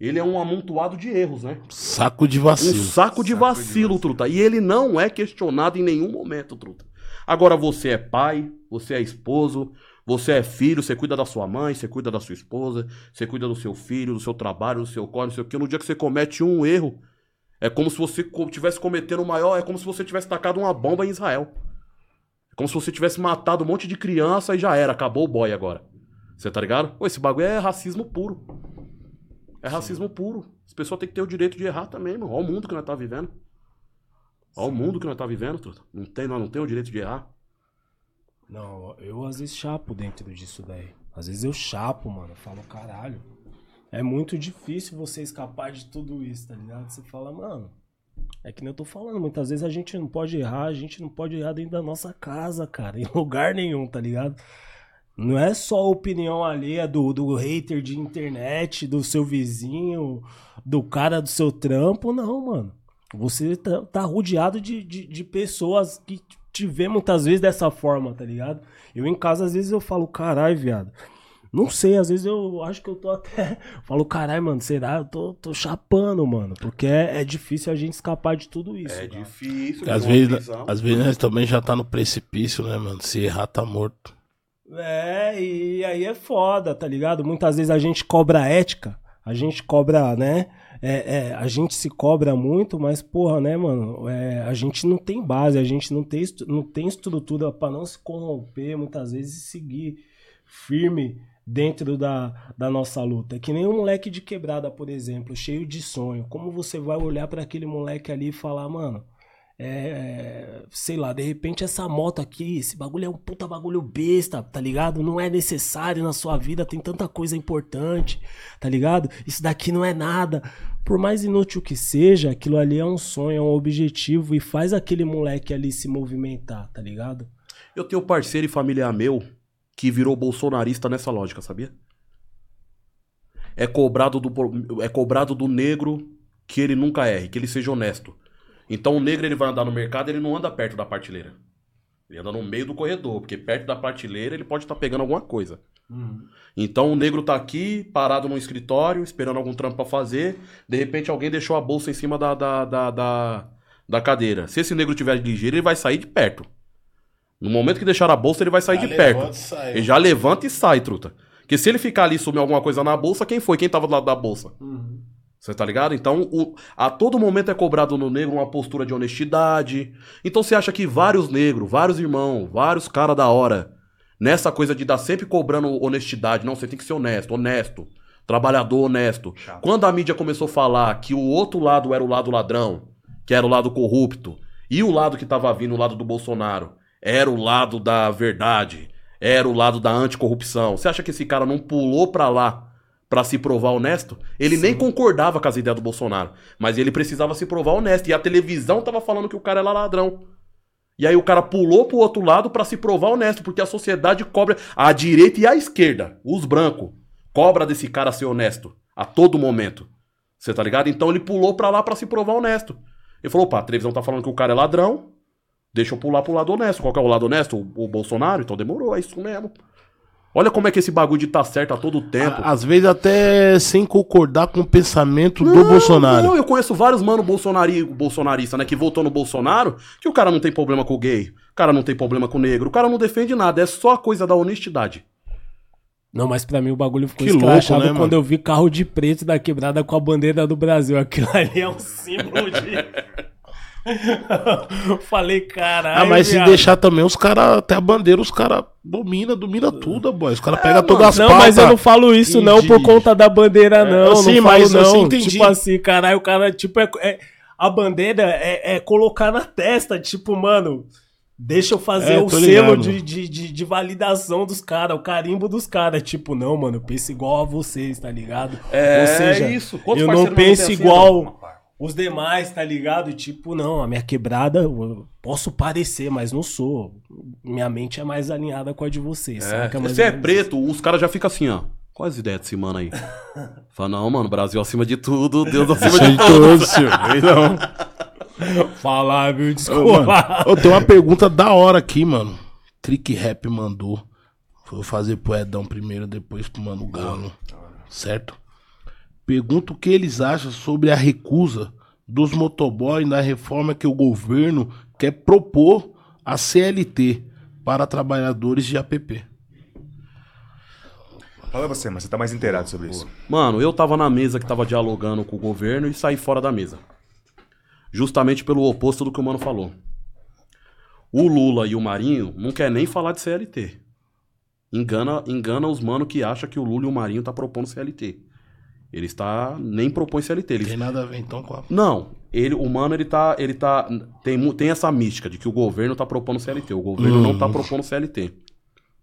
[SPEAKER 3] ele é um amontoado de erros, né?
[SPEAKER 2] Saco de
[SPEAKER 3] Um
[SPEAKER 2] vacilo.
[SPEAKER 3] saco de vacilo, truta. E ele não é questionado em nenhum momento, truta. Agora você é pai, você é esposo, você é filho, você cuida da sua mãe, você cuida da sua esposa, você cuida do seu filho, do seu trabalho, do seu corpo, não sei o que. No dia que você comete um erro, é como se você estivesse cometendo o maior, é como se você tivesse tacado uma bomba em Israel. É como se você tivesse matado um monte de criança e já era, acabou o boy agora. Você tá ligado? Pô, esse bagulho é racismo puro. É racismo puro. As pessoas têm que ter o direito de errar também, mano. Olha o mundo que nós tá vivendo. Olha o mundo que nós tá vivendo, truta. Não tem, nós não tem o direito de errar.
[SPEAKER 1] Não, eu às vezes chapo dentro disso daí. Às vezes eu chapo, mano. Eu falo, caralho. É muito difícil você escapar de tudo isso, tá ligado? Você fala, mano. É que nem eu tô falando, muitas vezes a gente não pode errar, a gente não pode errar dentro da nossa casa, cara, em lugar nenhum, tá ligado? Não é só a opinião alheia do, do hater de internet, do seu vizinho, do cara do seu trampo, não, mano. Você tá, tá rodeado de, de, de pessoas que te vê muitas vezes dessa forma, tá ligado? Eu em casa, às vezes, eu falo, caralho, viado. Não sei, às vezes eu acho que eu tô até. Falo, caralho, mano, será? Eu tô, tô chapando, mano. Porque é, é difícil a gente escapar de tudo isso.
[SPEAKER 3] É
[SPEAKER 1] cara.
[SPEAKER 3] difícil.
[SPEAKER 2] Às vezes, às vezes nós também já tá no precipício, né, mano? Se errar, tá morto.
[SPEAKER 1] É, e aí é foda, tá ligado? Muitas vezes a gente cobra ética, a gente cobra, né? É, é, a gente se cobra muito, mas, porra, né, mano? É, a gente não tem base, a gente não tem, não tem estrutura pra não se corromper, muitas vezes, e seguir firme dentro da, da nossa luta. É que nem um moleque de quebrada, por exemplo, cheio de sonho. Como você vai olhar pra aquele moleque ali e falar, mano, é, sei lá, de repente essa moto aqui, esse bagulho é um puta bagulho besta, tá ligado? Não é necessário na sua vida, tem tanta coisa importante, tá ligado? Isso daqui não é nada. Por mais inútil que seja, aquilo ali é um sonho, é um objetivo e faz aquele moleque ali se movimentar, tá ligado?
[SPEAKER 3] Eu tenho parceiro e familiar meu que virou bolsonarista nessa lógica, sabia? É cobrado do, é cobrado do negro que ele nunca erre, que ele seja honesto. Então o negro ele vai andar no mercado, ele não anda perto da prateleira. Ele anda no meio do corredor, porque perto da prateleira ele pode estar pegando alguma coisa. Então o negro tá aqui, parado no escritório, esperando algum trampo pra fazer. De repente alguém deixou a bolsa em cima da, da, da, da, da cadeira. Se esse negro tiver ligeiro, ele vai sair de perto. No momento que deixar a bolsa, ele vai sair
[SPEAKER 2] Já
[SPEAKER 3] de perto.
[SPEAKER 2] sai.
[SPEAKER 3] Ele já levanta e sai, truta. Porque se ele ficar ali e sumir alguma coisa na bolsa, quem foi? Quem tava do lado da bolsa? Você tá ligado? Então, o- a todo momento é cobrado no negro uma postura de honestidade. Então, você acha que vários negros, vários irmãos, vários caras da hora, nessa coisa de dar sempre cobrando honestidade, não, você tem que ser honesto, honesto, trabalhador honesto.
[SPEAKER 4] Chato.
[SPEAKER 3] Quando a mídia começou a falar que o outro lado era o lado ladrão, que era o lado corrupto, e o lado que tava vindo, o lado do Bolsonaro, era o lado da verdade, era o lado da anticorrupção. Você acha que esse cara não pulou pra lá pra se provar honesto? Ele nem concordava com as ideias do Bolsonaro, mas ele precisava se provar honesto. E a televisão tava falando que o cara era ladrão. E aí o cara pulou pro outro lado pra se provar honesto, porque a sociedade cobra a direita e a esquerda, os brancos, cobra desse cara ser honesto a todo momento. Você tá ligado? Então ele pulou pra lá pra se provar honesto. Ele falou, opa, a televisão tá falando que o cara é ladrão, deixa eu pular pro lado honesto. Qual que é o lado honesto? O, o Bolsonaro? Então demorou, é isso mesmo. Olha como é que esse bagulho de tá certo a todo tempo.
[SPEAKER 2] Às vezes até sem concordar com o pensamento do Bolsonaro.
[SPEAKER 3] Não, eu conheço vários mano bolsonari, bolsonarista, né, que votou no Bolsonaro, que o cara não tem problema com o gay, o cara não tem problema com o negro, o cara não defende nada, é só a coisa da honestidade.
[SPEAKER 1] Não, mas pra mim o bagulho ficou
[SPEAKER 2] Que louco,
[SPEAKER 1] escrachado
[SPEAKER 2] né,
[SPEAKER 1] quando
[SPEAKER 2] mano?
[SPEAKER 1] eu vi carro de preto da quebrada com a bandeira do Brasil. Aquilo ali é um símbolo de. Falei, caralho.
[SPEAKER 2] Ah, mas se deixar também, os caras, até a bandeira, os caras domina, domina tudo, boy. Os caras pegam todas as
[SPEAKER 1] Não,
[SPEAKER 2] pautas.
[SPEAKER 1] mas eu não falo isso
[SPEAKER 2] e
[SPEAKER 1] não por conta da bandeira, não.
[SPEAKER 2] sim,
[SPEAKER 1] não falo
[SPEAKER 2] mas eu
[SPEAKER 1] não.
[SPEAKER 2] sim entendi.
[SPEAKER 1] Tipo assim, caralho, o cara, tipo, é, é- a bandeira é, é colocar na testa, tipo, mano. Deixa eu fazer
[SPEAKER 2] É,
[SPEAKER 1] o selo de, de, de, de validação dos caras, o carimbo dos caras. Tipo, não, mano, eu penso igual a vocês, tá ligado?
[SPEAKER 3] É
[SPEAKER 1] Ou seja,
[SPEAKER 3] isso. Quantos
[SPEAKER 1] eu não penso
[SPEAKER 3] assim,
[SPEAKER 1] igual os demais, tá ligado? Tipo, não, a minha quebrada, eu posso parecer, mas não sou. Minha mente é mais alinhada com a de vocês.
[SPEAKER 3] É?
[SPEAKER 1] Mais
[SPEAKER 3] você é preto, os caras já ficam assim, ó. Quais as ideias desse mano aí? Fala, não, mano, Brasil acima de tudo, Deus acima de tudo.
[SPEAKER 2] Não.
[SPEAKER 1] Falar, viu?
[SPEAKER 2] Ô,
[SPEAKER 1] Desculpa.
[SPEAKER 2] mano, ô, tem uma pergunta da hora aqui, mano. Trick Rap mandou. Vou fazer pro Edão primeiro, depois pro Mano Galo. Certo? Pergunta o que eles acham sobre a recusa dos motoboys na reforma que o governo quer propor à CLT para trabalhadores de APP.
[SPEAKER 4] Fala você, mas você tá mais inteirado sobre isso.
[SPEAKER 3] Mano, eu tava na mesa que tava dialogando com o governo e saí fora da mesa. Justamente pelo oposto do que o mano falou. O Lula e o Marinho não quer nem falar de CLT. Engana, engana os mano que acha que o Lula e o Marinho tá propondo CLT. Ele está nem propõe CLT, ele
[SPEAKER 2] Tem nada a ver então com a.
[SPEAKER 3] Não, ele, o mano ele tá, ele tá tem, tem essa mística de que o governo tá propondo CLT. O governo não tá propondo CLT.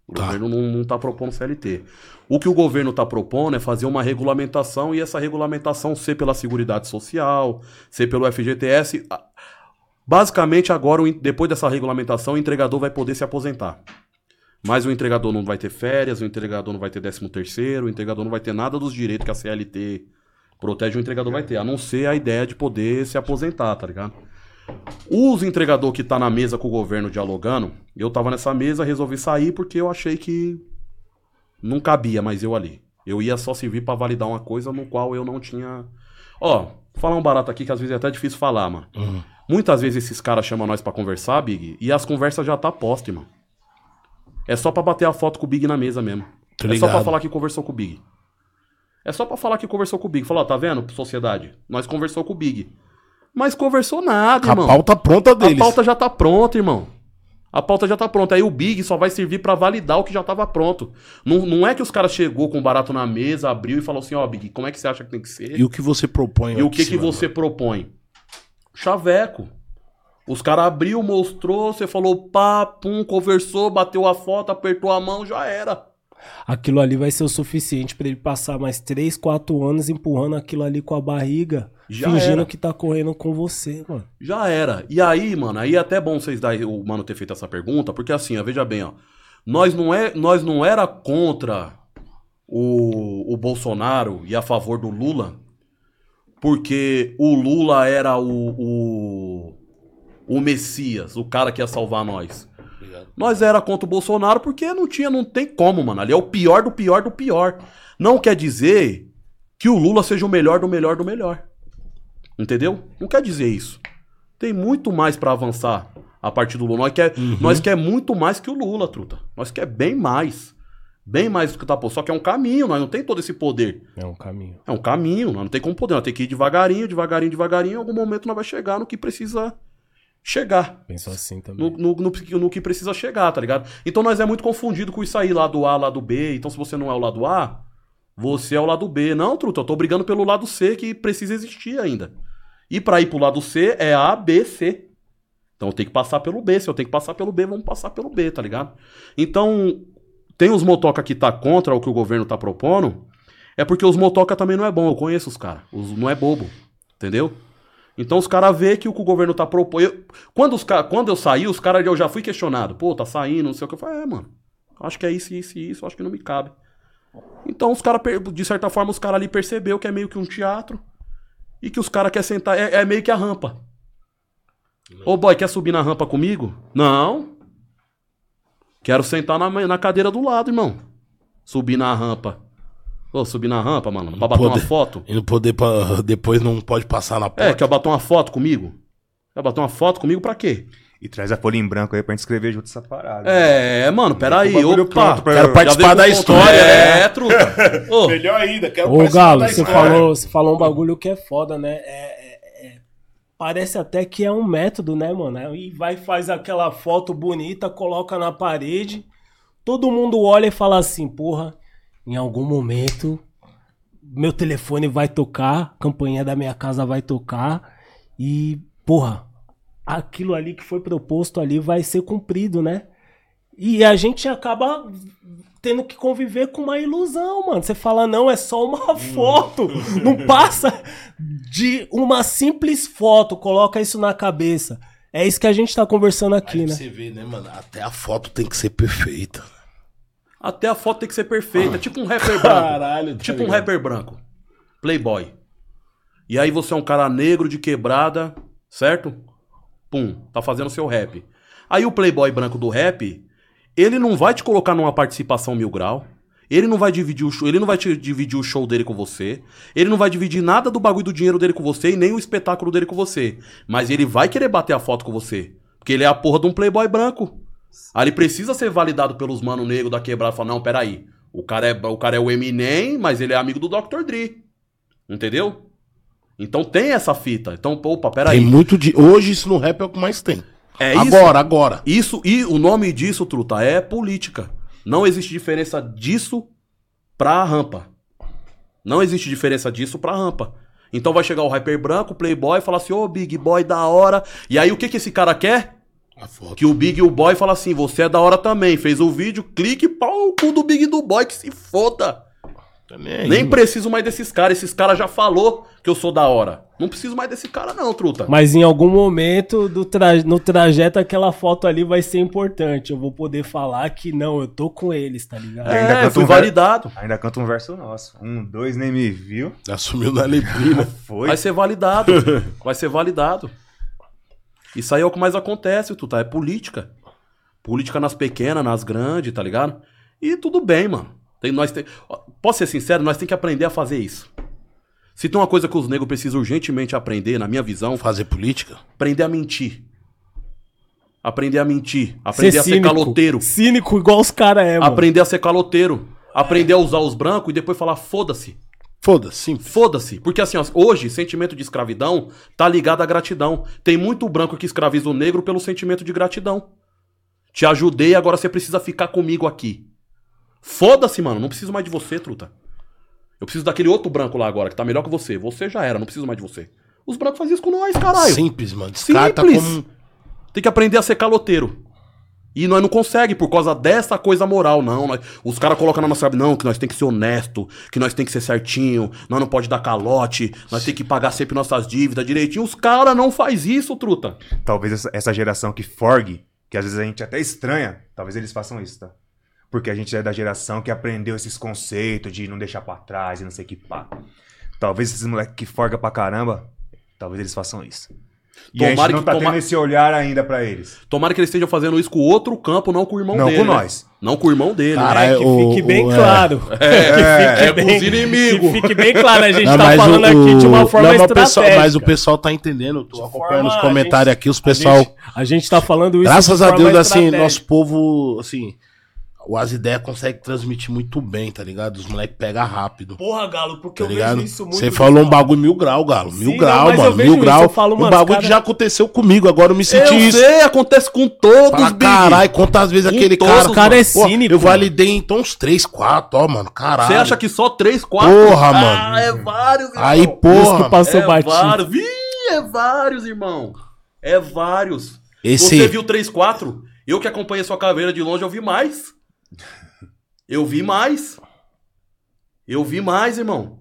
[SPEAKER 3] O
[SPEAKER 2] Tá.
[SPEAKER 3] governo não, não tá propondo CLT. O que o governo tá propondo é fazer uma regulamentação e essa regulamentação ser pela Seguridade Social, ser pelo FGTS. Basicamente, agora, depois dessa regulamentação, o entregador vai poder se aposentar. Mas o entregador não vai ter férias, o entregador não vai ter 13 terceiro, o entregador não vai ter nada dos direitos que a CLT protege o entregador vai ter, a não ser a ideia de poder se aposentar, tá ligado? Os entregador que tá na mesa com o governo dialogando, eu tava nessa mesa, resolvi sair porque eu achei que não cabia mais eu ali. Eu ia só servir pra validar uma coisa no qual eu não tinha. Ó, falar um barato aqui que às vezes é até difícil falar, mano. Muitas vezes esses caras chamam nós pra conversar, Big, e as conversas já tá posta, irmão. É só pra bater a foto com o Big na mesa mesmo.
[SPEAKER 2] Tô
[SPEAKER 3] é só pra
[SPEAKER 2] ligado.
[SPEAKER 3] falar que conversou com o Big. É só pra falar que conversou com o Big. Falou, tá vendo, sociedade? Nós conversou com o Big. Mas conversou nada,
[SPEAKER 2] A
[SPEAKER 3] irmão.
[SPEAKER 2] pauta pronta deles.
[SPEAKER 3] A pauta já tá pronta, irmão. A pauta já tá pronta. Aí o Big só vai servir pra validar o que já tava pronto. Não, não é que os caras chegou com o barato na mesa, abriu e falou assim, ó, Big, como é que você acha que tem que ser?
[SPEAKER 2] E o que você propõe
[SPEAKER 3] E o que, que você propõe? Chaveco. Os caras abriu, mostrou, você falou pá, pum, conversou, bateu a foto, apertou a mão, já era.
[SPEAKER 1] Aquilo ali vai ser o suficiente pra ele passar mais 3, 4 anos empurrando aquilo ali com a barriga,
[SPEAKER 3] Já
[SPEAKER 1] fingindo
[SPEAKER 3] era.
[SPEAKER 1] que tá correndo com você, mano.
[SPEAKER 3] Já era. E aí, mano, aí é até bom vocês darem o mano ter feito essa pergunta, porque assim, ó, veja bem, ó. Nós não, é, nós não era contra o, o Bolsonaro e a favor do Lula, porque o Lula era o, o, o Messias, o cara que ia salvar nós. Nós era contra o Bolsonaro porque não tinha, não tem como, mano. Ali é o pior do pior do pior. Não quer dizer que o Lula seja o melhor do melhor do melhor. Entendeu? Não quer dizer isso. Tem muito mais pra avançar a partir do Lula. Nós quer, nós quer muito mais que o Lula, truta. Nós quer bem mais. Bem mais do que o Tapô. Só que é um caminho, nós não tem todo esse poder.
[SPEAKER 1] É um caminho.
[SPEAKER 3] É um caminho, nós não tem como poder. Nós tem que ir devagarinho, devagarinho, devagarinho. Em algum momento nós vai chegar no que precisa chegar.
[SPEAKER 1] Penso assim também.
[SPEAKER 3] No, no, no- no que precisa chegar, tá ligado? Então nós é muito confundido com isso aí, lado A, lado B. Então se você não é o lado A, você é o lado B. Não, truta, eu tô brigando pelo lado C que precisa existir ainda. E pra ir pro lado C é A, B, C. Então eu tenho que passar pelo B. Se eu tenho que passar pelo B, vamos passar pelo B, tá ligado? Então, tem os motoca que tá contra o que o governo tá propondo, é porque os motoca também não é bom. Eu conheço os caras. Não é bobo. Entendeu? Então os caras vê que o que o governo tá propondo. Quando, os quando eu saí, os caras eu já fui questionado. Pô, tá saindo, não sei o que. Eu falei, é, mano. Acho que é isso, isso e isso, acho que não me cabe. Então os caras, de certa forma, os caras ali percebeu que é meio que um teatro. E que os caras querem sentar. É, é meio que a rampa. Ô boy, quer subir na rampa comigo? Não. Quero sentar na, na cadeira do lado, irmão. Subir na rampa. Ô, subir na rampa, mano. Pra bater
[SPEAKER 2] Poder.
[SPEAKER 3] uma foto.
[SPEAKER 2] E não poder pra, depois não pode passar na porta.
[SPEAKER 3] É, quer bater uma foto comigo? Quer bater uma foto comigo pra quê?
[SPEAKER 4] E traz a folha em branco aí pra gente escrever junto essa parada.
[SPEAKER 3] É, mano, peraí. Opa.
[SPEAKER 4] pra-
[SPEAKER 2] Quero participar da história. É.
[SPEAKER 3] É, truta. Ô,
[SPEAKER 2] Melhor ainda, quero
[SPEAKER 1] Ô,
[SPEAKER 2] participar
[SPEAKER 1] Galo,
[SPEAKER 2] da
[SPEAKER 1] você
[SPEAKER 2] história.
[SPEAKER 1] falou, você falou um bagulho que é foda, né? É- é- é- parece até que é um método, né, mano? E vai faz aquela foto bonita, coloca na parede, todo mundo olha e fala assim, porra, em algum momento meu telefone vai tocar, a campainha da minha casa vai tocar e, porra, aquilo ali que foi proposto ali vai ser cumprido, né? E a gente acaba tendo que conviver com uma ilusão, mano. Você fala, não, é só uma foto. Não passa de uma simples foto. Coloca isso na cabeça. É isso que a gente tá conversando aqui,
[SPEAKER 2] Aí
[SPEAKER 1] né?
[SPEAKER 2] Você vê, né, mano? Até a foto tem que ser perfeita.
[SPEAKER 3] Até a foto tem que ser perfeita. Tipo um rapper branco.
[SPEAKER 2] Caralho, tá
[SPEAKER 3] Tipo um
[SPEAKER 2] ligado?
[SPEAKER 3] rapper branco. Playboy. E aí você é um cara negro de quebrada, certo? Pum, tá fazendo seu rap. Aí o playboy branco do rap, ele não vai te colocar numa participação mil grau. Ele não vai dividir o show, ele não vai te dividir o show dele com você. Ele não vai dividir nada do bagulho do dinheiro dele com você e nem o espetáculo dele com você. Mas ele vai querer bater a foto com você, porque ele é a porra de um playboy branco. Aí ele precisa ser validado pelos mano negro da quebrada, falar, não, peraí, o cara, é, o cara é o Eminem, mas ele é amigo do Dr. Dre. Entendeu? Então tem essa fita. Então, opa, peraí.
[SPEAKER 2] Tem muito de. Hoje isso no rap é o que mais tem.
[SPEAKER 3] É isso?
[SPEAKER 2] agora, agora.
[SPEAKER 3] Isso, e o nome disso, truta, é política. Não existe diferença disso pra rampa. Não existe diferença disso pra rampa. Então vai chegar o rapper branco, o playboy, e falar assim, ô Big Boy, da hora. E aí o que que esse cara quer?
[SPEAKER 2] A foto.
[SPEAKER 3] Que o Big e o Boy fala assim, você é da hora também. Fez o vídeo, clique, pau, o cu do Big e do Boy, que se foda.
[SPEAKER 2] Nem aí,
[SPEAKER 3] Nem preciso mais desses caras. Esses caras já falou que eu sou da hora. Não preciso mais desse cara não, truta.
[SPEAKER 1] Mas em algum momento do tra- no trajeto aquela foto ali vai ser importante. Eu vou poder falar que não, eu tô com eles, tá ligado?
[SPEAKER 4] ainda
[SPEAKER 3] É,
[SPEAKER 4] canta
[SPEAKER 3] fui
[SPEAKER 4] um ver-
[SPEAKER 3] validado.
[SPEAKER 4] Ainda canta um verso nosso. Um, dois, nem me viu.
[SPEAKER 2] Assumiu na neblina.
[SPEAKER 4] Foi.
[SPEAKER 3] Vai ser validado. Vai ser validado. Isso aí é o que mais acontece, Tuta. É política. Política nas pequenas, nas grandes, tá ligado? E tudo bem, mano. Tem, nós tem... Posso ser sincero? Nós temos que aprender a fazer isso. Se tem uma coisa que os negros precisam urgentemente aprender, na minha visão,
[SPEAKER 2] Fazer política?
[SPEAKER 3] aprender a mentir. Aprender a mentir. Aprender a ser
[SPEAKER 1] cínico.
[SPEAKER 3] caloteiro.
[SPEAKER 1] Cínico igual os caras é, mano.
[SPEAKER 3] Aprender a ser caloteiro. Aprender a usar os brancos e depois falar foda-se.
[SPEAKER 2] Foda-se.
[SPEAKER 3] Foda-se. Porque assim, ó, hoje, sentimento de escravidão tá ligado à gratidão. Tem muito branco que escraviza o negro pelo sentimento de gratidão. Te ajudei, agora você precisa ficar comigo aqui. Foda-se, mano. Não preciso mais de você, truta. Eu preciso daquele outro branco lá agora, que tá melhor que você. Você já era, não preciso mais de você. Os brancos fazem isso com nós, caralho.
[SPEAKER 2] Simples, mano. Descarta
[SPEAKER 3] Simples.
[SPEAKER 2] como.
[SPEAKER 3] Tem que aprender a ser caloteiro. E nós não consegue por causa dessa coisa moral, não. Nós- os caras colocam na nossa não, que nós tem que ser honesto, que nós tem que ser certinho, nós não pode dar calote, nós tem que pagar sempre nossas dívidas direitinho. Os caras não faz isso, truta.
[SPEAKER 4] Talvez essa, geração que forgue, que às vezes a gente até estranha, talvez eles façam isso, tá? Porque a gente é da geração que aprendeu esses conceitos de não deixar pra trás e não sei que pá. Talvez esses moleques que forga pra caramba, talvez eles façam isso. E a gente
[SPEAKER 3] Tomara
[SPEAKER 4] não
[SPEAKER 3] que-
[SPEAKER 4] tá
[SPEAKER 3] toma-
[SPEAKER 4] tendo esse olhar ainda pra eles.
[SPEAKER 3] Tomara que eles estejam fazendo isso com outro campo, não com o irmão
[SPEAKER 4] Não
[SPEAKER 3] dele.
[SPEAKER 4] com
[SPEAKER 3] né?
[SPEAKER 4] nós.
[SPEAKER 3] Não com o irmão dele.
[SPEAKER 2] Cara,
[SPEAKER 3] né?
[SPEAKER 1] É, que
[SPEAKER 2] o-
[SPEAKER 1] fique bem
[SPEAKER 2] o- é.
[SPEAKER 1] claro.
[SPEAKER 3] É,
[SPEAKER 1] que
[SPEAKER 3] com os inimigos.
[SPEAKER 1] Que fique bem claro, a gente
[SPEAKER 2] Não,
[SPEAKER 1] tá
[SPEAKER 2] mas
[SPEAKER 1] falando
[SPEAKER 2] o-
[SPEAKER 1] aqui de uma forma
[SPEAKER 2] não, mas o
[SPEAKER 1] estratégica.
[SPEAKER 2] pessoal, mas o pessoal tá entendendo. Tô acompanhando
[SPEAKER 1] forma-
[SPEAKER 2] os comentários
[SPEAKER 1] a gente-
[SPEAKER 2] aqui, os pessoal.
[SPEAKER 1] A gente, a gente tá falando isso
[SPEAKER 2] Graças
[SPEAKER 1] de
[SPEAKER 2] a Deus, assim, nosso povo, assim, o As Ideias consegue transmitir muito bem, tá ligado? Os moleques pegam rápido.
[SPEAKER 1] Porra, Galo, porque
[SPEAKER 2] Tá
[SPEAKER 1] eu
[SPEAKER 2] ligado?
[SPEAKER 1] vejo isso muito.
[SPEAKER 2] Você falou um bagulho mil grau, Galo. Mil
[SPEAKER 1] Sim,
[SPEAKER 2] grau,
[SPEAKER 1] não, mas eu
[SPEAKER 2] mano.
[SPEAKER 1] vejo
[SPEAKER 2] Mil
[SPEAKER 1] isso,
[SPEAKER 2] grau.
[SPEAKER 1] eu falo,
[SPEAKER 2] um bagulho
[SPEAKER 1] os
[SPEAKER 2] que
[SPEAKER 1] cara-
[SPEAKER 2] já aconteceu comigo, agora eu me senti
[SPEAKER 3] Eu
[SPEAKER 2] isso.
[SPEAKER 3] sei, acontece com todos,
[SPEAKER 2] Fala, caralho, quantas vezes
[SPEAKER 3] Com
[SPEAKER 2] aquele
[SPEAKER 3] todos,
[SPEAKER 2] cara.
[SPEAKER 1] O cara é cínico.
[SPEAKER 2] Eu validei então uns 3, 4, ó, mano. Caralho.
[SPEAKER 3] Você acha que só 3, 4?
[SPEAKER 2] Porra,
[SPEAKER 3] Ah,
[SPEAKER 2] mano.
[SPEAKER 3] é vários, irmão.
[SPEAKER 2] Aí, porra.
[SPEAKER 1] que passou
[SPEAKER 3] é
[SPEAKER 1] batido.
[SPEAKER 3] vários. Ih, é vários, irmão. É vários.
[SPEAKER 2] Esse.
[SPEAKER 3] Você viu 3, 4? Eu que acompanhei sua caveira de longe, eu vi mais. Eu vi mais. Eu vi mais, irmão.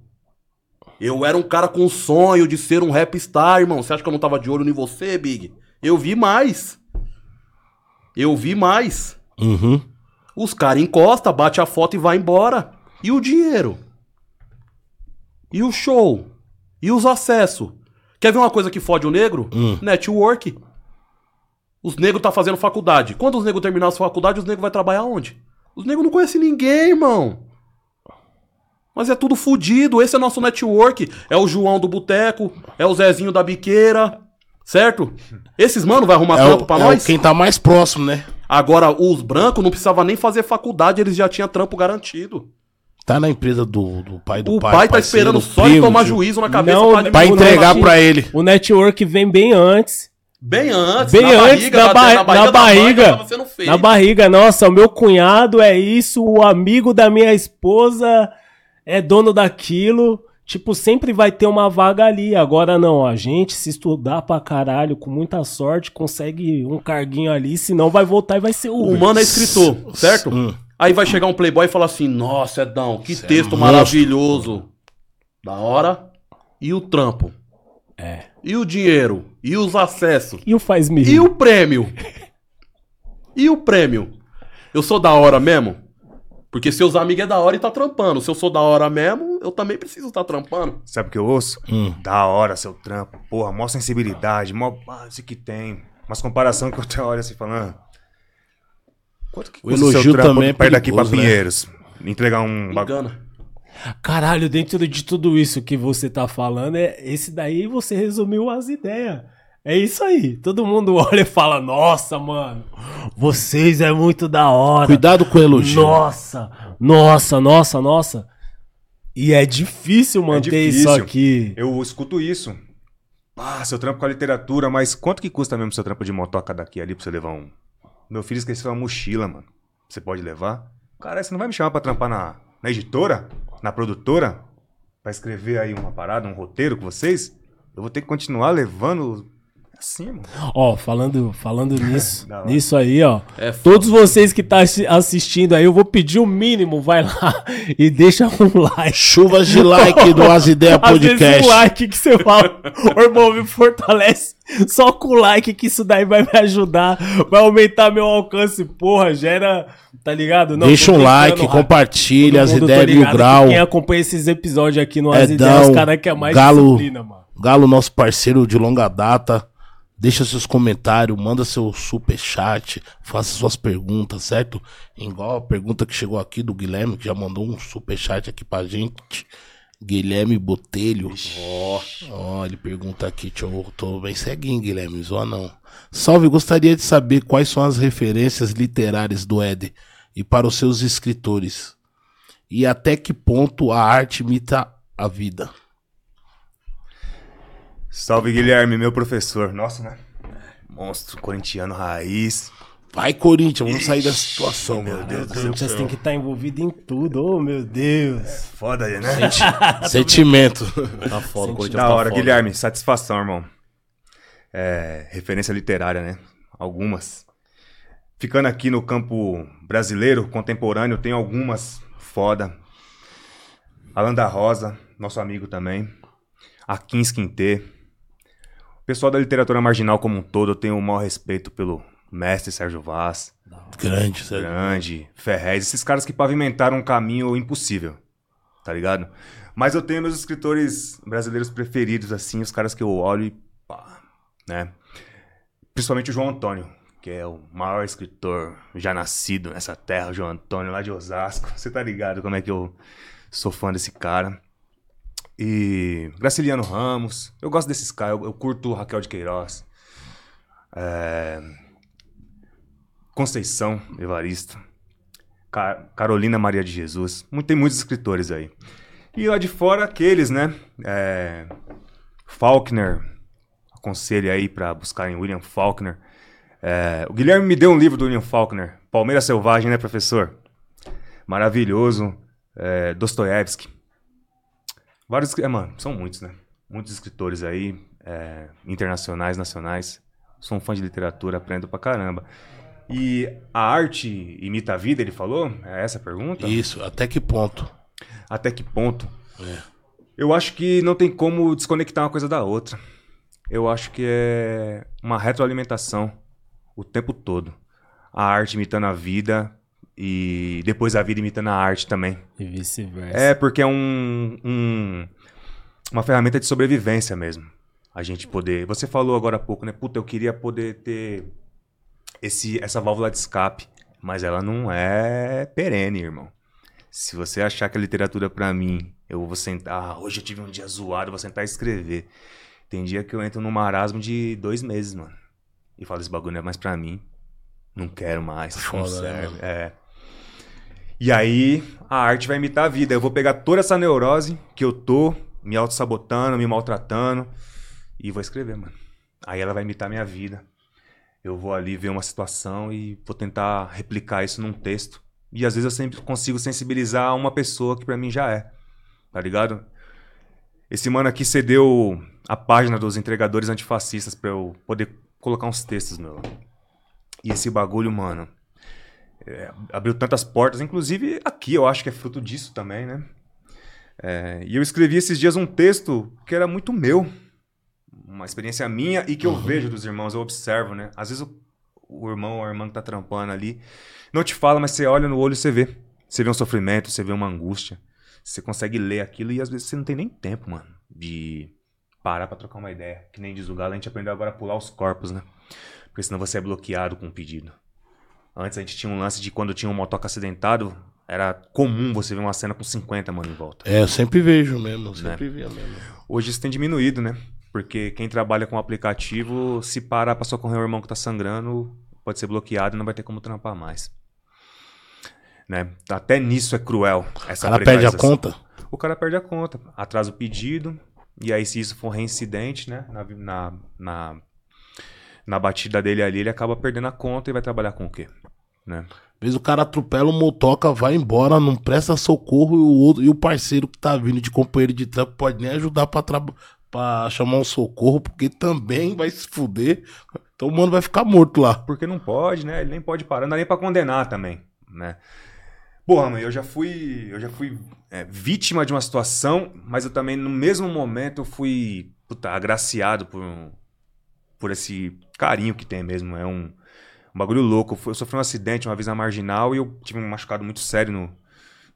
[SPEAKER 3] Eu era um cara com sonho de ser um rap star, irmão. Você acha que eu não tava de olho em você, Big? Eu vi mais. Eu vi mais.
[SPEAKER 2] Uhum.
[SPEAKER 3] Os caras encostam, bate a foto e vai embora. E o dinheiro? E o show? E os acessos? Quer ver uma coisa que fode o negro?
[SPEAKER 2] Hum.
[SPEAKER 3] Network. Os negros tá fazendo faculdade. Quando os negros terminar a sua faculdade, os negros vai trabalhar onde? Os negros não conhecem ninguém, irmão. Mas é tudo fudido. Esse é nosso network. É o João do Boteco, é o Zezinho da Biqueira. Certo? Esses mano vai arrumar
[SPEAKER 2] É,
[SPEAKER 3] trampo
[SPEAKER 2] o,
[SPEAKER 3] pra
[SPEAKER 2] é
[SPEAKER 3] nós?
[SPEAKER 2] o quem tá mais próximo, né?
[SPEAKER 3] Agora, os brancos não precisavam nem fazer faculdade, eles já tinham trampo garantido.
[SPEAKER 2] Tá na empresa do, do pai do
[SPEAKER 3] o
[SPEAKER 2] pai.
[SPEAKER 3] pai, tá
[SPEAKER 2] parceiro,
[SPEAKER 3] esperando só ele tomar juízo na cabeça
[SPEAKER 1] Não,
[SPEAKER 3] pra,
[SPEAKER 2] Pra
[SPEAKER 1] O
[SPEAKER 2] entregar pra ele.
[SPEAKER 1] O network vem bem antes.
[SPEAKER 3] Bem antes,
[SPEAKER 1] Bem
[SPEAKER 3] na
[SPEAKER 1] antes
[SPEAKER 3] barriga,
[SPEAKER 1] da,
[SPEAKER 3] na,
[SPEAKER 1] ba-
[SPEAKER 3] na
[SPEAKER 1] na
[SPEAKER 3] barriga, da mãe,
[SPEAKER 1] barriga. Na barriga, nossa, o meu cunhado é isso, o amigo da minha esposa é dono daquilo. Tipo, sempre vai ter uma vaga ali. Agora não, a gente, se estudar pra caralho, com muita sorte, consegue um carguinho ali, senão vai voltar e vai ser o
[SPEAKER 3] O mano é escritor, certo?
[SPEAKER 2] Hum.
[SPEAKER 3] Aí vai chegar um playboy e falar assim: Nossa, Edão, que
[SPEAKER 2] Cê é
[SPEAKER 3] texto
[SPEAKER 2] monstro."
[SPEAKER 3] maravilhoso. Da hora. E o trampo?
[SPEAKER 1] É.
[SPEAKER 3] E o dinheiro? E os acessos?
[SPEAKER 1] E o faz-me
[SPEAKER 3] E o prêmio? E o prêmio? Eu sou da hora mesmo? Porque seus amigos é da hora e tá trampando. Se eu sou da hora mesmo, eu também preciso estar trampando.
[SPEAKER 4] Sabe o que eu ouço?
[SPEAKER 2] Hum.
[SPEAKER 4] Da hora seu trampo. Porra, mó sensibilidade, mó base que tem. Mas comparação que eu te olho assim falando. "Ah, Quanto que
[SPEAKER 2] O
[SPEAKER 4] custa
[SPEAKER 2] elogio também é
[SPEAKER 4] perto daqui pra
[SPEAKER 2] né?
[SPEAKER 4] Pinheiros? Entregar um bagulho.
[SPEAKER 1] Caralho, dentro de tudo isso que você tá falando, é esse daí você resumiu as ideias. É isso aí. Todo mundo olha e fala: Nossa, mano, vocês é muito da hora.
[SPEAKER 2] Cuidado com o elogio.
[SPEAKER 1] Nossa, nossa, nossa, nossa. E é difícil manter isso
[SPEAKER 4] difícil.
[SPEAKER 1] aqui.
[SPEAKER 4] Eu escuto isso. Ah, seu trampo com a literatura, mas quanto que custa mesmo seu trampo de motoca daqui ali pra você levar um? Meu filho esqueceu uma mochila, mano. Você pode levar? Cara, você não vai me chamar pra trampar na, na editora? Na produtora? Pra escrever aí uma parada, um roteiro com vocês? Eu vou ter que continuar levando assim, mano.
[SPEAKER 1] Ó, falando, falando nisso, nisso aí, ó.
[SPEAKER 3] É.
[SPEAKER 1] Todos vocês que tá assi- assistindo aí, eu vou pedir o mínimo, vai lá e deixa um like.
[SPEAKER 2] Chuvas de like do As Ideias Podcast.
[SPEAKER 1] o like que você fala, ô irmão, me fortalece. Só com o like que isso daí vai me ajudar, vai aumentar meu alcance, porra, gera, tá ligado? Não,
[SPEAKER 2] Deixa um like, compartilha as ideias mil grau.
[SPEAKER 1] Quem acompanha esses episódios aqui no As
[SPEAKER 2] Edão,
[SPEAKER 1] Ideias, os caras que é mais
[SPEAKER 2] Galo.
[SPEAKER 1] disciplina, mano.
[SPEAKER 2] Galo, nosso parceiro de longa data. Deixa seus comentários, manda seu super chat, faça suas perguntas, certo? Igual a pergunta que chegou aqui do Guilherme, que já mandou um super chat aqui pra gente. Guilherme Botelho. Ó, ele pergunta aqui, eu tô bem ceguinho, Guilherme, zoa não. Salve, gostaria de saber quais são as referências literárias do Éder e para os seus escritores. E até que ponto a arte imita a vida.
[SPEAKER 4] Salve, Guilherme, meu professor. Nossa, né? Monstro corintiano raiz.
[SPEAKER 2] Vai, Corinthians, vamos sair dessa situação, meu Deus.
[SPEAKER 1] O Corinthians tem que estar envolvido em tudo, oh meu Deus.
[SPEAKER 4] Foda aí, né?
[SPEAKER 2] Sentimento.
[SPEAKER 3] Tá foda, o Corinthians
[SPEAKER 4] Da
[SPEAKER 3] tá
[SPEAKER 4] hora,
[SPEAKER 3] foda.
[SPEAKER 4] Guilherme. Satisfação, irmão. É, referência literária, né? Algumas. Ficando aqui no campo brasileiro, contemporâneo, tem algumas foda. Alan da Rosa, nosso amigo também. Aquins Quintê. Pessoal da literatura marginal como um todo, eu tenho o maior respeito pelo mestre Sérgio Vaz.
[SPEAKER 2] Grande, sério.
[SPEAKER 4] Grande, Ferrez, esses caras que pavimentaram um caminho impossível, tá ligado? Mas eu tenho meus escritores brasileiros preferidos, assim, os caras que eu olho e pá, né? Principalmente o João Antônio, que é o maior escritor já nascido nessa terra, o João Antônio, lá de Osasco. Você tá ligado como é que eu sou fã desse cara. E Graciliano Ramos, eu gosto desses caras, eu, eu curto Raquel de Queiroz. É, Conceição Evaristo, Ca- Carolina Maria de Jesus, tem muitos escritores aí. E lá de fora, aqueles, né? É, Faulkner, aconselho aí pra buscarem William Faulkner. É, o Guilherme me deu um livro do William Faulkner, Palmeira Selvagem, né, professor? Maravilhoso. É, Dostoiévski. Vários, é, mano, são muitos, né? Muitos escritores aí, é, internacionais, nacionais. Sou um fã de literatura, aprendo pra caramba. E a arte imita a vida, ele falou? É essa a pergunta?
[SPEAKER 2] Isso, até que ponto?
[SPEAKER 4] Até que ponto? Eu acho que não tem como desconectar uma coisa da outra. Eu acho que é uma retroalimentação o tempo todo. A arte imitando a vida e depois a vida imitando a arte também.
[SPEAKER 1] E vice-versa.
[SPEAKER 4] É, porque é um, um- uma ferramenta de sobrevivência mesmo. A gente poder. Você falou agora há pouco, né? Puta, eu queria poder ter esse, essa válvula de escape. Mas ela não é perene, irmão. Se você achar que a literatura pra mim, eu vou sentar, ah, hoje eu tive um dia zoado, vou sentar e escrever. Tem dia que eu entro num marasmo de dois meses, mano. E falo, esse bagulho não é mais pra mim. Não quero mais.
[SPEAKER 2] Foda,
[SPEAKER 4] não
[SPEAKER 2] né,
[SPEAKER 4] serve. É. E aí, a arte vai imitar a vida. Eu vou pegar toda essa neurose que eu tô me auto-sabotando, me maltratando, e vou escrever, mano. Aí ela vai imitar a minha vida. Eu vou ali ver uma situação e vou tentar replicar isso num texto. E às vezes eu sempre consigo sensibilizar uma pessoa que pra mim já é. Tá ligado? Esse mano aqui cedeu a página dos entregadores antifascistas pra eu poder colocar uns textos, meu. E esse bagulho, mano, é, abriu tantas portas, inclusive aqui eu acho que é fruto disso também, né? É, e eu escrevi esses dias um texto que era muito meu, uma experiência minha e que eu vejo dos irmãos, eu observo, né? Às vezes o, o irmão ou a irmã que tá trampando ali não te fala, mas você olha no olho e você vê. Você vê um sofrimento, você vê uma angústia. Você consegue ler aquilo e às vezes você não tem nem tempo, mano, de parar pra trocar uma ideia. Que nem diz o Galo, a gente aprendeu agora a pular os corpos, né? Porque senão você é bloqueado com um pedido. Antes a gente tinha um lance de quando tinha um motoca acidentado, era comum você ver uma cena com 50 mano em volta.
[SPEAKER 2] É, eu sempre vejo mesmo, eu
[SPEAKER 4] Né?
[SPEAKER 2] sempre via mesmo.
[SPEAKER 4] Hoje isso tem diminuído, né? Porque quem trabalha com aplicativo, se parar pra socorrer um irmão que tá sangrando, pode ser bloqueado e não vai ter como trampar mais. Né? Até nisso é cruel.
[SPEAKER 2] O
[SPEAKER 4] Essa
[SPEAKER 2] cara perde a conta.
[SPEAKER 4] O cara perde a conta, atrasa o pedido, e aí se isso for reincidente, né? Na, na, na, na batida dele ali, ele acaba perdendo a conta e vai trabalhar com o quê? Né?
[SPEAKER 2] Às vezes o cara atropela o motoca, vai embora, não presta socorro e o, outro, e o parceiro que tá vindo de companheiro de trampo pode nem ajudar pra, chamar um socorro, porque também vai se fuder. Então o mano vai ficar morto lá.
[SPEAKER 4] Porque não pode, né? Ele nem pode parar, não dá nem pra condenar também, né? Porra, mãe, eu já fui, eu já fui é, vítima de uma situação, mas eu também, no mesmo momento, eu fui puta, agraciado por, por esse carinho que tem mesmo. É um, um bagulho louco. Eu, sofri um acidente uma vez na marginal e eu tive um machucado muito sério no,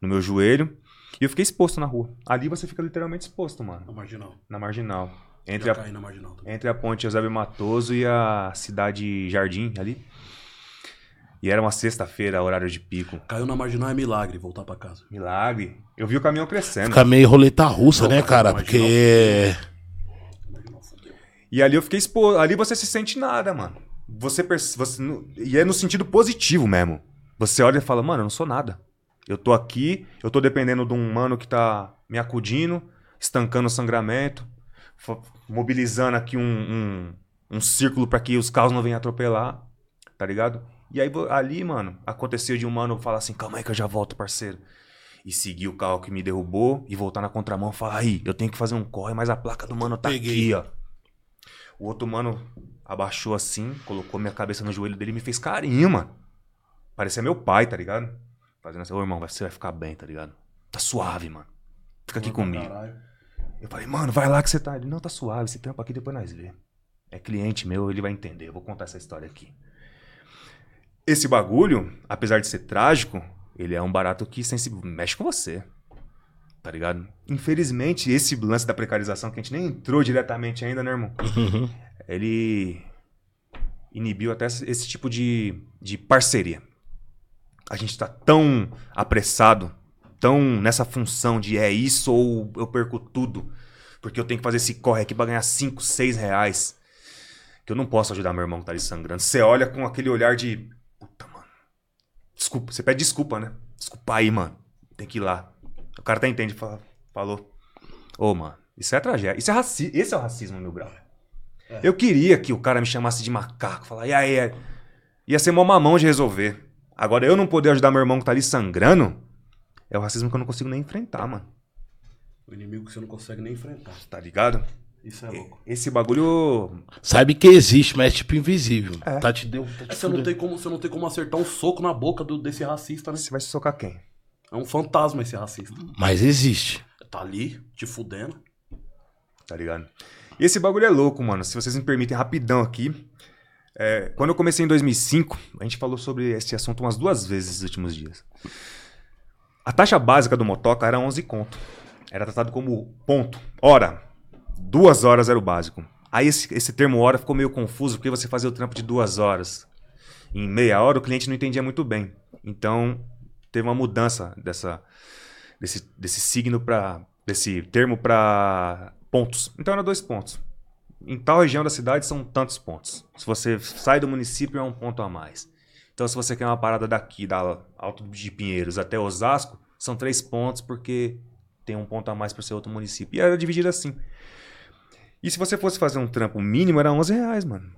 [SPEAKER 4] no meu joelho. E eu fiquei exposto na rua. Ali você fica literalmente exposto, mano.
[SPEAKER 3] Na marginal.
[SPEAKER 4] Na marginal. Entre
[SPEAKER 3] Já
[SPEAKER 4] a,
[SPEAKER 3] na marginal também.
[SPEAKER 4] entre a ponte Eusébio Matoso e a cidade Jardim ali. E era uma sexta-feira, horário de pico.
[SPEAKER 3] Caiu na marginal é milagre voltar pra casa.
[SPEAKER 4] Milagre. Eu vi o caminhão crescendo.
[SPEAKER 2] Fica meio roleta russa,
[SPEAKER 3] Não,
[SPEAKER 2] né,
[SPEAKER 3] cara,
[SPEAKER 2] Porque.
[SPEAKER 4] E ali eu fiquei exposto. Ali você se sente nada, mano. Você, você E é no sentido positivo mesmo. Você olha e fala, mano, eu não sou nada. Eu tô aqui, eu tô dependendo de um mano que tá me acudindo, estancando o sangramento, mobilizando aqui um, um, um círculo pra que os carros não venham atropelar, tá ligado? E aí ali, mano, aconteceu de um mano falar assim, calma aí que eu já volto, parceiro. E seguir o carro que me derrubou e voltar na contramão e falar, aí, eu tenho que fazer um corre, mas a placa do mano tá
[SPEAKER 2] Peguei.
[SPEAKER 4] aqui, ó. O outro mano abaixou assim, colocou minha cabeça no joelho dele e me fez carinho, mano. Parecia meu pai, tá ligado? Fazendo assim, ô irmão, você vai ficar bem, tá ligado? Tá suave, mano. Fica aqui comigo.
[SPEAKER 3] Caralho.
[SPEAKER 4] Eu falei, mano, vai lá que você tá. Ele, não, tá suave, esse trampo aqui depois nós vê. É cliente meu, ele vai entender. Eu vou contar essa história aqui. Esse bagulho, apesar de ser trágico, ele é um barato que sensi- mexe com você. Tá ligado? Infelizmente, esse lance da precarização, que a gente nem entrou diretamente ainda, né, irmão?
[SPEAKER 2] Uhum.
[SPEAKER 4] ele inibiu até esse tipo de, de parceria. A gente tá tão apressado, tão nessa função de é isso ou eu perco tudo, porque eu tenho que fazer esse corre aqui pra ganhar 5, 6 reais, que eu não posso ajudar meu irmão que tá ali sangrando. Você olha com aquele olhar de. Puta, mano. Desculpa, você pede desculpa, né? Desculpa aí, mano. Tem que ir lá. O cara até entende, fala, falou. Ô, mano, isso é tragédia. Isso é raci Esse é o racismo, meu grau. Eu queria que o cara me chamasse de macaco, falar, e aí, é?" ia ser mó mamão de resolver. Agora, eu não poder ajudar meu irmão que tá ali sangrando, é o racismo que eu não consigo nem enfrentar, mano.
[SPEAKER 3] O inimigo que você não consegue nem enfrentar.
[SPEAKER 4] Tá ligado?
[SPEAKER 3] Isso é louco.
[SPEAKER 4] Esse bagulho.
[SPEAKER 2] Sabe que existe, mas é tipo invisível.
[SPEAKER 4] É.
[SPEAKER 2] Tá te deu. Tá te
[SPEAKER 3] É, você, não tem como, você não tem como acertar um soco na boca do- desse racista, né?
[SPEAKER 4] Você vai se socar quem?
[SPEAKER 3] É um fantasma esse racista.
[SPEAKER 2] Mas existe.
[SPEAKER 3] Tá ali, te fudendo.
[SPEAKER 4] Tá ligado? E esse bagulho é louco, mano. Se vocês me permitem, rapidão aqui. É, quando eu comecei em 2005, a gente falou sobre esse assunto umas duas vezes nos últimos dias. A taxa básica do motoca era 11 conto. Era tratado como ponto. Hora. Duas horas era o básico. Aí esse, esse termo hora ficou meio confuso, porque você fazia o trampo de duas horas. Em meia hora o cliente não entendia muito bem. Então, teve uma mudança dessa, desse, desse signo para desse termo para pontos. Então era dois pontos. Em tal região da cidade são tantos pontos. Se você sai do município é um ponto a mais. Então se você quer uma parada daqui, da Alto de Pinheiros até Osasco, são três pontos porque tem um ponto a mais para ser outro município. E era dividido assim. E se você fosse fazer um trampo mínimo, era 11 reais, mano.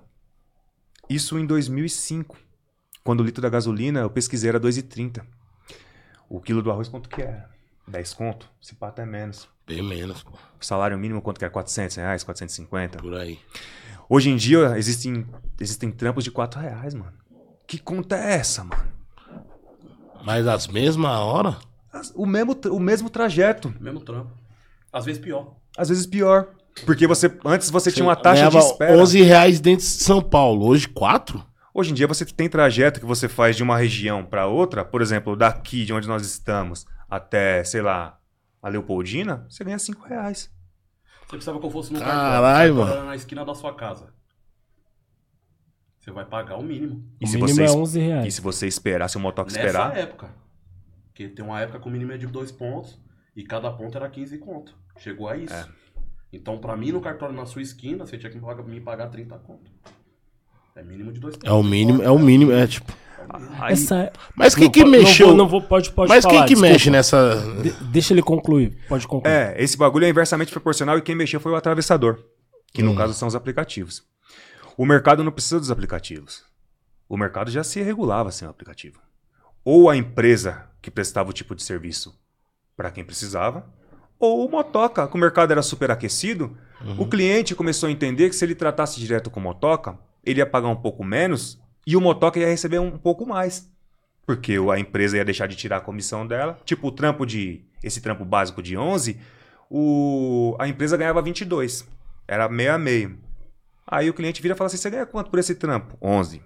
[SPEAKER 4] Isso em 2005. Quando o litro da gasolina, eu pesquisei, era 2,30. O quilo do arroz, quanto que era? 10 conto? Se pá, até menos.
[SPEAKER 2] Bem menos, pô.
[SPEAKER 4] O salário mínimo, quanto que era? 400 reais? 450?
[SPEAKER 2] Por aí.
[SPEAKER 4] Hoje em dia, existem, existem trampos de 4 reais, mano. Que conta é essa, mano?
[SPEAKER 2] Mas às mesmas horas?
[SPEAKER 4] As- O mesmo, o mesmo trajeto.
[SPEAKER 3] Mesmo trampo. Às vezes pior.
[SPEAKER 4] Às vezes pior. Porque você antes você tinha uma taxa de espera.
[SPEAKER 2] 11 reais dentro de São Paulo. Hoje, 4?
[SPEAKER 4] Hoje em dia você tem trajeto que você faz de uma região para outra, por exemplo, daqui de onde nós estamos até, sei lá, a Leopoldina, você ganha 5 reais.
[SPEAKER 3] Você precisava que eu fosse no
[SPEAKER 2] Caralho,
[SPEAKER 3] cartório.
[SPEAKER 2] mano.
[SPEAKER 3] Cartório era na esquina da sua casa. Você vai pagar o mínimo.
[SPEAKER 4] E
[SPEAKER 1] o
[SPEAKER 4] se,
[SPEAKER 1] mínimo
[SPEAKER 4] você,
[SPEAKER 1] é
[SPEAKER 4] es-
[SPEAKER 1] 11 reais.
[SPEAKER 4] e se você esperar, se o motoca
[SPEAKER 3] Nessa
[SPEAKER 4] esperar,
[SPEAKER 3] época. Porque tem uma época que o mínimo é de dois pontos e cada ponto era 15 conto. Chegou a isso.
[SPEAKER 4] É.
[SPEAKER 3] Então, pra mim, no cartório na sua esquina, você tinha que me pagar, me pagar 30 conto. É mínimo de dois pontos.
[SPEAKER 2] É o mínimo, é o mínimo, é tipo.
[SPEAKER 4] Aí-
[SPEAKER 1] Essa...
[SPEAKER 2] Mas quem
[SPEAKER 1] Não,
[SPEAKER 2] que mexeu?
[SPEAKER 1] Não vou, não vou pode, pode
[SPEAKER 2] Mas
[SPEAKER 1] falar,
[SPEAKER 2] quem que
[SPEAKER 1] desculpa.
[SPEAKER 2] mexe nessa.
[SPEAKER 1] De- deixa ele concluir. Pode concluir.
[SPEAKER 4] é, esse bagulho é inversamente proporcional e quem mexeu foi o atravessador, que no
[SPEAKER 2] Hum.
[SPEAKER 4] caso são os aplicativos. O mercado não precisa dos aplicativos. O mercado já se regulava sem o aplicativo. Ou a empresa que prestava o tipo de serviço para quem precisava, ou o motoca, que o mercado era superaquecido, o cliente começou a entender que se ele tratasse direto com o motoca, ele ia pagar um pouco menos e o motoca ia receber um pouco mais. Porque a empresa ia deixar de tirar a comissão dela. Tipo, o trampo de. Esse trampo básico de 11, o, a empresa ganhava 22. Era meio a meio. Aí o cliente vira e fala assim: você ganha quanto por esse trampo? 11.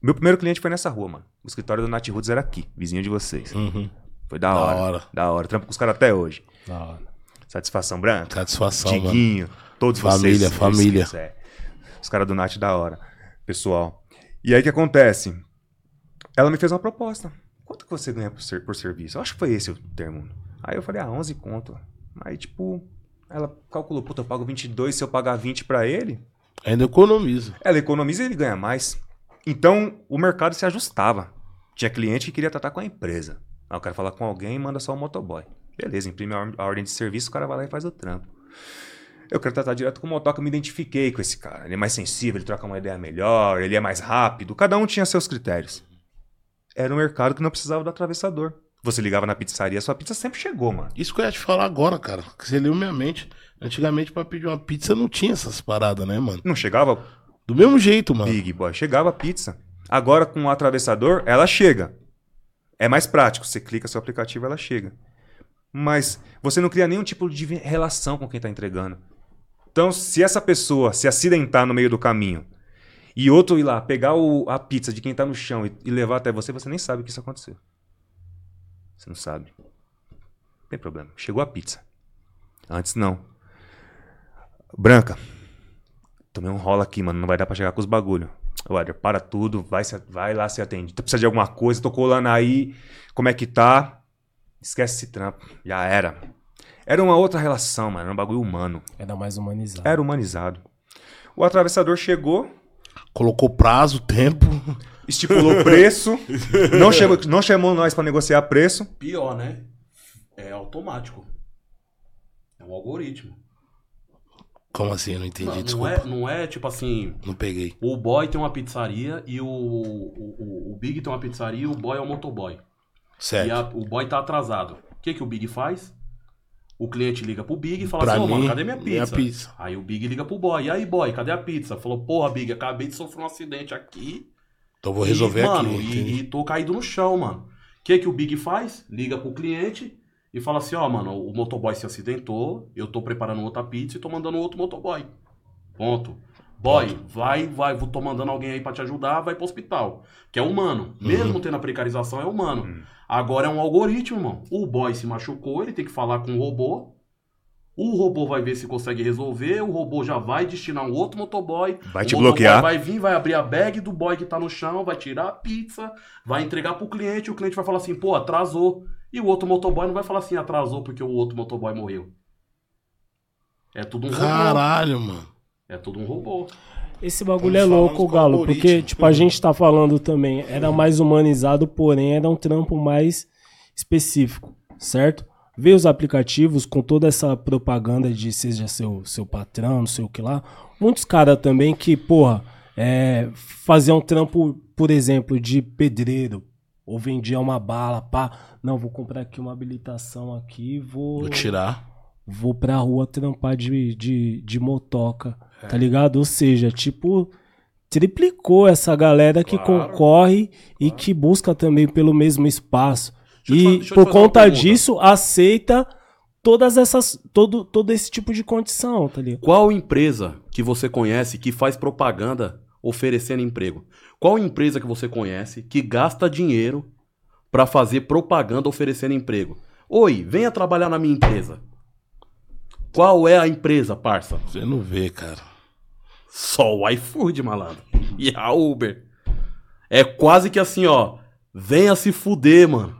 [SPEAKER 4] Meu primeiro cliente foi nessa rua, mano. O escritório do Nat Roots era aqui, vizinho de vocês.
[SPEAKER 2] Uhum.
[SPEAKER 4] Foi da
[SPEAKER 2] Da
[SPEAKER 4] hora.
[SPEAKER 2] hora.
[SPEAKER 4] Da hora. Trampo com os caras até hoje.
[SPEAKER 1] Da hora.
[SPEAKER 4] Satisfação branca.
[SPEAKER 2] Satisfação, mano.
[SPEAKER 4] Diguinho, todos
[SPEAKER 2] Família,
[SPEAKER 4] vocês.
[SPEAKER 2] família.
[SPEAKER 4] Isso, é. Os caras do Nat da hora, pessoal. E aí o que acontece? Ela me fez uma proposta. Quanto que você ganha por, ser- por serviço? Eu acho que foi esse o termo. Aí eu falei, ah, 11 conto. Aí, tipo, ela calculou, puta, eu pago 22, se eu pagar 20 pra ele,
[SPEAKER 2] Ainda economiza.
[SPEAKER 4] ela economiza e ele ganha mais. Então, o mercado se ajustava. Tinha cliente que queria tratar com a empresa. Ah, eu quero falar com alguém e manda só o motoboy. Beleza, imprime a ordem de serviço, o cara vai lá e faz o trampo. Eu quero tratar direto com o motoca, eu me identifiquei com esse cara. Ele é mais sensível, ele troca uma ideia melhor, ele é mais rápido. Cada um tinha seus critérios. Era um mercado que não precisava do atravessador. Você ligava na pizzaria, sua pizza sempre chegou, mano.
[SPEAKER 2] Isso que eu ia te falar agora, cara. Que você leu minha mente. Antigamente, pra pedir uma pizza, não tinha essas paradas, né, mano?
[SPEAKER 4] Não chegava
[SPEAKER 2] Do mesmo jeito, mano.
[SPEAKER 4] Big Boy. Chegava a pizza. Agora, com o atravessador, ela chega. É mais prático. Você clica seu aplicativo, ela chega. Mas você não cria nenhum tipo de relação com quem está entregando. Então, se essa pessoa se acidentar no meio do caminho e outro ir lá pegar o- a pizza de quem está no chão e, e levar até você, você nem sabe que isso aconteceu. Você não sabe. Não tem problema. Chegou a pizza. Antes não. Branca, Tomei um rola aqui, mano. Não vai dar pra chegar com os bagulho. Ô, Éder, para tudo. Vai, vai lá se atende. Tu precisa de alguma coisa? Tô colando aí. Como é que tá? Esquece esse trampo. Já era. Era uma outra relação, mano. Era um bagulho humano.
[SPEAKER 1] Era mais humanizado.
[SPEAKER 4] Era humanizado. O atravessador chegou,
[SPEAKER 2] Colocou prazo, tempo.
[SPEAKER 4] estipulou preço. não, chamou, não chamou nós pra negociar preço.
[SPEAKER 3] Pior, né? É automático. É um algoritmo.
[SPEAKER 2] Como assim? Eu não entendi,
[SPEAKER 3] Não, não,
[SPEAKER 2] desculpa.
[SPEAKER 3] é, não é tipo assim,
[SPEAKER 2] Não peguei.
[SPEAKER 3] o boy tem uma pizzaria e o, o, o- o Big tem uma pizzaria e o boy é o motoboy.
[SPEAKER 2] Certo.
[SPEAKER 3] E a- o boy tá atrasado. O que, que o Big faz? O cliente liga pro Big e fala
[SPEAKER 2] Pra
[SPEAKER 3] assim, ô mano,
[SPEAKER 2] mim,
[SPEAKER 3] cadê minha
[SPEAKER 2] minha
[SPEAKER 3] pizza?
[SPEAKER 2] pizza.
[SPEAKER 3] Aí o Big liga pro boy. E aí, boy, cadê a pizza? Falou, porra, Big, acabei de sofrer um acidente aqui.
[SPEAKER 2] Então vou resolver
[SPEAKER 3] e,
[SPEAKER 2] aqui.
[SPEAKER 3] Mano, e, e tô caído no chão, mano. O que, que o Big faz? Liga pro cliente e fala assim, ó, mano, o motoboy se acidentou, eu tô preparando outra pizza e tô mandando outro motoboy. Ponto. Boy, vai, vai, vou- tô mandando alguém aí pra te ajudar, vai pro hospital. Que é humano.
[SPEAKER 2] Uhum.
[SPEAKER 3] Mesmo tendo a precarização, é humano. Agora é um algoritmo, irmão. O boy se machucou, ele tem que falar com o robô. O robô vai ver se consegue resolver, o robô já vai destinar um outro motoboy.
[SPEAKER 4] Vai te bloquear.
[SPEAKER 3] Vai vir, vai abrir a bag do boy que tá no chão, vai tirar a pizza, vai entregar pro cliente, o cliente vai falar assim, pô, atrasou. E o outro motoboy não vai falar assim, atrasou porque o outro motoboy morreu. É tudo um robô.
[SPEAKER 2] Caralho, mano.
[SPEAKER 3] É tudo um robô.
[SPEAKER 1] Esse bagulho é
[SPEAKER 2] Estamos falando
[SPEAKER 1] louco, Galo, porque, tipo, a gente tá falando também, era mais humanizado, porém era um trampo mais específico, certo? Ver os aplicativos com toda essa propaganda de seja seu, seu patrão, não sei o que lá. Muitos caras também que, porra, é, faziam um trampo, por exemplo, de pedreiro, ou vendia uma bala, pá. Não, vou comprar aqui uma habilitação aqui, vou
[SPEAKER 2] Vou tirar.
[SPEAKER 1] vou pra rua trampar de, de, de motoca, tá ligado? Ou seja, tipo, triplicou essa galera que
[SPEAKER 3] Claro,
[SPEAKER 1] concorre e que busca também pelo mesmo espaço. E por conta disso, aceita todas essas, todo, todo esse tipo de condição, tá ligado?
[SPEAKER 3] Qual empresa que você conhece que faz propaganda oferecendo emprego? Qual empresa que você conhece que gasta dinheiro pra fazer propaganda oferecendo emprego? Oi, venha trabalhar na minha empresa. Qual é a empresa, parça?
[SPEAKER 2] Você não vê, cara.
[SPEAKER 3] Só o iFood, malandro. E a Uber. É quase que assim, ó. Venha se fuder, mano.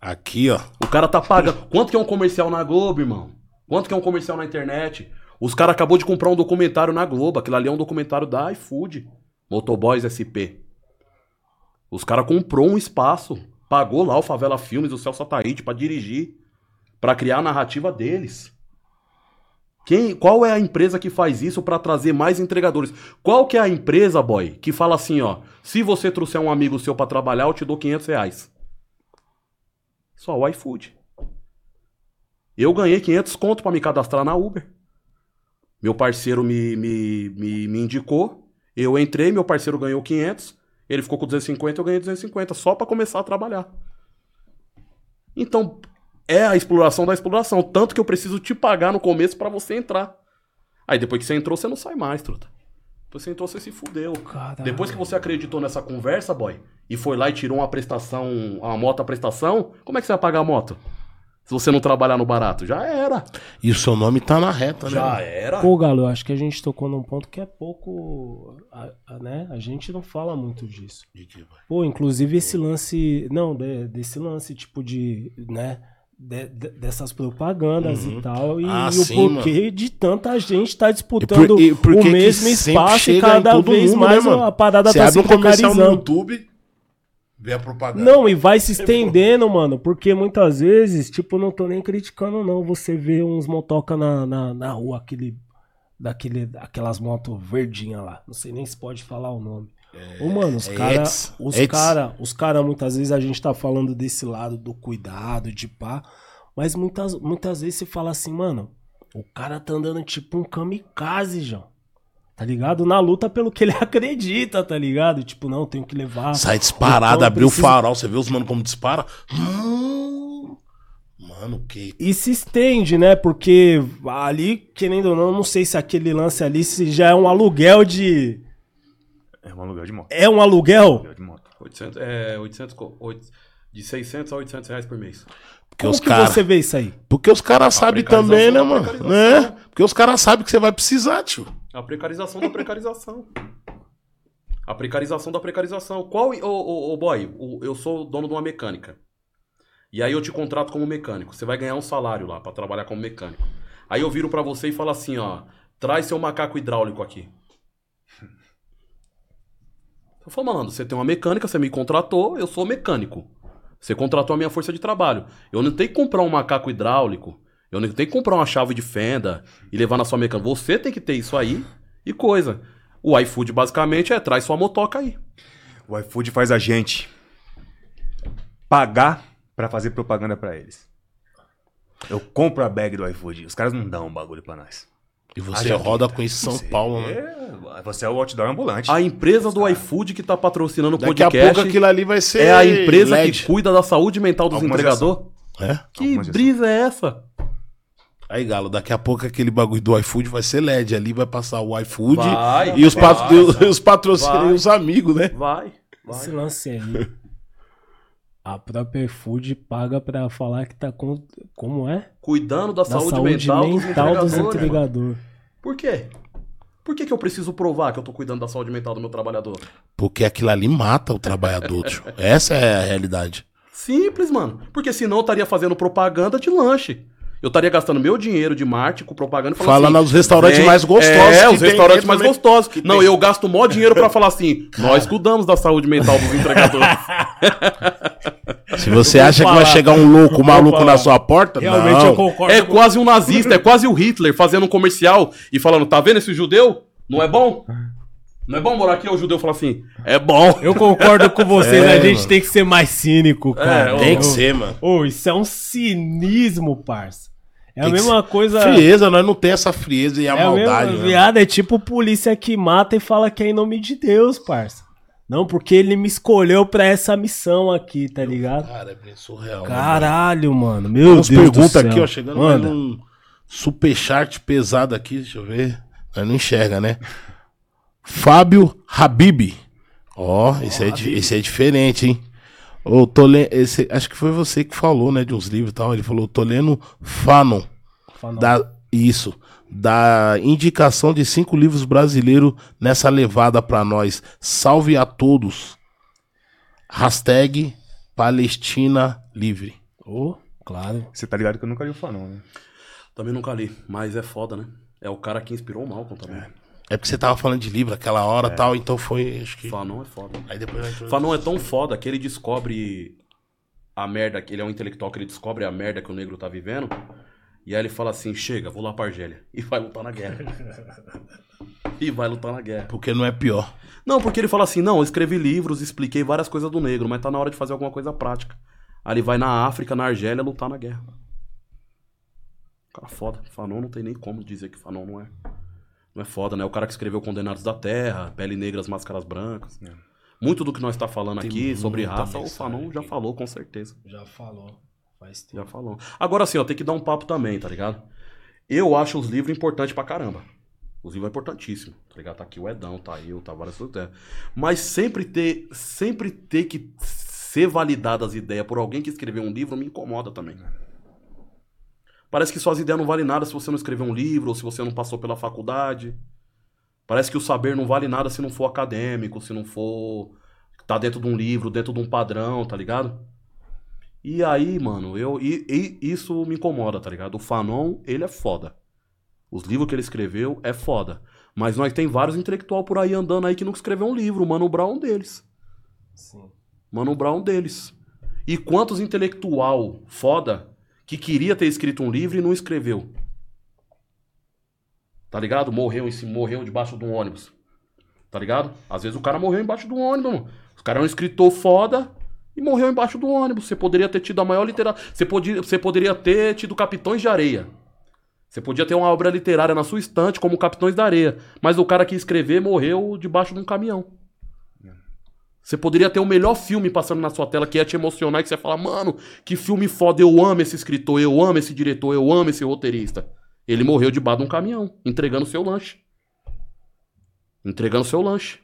[SPEAKER 2] Aqui, ó.
[SPEAKER 3] O cara tá pagando. Quanto que é um comercial na Globo, irmão? Quanto que é um comercial na internet? Os caras acabou de comprar um documentário na Globo. Aquilo ali é um documentário da iFood. Motoboys SP. Os caras comprou um espaço. Pagou lá o Favela Filmes, o Celso Ataíde pra dirigir. Pra criar a narrativa deles. Quem, qual é a empresa que faz isso pra trazer mais entregadores? Qual que é a empresa, boy, que fala assim, ó, se você trouxer um amigo seu pra trabalhar, eu te dou 500 reais. Só o iFood. Eu ganhei 500 conto pra me cadastrar na Uber. Meu parceiro me, me, me, me indicou, eu entrei, meu parceiro ganhou 500, ele ficou com 250, eu ganhei 250, só pra começar a trabalhar. Então, é a exploração da exploração. Tanto que eu preciso te pagar no começo pra você entrar. Aí depois que você entrou, você não sai mais, truta. Depois que você entrou, você se fudeu.
[SPEAKER 1] Caralho.
[SPEAKER 3] Depois que você acreditou nessa conversa, boy, e foi lá e tirou uma prestação, uma moto a prestação, como é que você vai pagar a moto? Se você não trabalhar no barato? Já era.
[SPEAKER 2] E o seu nome tá na reta, né?
[SPEAKER 3] Já era.
[SPEAKER 1] Pô, Galo, eu acho que a gente tocou num ponto que é pouco, a- a- né? A gente não fala muito disso. Pô, inclusive esse lance, não, de- desse lance tipo de, né, de- de- dessas propagandas e tal, e,
[SPEAKER 2] Ah,
[SPEAKER 1] e o
[SPEAKER 2] sim,
[SPEAKER 1] porquê de tanta gente tá disputando
[SPEAKER 2] E por- e
[SPEAKER 1] o mesmo espaço e cada vez
[SPEAKER 2] mundo, né,
[SPEAKER 1] mais
[SPEAKER 2] mano?
[SPEAKER 1] a parada
[SPEAKER 2] Você
[SPEAKER 1] tá se
[SPEAKER 2] um comercial no. YouTube, vê a propaganda.
[SPEAKER 1] Não, e vai se estendendo, mano, porque muitas vezes, tipo, não tô nem criticando, não. Você vê uns motoca na, na, na rua, aquele, daquele, aquelas motos verdinhas lá. Não sei nem se pode falar o nome. Ô, mano, os
[SPEAKER 2] é
[SPEAKER 1] cara,
[SPEAKER 2] Ets,
[SPEAKER 1] os
[SPEAKER 2] Ets.
[SPEAKER 1] cara, os cara, muitas vezes a gente tá falando desse lado do cuidado, de pá, mas muitas, muitas vezes você fala assim, mano, o cara tá andando tipo um kamikaze, João. Tá ligado? Na luta pelo que ele acredita, tá ligado? Tipo, não, tenho que levar.
[SPEAKER 2] Sai disparado,
[SPEAKER 1] Então,
[SPEAKER 2] abriu o
[SPEAKER 1] precisa-
[SPEAKER 2] farol, você vê os mano como dispara. Hum, mano, que.
[SPEAKER 1] E se estende, né? Porque ali, querendo ou não, não sei se aquele lance ali se já é um aluguel de.
[SPEAKER 4] É um aluguel de moto.
[SPEAKER 1] É um aluguel?
[SPEAKER 4] Aluguel de moto.
[SPEAKER 3] 800, é, 800, co- oito- de 600 a 800 reais por mês.
[SPEAKER 2] Porque
[SPEAKER 1] Como
[SPEAKER 2] os
[SPEAKER 1] que
[SPEAKER 2] caras.
[SPEAKER 1] você vê isso aí?
[SPEAKER 2] Porque os caras sabem também, né, mano? Né? Porque os caras sabem que você vai precisar, tio.
[SPEAKER 3] A precarização da precarização. A precarização da precarização. Qual. Ô, ô, ô, boy, o- eu sou dono de uma mecânica. E aí eu te contrato como mecânico. Você vai ganhar um salário lá pra trabalhar como mecânico. Aí eu viro pra você e falo assim, ó. Traz seu macaco hidráulico aqui. Eu falo, mano, você tem uma mecânica, você me contratou, eu sou mecânico. Você contratou a minha força de trabalho. Eu não tenho que comprar um macaco hidráulico. Eu não tenho que comprar uma chave de fenda e levar na sua mecânica. Você tem que ter isso aí e coisa. O iFood basicamente é traz sua motoca aí.
[SPEAKER 4] O iFood faz a gente pagar pra fazer propaganda pra eles. Eu compro a bag do iFood. Os caras não dão um bagulho pra nós.
[SPEAKER 2] E você roda com isso em São
[SPEAKER 4] Você
[SPEAKER 2] Paulo, né?
[SPEAKER 4] é- Você é o outdoor ambulante.
[SPEAKER 3] A empresa do iFood que tá patrocinando o
[SPEAKER 2] Daqui a
[SPEAKER 3] podcast
[SPEAKER 2] pouco aquilo ali vai ser.
[SPEAKER 3] é a empresa
[SPEAKER 2] LED.
[SPEAKER 3] que cuida da saúde mental dos
[SPEAKER 4] Algumas
[SPEAKER 3] entregadores.
[SPEAKER 2] É?
[SPEAKER 3] Que
[SPEAKER 4] Algumas
[SPEAKER 3] brisa é essa?
[SPEAKER 2] Aí, Galo, daqui a pouco aquele bagulho do iFood vai ser LED. Ali vai passar o iFood
[SPEAKER 3] Vai,
[SPEAKER 2] e os,
[SPEAKER 3] vai,
[SPEAKER 2] pat- e os- os patrocínios os amigos, né?
[SPEAKER 3] Vai. vai.
[SPEAKER 1] Esse lance aí. A própria iFood paga pra falar que tá com. Como é?
[SPEAKER 3] Cuidando da,
[SPEAKER 1] Da
[SPEAKER 3] saúde,
[SPEAKER 1] saúde
[SPEAKER 3] mental,
[SPEAKER 1] mental dos
[SPEAKER 3] entregadores. Por quê? Por que, que eu preciso provar que eu tô cuidando da saúde mental do meu trabalhador?
[SPEAKER 2] Porque aquilo ali mata o trabalhador, tio. Essa é a realidade.
[SPEAKER 3] Simples, mano. Porque senão eu estaria fazendo propaganda de lanche. Eu estaria gastando meu dinheiro de marketing com propaganda e falando
[SPEAKER 2] Falando
[SPEAKER 3] assim,
[SPEAKER 2] aos restaurantes
[SPEAKER 3] vem-
[SPEAKER 2] mais gostosos
[SPEAKER 3] É, os restaurantes mais
[SPEAKER 2] também.
[SPEAKER 3] gostosos.
[SPEAKER 2] Que
[SPEAKER 3] Não,
[SPEAKER 2] tem.
[SPEAKER 3] eu gasto mó dinheiro pra falar assim, nós cuidamos da saúde mental dos entregadores.
[SPEAKER 2] Se você acha que vai chegar um louco, um maluco
[SPEAKER 1] falar.
[SPEAKER 2] na sua porta,
[SPEAKER 1] Realmente
[SPEAKER 2] não.
[SPEAKER 1] eu concordo.
[SPEAKER 3] é
[SPEAKER 1] com-
[SPEAKER 3] quase um nazista, é quase o Hitler fazendo um comercial e falando, tá vendo esse judeu? Não é bom? Não é bom morar aqui? O judeu fala assim, é bom.
[SPEAKER 1] Eu concordo com vocês,
[SPEAKER 2] É,
[SPEAKER 1] a gente
[SPEAKER 2] mano.
[SPEAKER 1] tem que ser mais cínico, cara.
[SPEAKER 3] É,
[SPEAKER 2] Tem que ser, mano.
[SPEAKER 1] Ô, isso é um cinismo, parça. É a
[SPEAKER 2] Tem que
[SPEAKER 1] mesma coisa.
[SPEAKER 2] Frieza, nós não tem essa frieza e a
[SPEAKER 1] é a
[SPEAKER 2] maldade.
[SPEAKER 1] mesma,
[SPEAKER 2] né?
[SPEAKER 1] viado, é tipo polícia que mata e fala que é em nome de Deus, parça. Não, porque ele me escolheu pra essa missão aqui, tá ligado?
[SPEAKER 2] Cara, é bem surreal. né,
[SPEAKER 1] Caralho, mano.
[SPEAKER 2] mano?
[SPEAKER 1] Meu Deus
[SPEAKER 2] perguntas
[SPEAKER 1] céu.
[SPEAKER 2] aqui, ó, chegando
[SPEAKER 1] Manda.
[SPEAKER 2] mais um superchat pesado aqui, deixa eu ver. Nós não enxerga, né? Fábio Habib. Ó, esse, é, esse é diferente, hein? Ô, tô le... esse, acho que foi você que falou, né, de uns livros e tal. Ele falou, tô lendo Fanon.
[SPEAKER 1] Fala,
[SPEAKER 2] Da, isso. Da indicação de cinco livros brasileiros nessa levada pra nós. Salve a todos. Hashtag Palestina Livre.
[SPEAKER 1] Ô, claro.
[SPEAKER 4] Você tá ligado que eu nunca li o Fanon, né?
[SPEAKER 3] Também nunca li, mas é foda, né? É o cara que inspirou o Malcolm também.
[SPEAKER 2] É porque você tava falando de livro aquela hora e tal, então foi. Acho que.
[SPEAKER 3] Fanon é foda.
[SPEAKER 2] Aí depois vai
[SPEAKER 3] Fanon é tão foda que ele descobre a merda, que ele é um intelectual que ele descobre a merda que o negro tá vivendo. E aí ele fala assim: chega, vou lá pra Argélia. E vai lutar na guerra. e vai lutar na guerra.
[SPEAKER 2] Porque não é pior.
[SPEAKER 3] Não, porque ele fala assim: não, eu escrevi livros, expliquei várias coisas do negro, mas tá na hora de fazer alguma coisa prática. Aí ele vai na África, na Argélia, lutar na guerra. Cara foda. Fanon não tem nem como dizer que Fanon não é. Não é foda, né? O cara que escreveu Condenados da Terra, Pele Negra, as Máscaras Brancas. Muito do que nós tá falando
[SPEAKER 2] Tem
[SPEAKER 3] aqui sobre raça, o Fanon já falou, com certeza.
[SPEAKER 1] Já falou. Faz tempo.
[SPEAKER 3] Já falou. Agora assim, ó, tem que dar um papo também, tá ligado? Eu acho os livros importantes pra caramba. Os livros é importantíssimo, tá ligado? Tá aqui o Edão, tá eu, tá várias coisas. Mas sempre ter, sempre ter que ser validadas as ideias por alguém que escreveu um livro me incomoda também. Parece que suas ideias não valem nada se você não escreveu um livro ou se você não passou pela faculdade. Parece que o saber não vale nada se não for acadêmico, se não for tá dentro de um livro, dentro de um padrão, tá ligado? E aí, mano, eu e, e isso me incomoda, tá ligado? O Fanon, ele é foda. Os livros que ele escreveu é foda. Mas nós tem vários intelectual por aí andando aí que nunca escreveu um livro. O Mano Brown é um deles.
[SPEAKER 1] Sim.
[SPEAKER 3] Mano Brown é um deles. E quantos intelectual foda que queria ter escrito um livro e não escreveu? Tá ligado? Morreu em morreu debaixo de um ônibus. Tá ligado? Às vezes o cara morreu embaixo do ônibus, mano. O cara é um escritor foda e morreu embaixo do ônibus. Você poderia ter tido a maior literatura. Você, podia, você poderia ter tido Capitões de Areia. Você podia ter uma obra literária na sua estante como Capitões da Areia. Mas o cara que escrever morreu debaixo de um caminhão. Você poderia ter o melhor filme passando na sua tela que ia te emocionar e que você ia falar, mano, que filme foda, eu amo esse escritor, eu amo esse diretor, eu amo esse roteirista. Ele morreu debaixo de um caminhão, entregando seu lanche. Entregando seu lanche.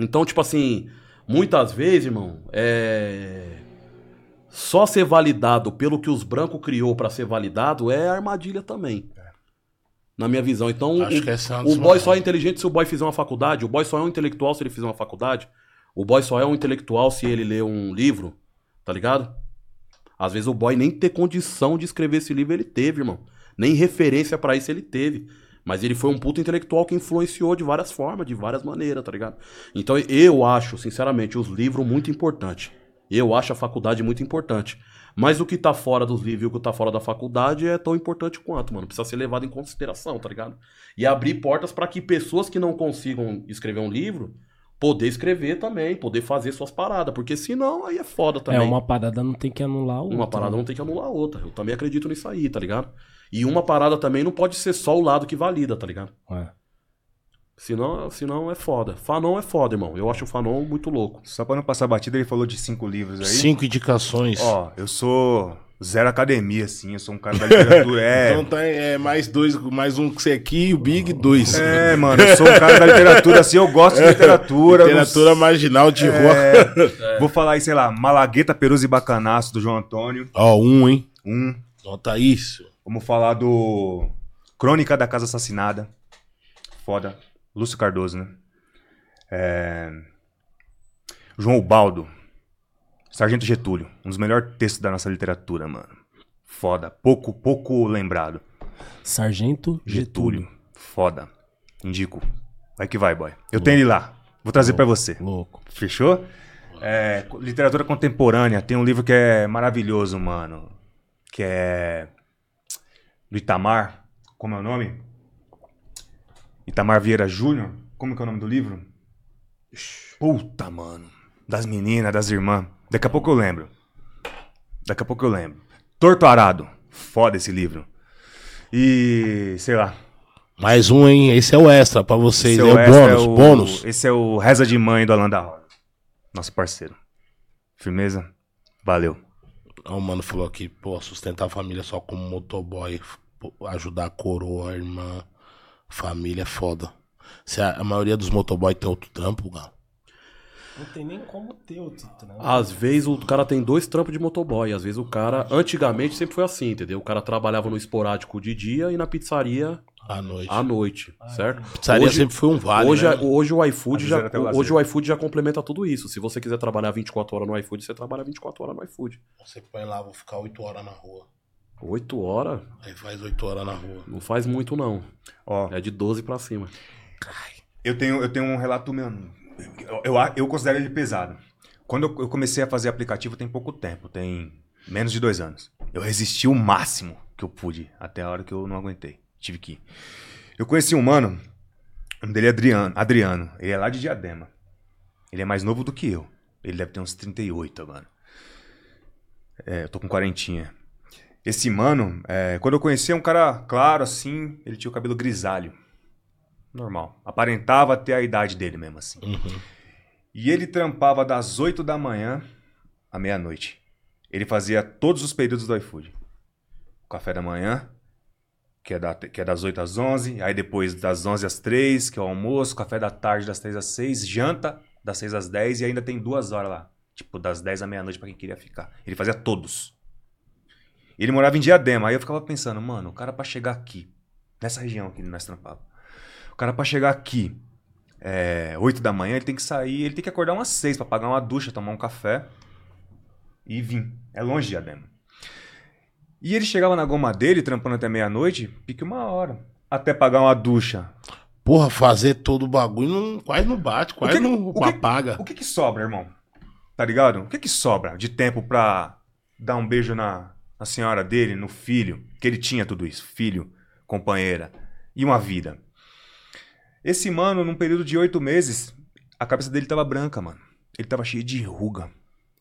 [SPEAKER 3] Então, tipo assim, muitas vezes, irmão, é. Só ser validado pelo que os brancos criou pra ser validado é armadilha também. Na minha visão. Então,
[SPEAKER 2] Acho
[SPEAKER 3] o,
[SPEAKER 2] que essa é
[SPEAKER 3] o boy só é inteligente se o boy fizer uma faculdade. O boy só é um intelectual se ele fizer uma faculdade. O boy só é um intelectual se ele ler um livro. Tá ligado? Às vezes o boy nem ter condição de escrever esse livro ele teve, irmão. Nem referência pra isso ele teve. Mas ele foi um puto intelectual que influenciou de várias formas, de várias maneiras, tá ligado? Então eu acho, sinceramente, os livros muito importantes. Eu acho a faculdade muito importante. Mas o que tá fora dos livros e o que tá fora da faculdade é tão importante quanto, mano. Precisa ser levado em consideração, tá ligado? E abrir portas pra que pessoas que não consigam escrever um livro poder escrever também, poder fazer suas paradas, porque senão aí é foda também.
[SPEAKER 1] É, uma parada não tem que anular a outra.
[SPEAKER 3] Uma parada
[SPEAKER 1] né?
[SPEAKER 3] não tem que anular a outra. Eu também acredito nisso aí, tá ligado? E uma parada também não pode ser só o lado que valida, tá ligado?
[SPEAKER 1] É.
[SPEAKER 3] Senão, senão é foda. Fanon é foda, irmão. Eu acho o Fanon muito louco.
[SPEAKER 4] Só pra não passar batida, ele falou de cinco livros aí.
[SPEAKER 2] Cinco indicações.
[SPEAKER 4] Ó, eu sou zero academia, assim. Eu sou um cara da literatura. É,
[SPEAKER 2] Então tá, é mais dois, mais um que você aqui e o Big, dois.
[SPEAKER 4] é, mano, eu sou um cara da literatura, assim. Eu gosto de literatura.
[SPEAKER 2] Literatura
[SPEAKER 4] não-
[SPEAKER 2] marginal de rua.
[SPEAKER 4] É, Vou falar aí, sei lá, Malagueta, Perus e Bacanaço, do João Antônio.
[SPEAKER 2] Ó, um, hein?
[SPEAKER 4] Um.
[SPEAKER 2] Nota isso.
[SPEAKER 4] Vamos falar do Crônica da Casa Assassinada. Foda. Lúcio Cardoso, né? É, João Ubaldo. Sargento Getúlio. Um dos melhores textos da nossa literatura, mano. Foda. Pouco, pouco lembrado.
[SPEAKER 1] Sargento Getúlio.
[SPEAKER 4] Foda. Indico. Vai que vai, boy. Eu tenho ele lá. Vou trazer pra você.
[SPEAKER 1] Louco.
[SPEAKER 4] Fechou? É, literatura contemporânea. Tem um livro que é maravilhoso, mano. Que é. Do Itamar. Como é o nome? Itamar Vieira Júnior. Como que é o nome do livro? Puta, mano. Das meninas, das irmãs. Daqui a pouco eu lembro. Daqui a pouco eu lembro. Torto Arado. Foda esse livro. E. sei lá.
[SPEAKER 2] Mais um, hein? Esse é o extra pra vocês.
[SPEAKER 4] Esse
[SPEAKER 2] É o bônus, bônus.
[SPEAKER 4] Esse é o Reza de Mãe do Alan da Roda. Nosso parceiro. Firmeza? Valeu.
[SPEAKER 2] O mano falou aqui, pô, sustentar a família só como motoboy, ajudar a coroa, a irmã, família é foda. Se a, a maioria dos motoboy tem outro trampo, Galo.
[SPEAKER 1] Não tem nem como ter outro trampo.
[SPEAKER 3] Às vezes o cara tem dois trampos de motoboy. Às vezes o cara. Antigamente sempre foi assim, entendeu? O cara trabalhava no esporádico de dia e na pizzaria
[SPEAKER 2] À noite.
[SPEAKER 3] à noite, certo?
[SPEAKER 2] Pizzaria
[SPEAKER 3] hoje,
[SPEAKER 2] sempre foi um vale,
[SPEAKER 3] hoje,
[SPEAKER 2] né?
[SPEAKER 3] hoje o iFood já hoje o iFood já complementa tudo isso. Se você quiser trabalhar 24 horas no iFood, você trabalha 24 horas no iFood.
[SPEAKER 2] Você põe lá, vou ficar 8 horas na rua.
[SPEAKER 3] 8 horas
[SPEAKER 2] Aí faz 8 horas na rua.
[SPEAKER 3] não faz muito não.
[SPEAKER 4] Ó,
[SPEAKER 3] É de 12 pra cima.
[SPEAKER 4] eu tenho, eu tenho um relato meu. Eu, eu, eu considero ele pesado. Quando eu, eu comecei a fazer aplicativo tem pouco tempo, tem menos de dois anos. Eu resisti o máximo que eu pude, até a hora que eu não aguentei. Tive que ir. Eu conheci um mano, o nome dele é Adriano, Adriano. Ele é lá de Diadema. Ele é mais novo do que eu. Ele deve ter uns 38 agora. É, eu tô com quarentinha. Esse mano, é, quando eu conheci, é um cara claro, assim, ele tinha o cabelo grisalho. Normal. Aparentava ter a idade dele mesmo, assim. E ele trampava das 8 da manhã à meia-noite. Ele fazia todos os períodos do iFood. O café da manhã, que é, da- que é das 8 às 11. Aí depois das 11 às 3, que é o almoço. Café da tarde das 3 às 6. Janta das 6 às 10. E ainda tem duas horas lá. Tipo, das 10 à meia-noite pra quem queria ficar. Ele fazia todos. Ele morava em Diadema. Aí eu ficava pensando, mano, o cara pra chegar aqui, nessa região aqui que nós trampávamos. O cara pra chegar aqui, é, 8 da manhã, ele tem que sair, ele tem que acordar umas 6 pra pagar uma ducha, tomar um café e vir. É longe de Diadema. E ele chegava na goma dele, trampando até meia-noite, pique uma hora. Até pagar uma ducha.
[SPEAKER 2] Porra, fazer todo o bagulho não, quase não bate, quase
[SPEAKER 4] que-
[SPEAKER 2] não
[SPEAKER 4] o que-
[SPEAKER 2] apaga.
[SPEAKER 4] O que que sobra, irmão? Tá ligado? O que que sobra de tempo pra dar um beijo na, na senhora dele, no filho? Que ele tinha tudo isso. Filho, companheira e uma vida. Esse mano, num período de oito meses, a cabeça dele tava branca, mano. Ele tava cheio de ruga.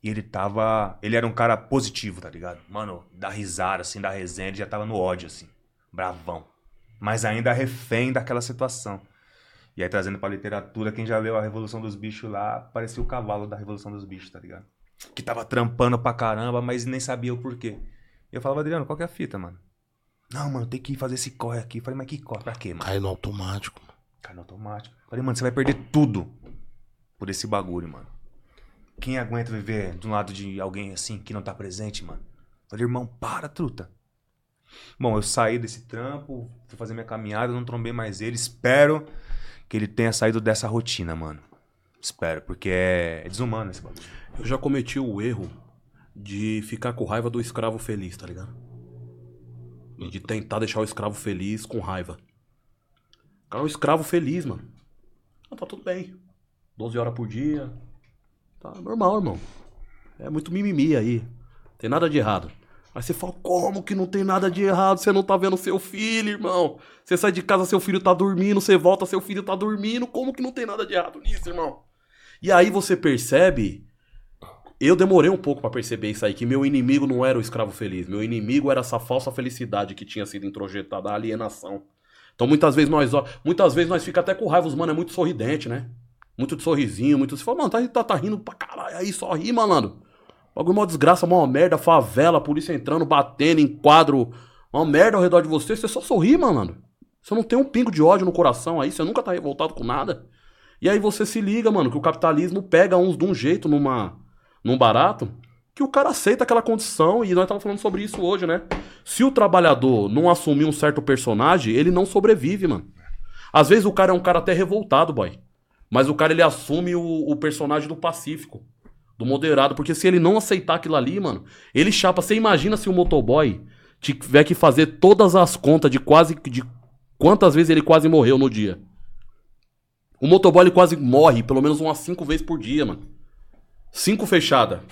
[SPEAKER 4] E ele tava. Ele era um cara positivo, tá ligado? Mano, da risada, assim, da resenha, ele já tava no ódio, assim. Bravão. Mas ainda refém daquela situação. E aí, trazendo pra literatura, quem já leu a Revolução dos Bichos lá, parecia o cavalo da Revolução dos Bichos, tá ligado? Que tava trampando pra caramba, mas nem sabia o porquê. E eu falava, Adriano, qual que é a fita, mano? Não, mano, tem que fazer esse corre aqui. Eu falei, mas que corre? Pra quê, mano?
[SPEAKER 2] Cai no automático.
[SPEAKER 4] Cara, no automático. Eu Falei, mano, você vai perder tudo por esse bagulho, mano. Quem aguenta viver do lado de alguém assim que não tá presente, mano? Eu Falei, irmão, para, truta. Bom, eu saí desse trampo, fui fazer minha caminhada, não trombei mais ele. Espero que ele tenha saído dessa rotina, mano. Espero, porque é, é desumano esse bagulho.
[SPEAKER 3] Eu já cometi o erro de ficar com raiva do escravo feliz, tá ligado? E de tentar deixar o escravo feliz com raiva. O cara é um escravo feliz, mano. Ah, tá tudo bem. 12 horas por dia. Tá normal, irmão. É muito mimimi aí. Tem nada de errado. Aí você fala, como que não tem nada de errado? Você não tá vendo seu filho, irmão. Você sai de casa, seu filho tá dormindo. Você volta, seu filho tá dormindo. Como que não tem nada de errado nisso, irmão? E aí você percebe eu demorei um pouco pra perceber isso aí, que meu inimigo não era o escravo feliz. Meu inimigo era essa falsa felicidade que tinha sido introjetada, a alienação. Então muitas vezes nós, muitas vezes nós fica até com raiva, os mano é muito sorridente, né? Muito de sorrisinho, muito. Você fala, mano, tá, tá, tá rindo pra caralho aí, só ri, malandro. Bagulho mó desgraça, mó merda, favela, polícia entrando, batendo em quadro. Uma merda ao redor de você, você só sorri, malandro. Você não tem um pingo de ódio no coração aí, você nunca tá revoltado com nada. E aí você se liga, mano, que o capitalismo pega uns de um jeito numa, num barato, que o cara aceita aquela condição, e nós estamos falando sobre isso hoje, né? Se o trabalhador não assumir um certo personagem, ele não sobrevive, mano. Às vezes o cara é um cara até revoltado, boy. Mas o cara ele assume o, o personagem do pacífico, do moderado, porque se ele não aceitar aquilo ali, mano, ele chapa. Você imagina se o motoboy tiver que fazer todas as contas de quase de quantas vezes ele quase morreu no dia. O motoboy ele quase morre pelo menos umas cinco vezes por dia, mano. Cinco fechada.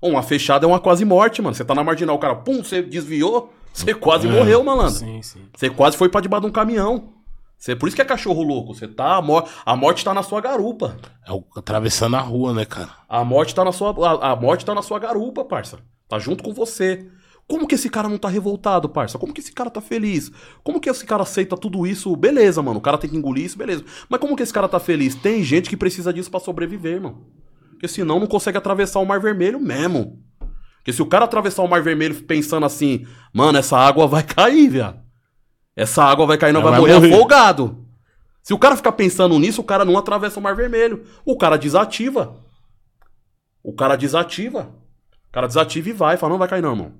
[SPEAKER 3] Uma fechada é uma quase morte, mano. Você tá na marginal, o cara, pum, você desviou, você quase morreu, malandro.
[SPEAKER 1] Sim, sim.
[SPEAKER 3] Você quase foi pra debaixo de um caminhão. Você, por isso que é cachorro louco. Você tá. A, mor a morte tá na sua garupa.
[SPEAKER 2] É o- atravessando a rua, né, cara?
[SPEAKER 3] A morte tá na sua. A, a morte tá na sua garupa, parça. Tá junto com você. Como que esse cara não tá revoltado, parça? Como que esse cara tá feliz? Como que esse cara aceita tudo isso? Beleza, mano. O cara tem que engolir isso, beleza. Mas como que esse cara tá feliz? Tem gente que precisa disso pra sobreviver, mano. Porque senão não consegue atravessar o Mar Vermelho mesmo. Porque se o cara atravessar o Mar Vermelho pensando assim, mano, essa água vai cair, viado. Essa água vai cair, não vai,
[SPEAKER 2] vai
[SPEAKER 3] morrer,
[SPEAKER 2] morrer.
[SPEAKER 3] afogado. Se o cara ficar pensando nisso, o cara não atravessa o Mar Vermelho. O cara desativa. O cara desativa. O cara desativa e vai. Fala, não vai cair não, irmão.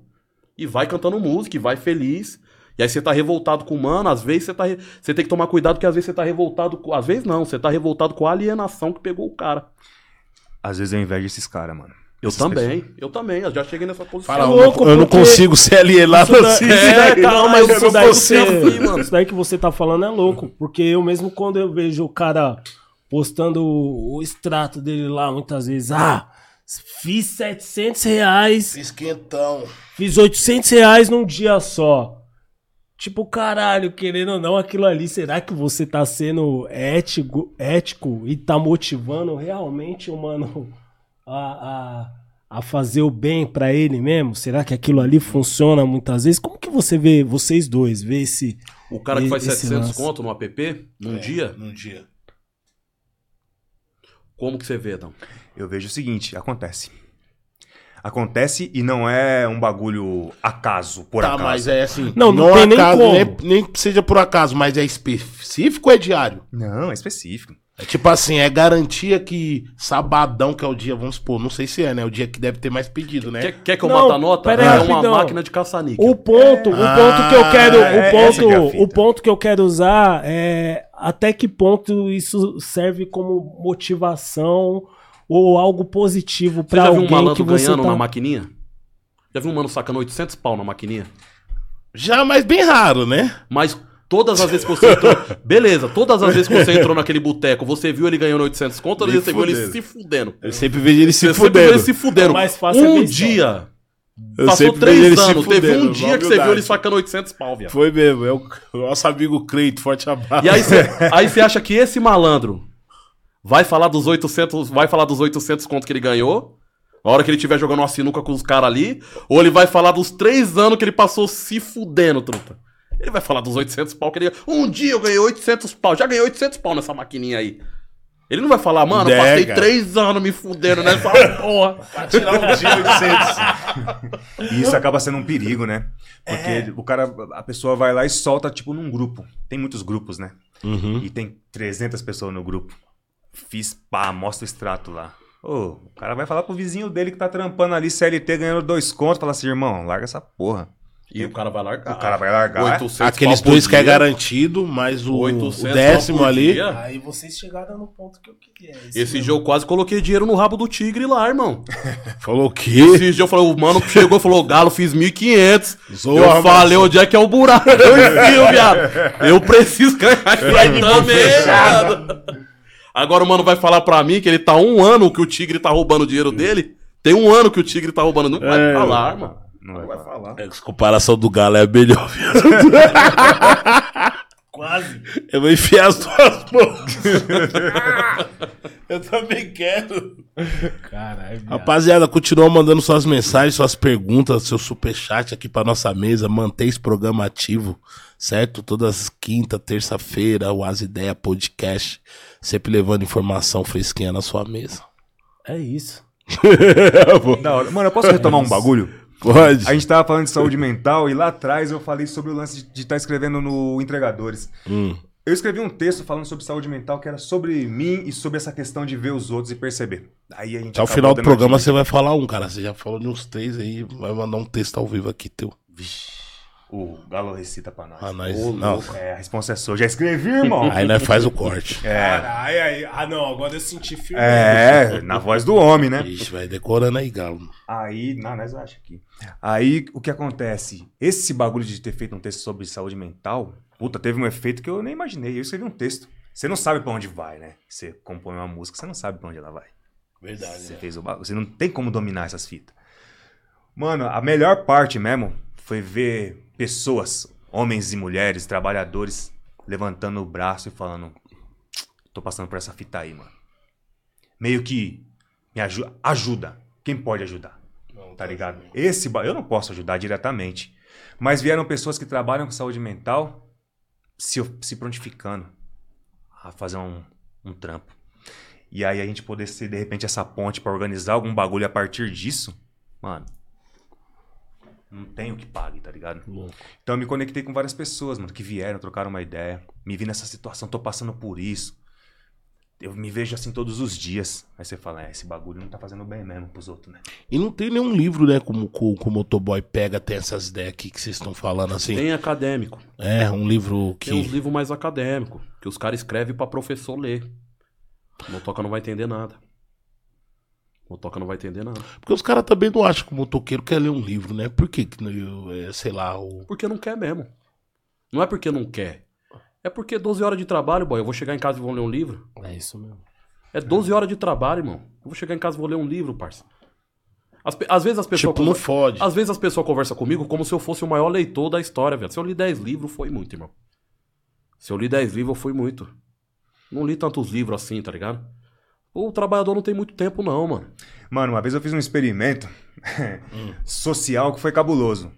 [SPEAKER 3] E vai cantando música, e vai feliz. E aí você tá revoltado com o mano, às vezes você tá. re- Você tem que tomar cuidado, porque às vezes você tá revoltado com. Às vezes não, você tá revoltado com a alienação que pegou o cara.
[SPEAKER 4] Às vezes eu invejo esses caras, mano.
[SPEAKER 3] Eu
[SPEAKER 4] Essas
[SPEAKER 3] também, eu também, eu já cheguei nessa posição.
[SPEAKER 2] Fala,
[SPEAKER 1] É
[SPEAKER 2] eu
[SPEAKER 1] louco,
[SPEAKER 2] não- eu não
[SPEAKER 1] porque-
[SPEAKER 2] consigo ser alienado
[SPEAKER 1] Isso da-
[SPEAKER 2] assim.
[SPEAKER 1] isso daí-
[SPEAKER 3] É,
[SPEAKER 1] não, mas
[SPEAKER 3] eu
[SPEAKER 1] isso daí, você-
[SPEAKER 3] mano.
[SPEAKER 1] isso daí que você tá falando é louco. Porque eu mesmo, quando eu vejo o cara postando o, o extrato dele lá, muitas vezes, ah, fiz 700 reais,
[SPEAKER 2] Esquentão.
[SPEAKER 1] fiz 800 reais num dia só. Tipo, caralho, querendo ou não, aquilo ali, será que você tá sendo ético, ético e tá motivando realmente o mano a, a, a fazer o bem pra ele mesmo? Será que aquilo ali funciona muitas vezes? Como que você vê, vocês dois, vê esse...
[SPEAKER 3] O cara que faz
[SPEAKER 1] Esse
[SPEAKER 3] 700
[SPEAKER 1] lance.
[SPEAKER 3] conto no app, num
[SPEAKER 2] É,
[SPEAKER 3] dia,
[SPEAKER 2] Num dia.
[SPEAKER 3] como que você vê, Dão?
[SPEAKER 4] Eu vejo o seguinte, acontece. Acontece e não é um bagulho acaso, por
[SPEAKER 2] tá,
[SPEAKER 4] acaso.
[SPEAKER 2] mas é assim.
[SPEAKER 1] Não, não tem nem como.
[SPEAKER 2] Nem, nem que seja por acaso, mas é específico ou é diário?
[SPEAKER 4] Não, é específico.
[SPEAKER 2] É tipo assim, é garantia que sabadão, que é o dia, vamos supor, não sei se é, né? O dia que deve ter mais pedido, né?
[SPEAKER 3] Quer, quer que eu
[SPEAKER 1] Não,
[SPEAKER 3] bote a nota?
[SPEAKER 1] pera aí,
[SPEAKER 3] é uma
[SPEAKER 1] rapidão.
[SPEAKER 3] máquina de caça-níquel.
[SPEAKER 1] O ponto, o ponto que eu quero,
[SPEAKER 4] Ah,
[SPEAKER 1] o
[SPEAKER 4] é-
[SPEAKER 1] ponto,
[SPEAKER 4] que é fita.
[SPEAKER 1] o ponto que eu quero usar é até que ponto isso serve como motivação ou algo positivo
[SPEAKER 3] Você
[SPEAKER 1] pra
[SPEAKER 3] já viu um
[SPEAKER 1] alguém que
[SPEAKER 3] malandro
[SPEAKER 1] você
[SPEAKER 3] ganhando
[SPEAKER 1] tá...
[SPEAKER 3] na maquininha? Já viu um mano sacando 800 pau na maquininha?
[SPEAKER 2] Já, mas bem raro, né?
[SPEAKER 3] Mas todas as vezes que você entrou... Beleza, todas as vezes que você entrou naquele boteco, você viu ele ganhando 800 conto, ou você viu ele
[SPEAKER 2] fudendo.
[SPEAKER 3] se fudendo?
[SPEAKER 2] Eu sempre vejo ele se
[SPEAKER 3] Você sempre
[SPEAKER 2] fudendo.
[SPEAKER 3] ele se fudendo.
[SPEAKER 1] O mais fácil é
[SPEAKER 3] um
[SPEAKER 1] só.
[SPEAKER 3] dia...
[SPEAKER 2] Eu
[SPEAKER 3] Passou
[SPEAKER 2] sempre
[SPEAKER 3] três anos, teve um
[SPEAKER 2] fudendo,
[SPEAKER 3] dia que você viu ele sacando 800 pau, viado.
[SPEAKER 2] Foi mesmo, é o, o nosso amigo Cleito, forte abraço.
[SPEAKER 3] E aí você aí você acha que esse malandro vai falar dos 800, vai falar dos 800 conto que ele ganhou? Na hora que ele estiver jogando uma sinuca com os caras ali, ou ele vai falar dos três anos que ele passou se fudendo, truta? Ele vai falar dos 800 pau que ele Um dia eu ganhei 800 pau, já ganhei 800 pau nessa maquininha aí. Ele não vai falar, mano, eu passei três anos me fudendo nessa porra.
[SPEAKER 2] Pra tirar um dia 800.
[SPEAKER 4] E isso acaba sendo um perigo, né? Porque
[SPEAKER 3] É.
[SPEAKER 4] o cara, a pessoa vai lá e solta, tipo, num grupo. Tem muitos grupos, né?
[SPEAKER 2] Uhum.
[SPEAKER 4] E tem 300 pessoas no grupo. Fiz, pá, mostra o extrato lá. Ô, o cara vai falar pro vizinho dele que tá trampando ali, CLT, ganhando dois contos. Fala assim, irmão, larga essa porra.
[SPEAKER 3] E o cara vai largar.
[SPEAKER 4] O cara vai largar.
[SPEAKER 3] 800
[SPEAKER 2] Aqueles dois que é
[SPEAKER 3] dia,
[SPEAKER 2] garantido, mas o, o
[SPEAKER 3] 800 pau
[SPEAKER 2] décimo ali.
[SPEAKER 3] dia.
[SPEAKER 1] Aí vocês chegaram no ponto que eu queria.
[SPEAKER 3] Esse dia eu quase coloquei dinheiro no rabo do tigre lá, irmão.
[SPEAKER 2] Falou o quê?
[SPEAKER 3] Esse dia eu falei, o mano chegou e falou, Galo, fiz 1.500.
[SPEAKER 2] Zoa,
[SPEAKER 3] eu falei, onde é que é o buraco? Eu enfio, viado. Eu preciso ganhar isso também, viado. Agora o mano vai falar pra mim que ele tá um ano que o tigre tá roubando o dinheiro dele. Tem um ano que o tigre tá roubando. Não vai
[SPEAKER 2] É.
[SPEAKER 3] falar, mano.
[SPEAKER 4] Não vai falar.
[SPEAKER 2] A comparação do Galo é melhor?
[SPEAKER 1] Quase.
[SPEAKER 2] Eu vou enfiar as duas mãos. eu também quero.
[SPEAKER 1] Caralho.
[SPEAKER 2] Rapaziada, continua mandando suas mensagens, suas perguntas, seu superchat aqui pra nossa mesa. Mantém esse programa ativo, certo? Todas as quinta, terça-feira, o As Ideia Podcast. Sempre levando informação fresquinha na sua mesa.
[SPEAKER 1] É isso.
[SPEAKER 4] Da hora. Mano, eu posso retomar um bagulho?
[SPEAKER 2] Pode.
[SPEAKER 4] A gente tava falando de saúde mental e lá atrás eu falei sobre o lance de estar escrevendo no Entregadores.
[SPEAKER 2] Hum.
[SPEAKER 4] Eu escrevi um texto falando sobre saúde mental que era sobre mim e sobre essa questão de ver os outros e perceber. Aí a gente
[SPEAKER 2] Até o
[SPEAKER 4] acabou
[SPEAKER 2] final do programa você vai falar um, cara. Você já falou de uns três aí, vai mandar um texto ao vivo aqui teu.
[SPEAKER 4] O Galo recita pra nós.
[SPEAKER 2] Ah, nós.
[SPEAKER 4] Ô,
[SPEAKER 2] não.
[SPEAKER 4] louco. É, a resposta é sua. Já escrevi, irmão.
[SPEAKER 2] Aí nós faz o corte.
[SPEAKER 1] Caralho, aí. Ah, não, agora eu senti firme.
[SPEAKER 4] É, na voz do homem, né?
[SPEAKER 2] Ixi, vai decorando aí, Galo.
[SPEAKER 4] Aí, não, nós acha aqui. Aí, o que acontece? Esse bagulho de ter feito um texto sobre saúde mental, puta, teve um efeito que eu nem imaginei. Eu escrevi um texto. Você não sabe pra onde vai, né? Você compõe uma música, você não sabe pra onde ela vai.
[SPEAKER 2] Verdade.
[SPEAKER 4] Você fez o bagulho. Você não tem como dominar essas fitas. Mano, a melhor parte mesmo foi ver pessoas, homens e mulheres, trabalhadores, levantando o braço e falando: tô passando por essa fita aí, mano. Meio que me ajuda. Ajuda. Quem pode ajudar? Tá ligado? Esse eu não posso ajudar diretamente. Mas vieram pessoas que trabalham com saúde mental se, se prontificando a fazer um, um trampo. E aí a gente poder ser, de repente, essa ponte pra organizar algum bagulho a partir disso, mano. Não tem o que pague, tá ligado? Então eu me conectei com várias pessoas, mano, que vieram, trocaram uma ideia. Me vi nessa situação, tô passando por isso. Eu me vejo assim todos os dias. Aí você fala, é, esse bagulho não tá fazendo bem mesmo pros outros, né?
[SPEAKER 2] E não tem nenhum livro, né, como como o motoboy pega, tem essas ideias aqui que vocês estão falando assim.
[SPEAKER 3] Tem acadêmico.
[SPEAKER 2] É, um livro que.
[SPEAKER 3] Tem uns livros mais acadêmicos, que os caras escrevem pra professor ler. O motoca não vai entender nada. O motoca não vai entender nada.
[SPEAKER 2] Porque os caras também não acham que o motoqueiro quer ler um livro, né? Por que, que eu, é, sei lá, o.
[SPEAKER 3] Porque não quer mesmo. Não é porque não quer. É porque 12 horas de trabalho, boy. Eu vou chegar em casa e vou ler um livro.
[SPEAKER 1] É isso mesmo.
[SPEAKER 3] É 12 horas de trabalho, irmão. Eu vou chegar em casa e vou ler um livro, parça. Às, pe- às vezes as pessoas.
[SPEAKER 2] Tipo, não fode.
[SPEAKER 3] Às vezes as pessoas conversam comigo como se eu fosse o maior leitor da história, velho. Se eu li 10 livros, foi muito, irmão. Se eu li 10 livros, foi muito. Não li tantos livros assim, tá ligado? O trabalhador não tem muito tempo, não, mano.
[SPEAKER 4] Mano, uma vez eu fiz um experimento social que foi cabuloso.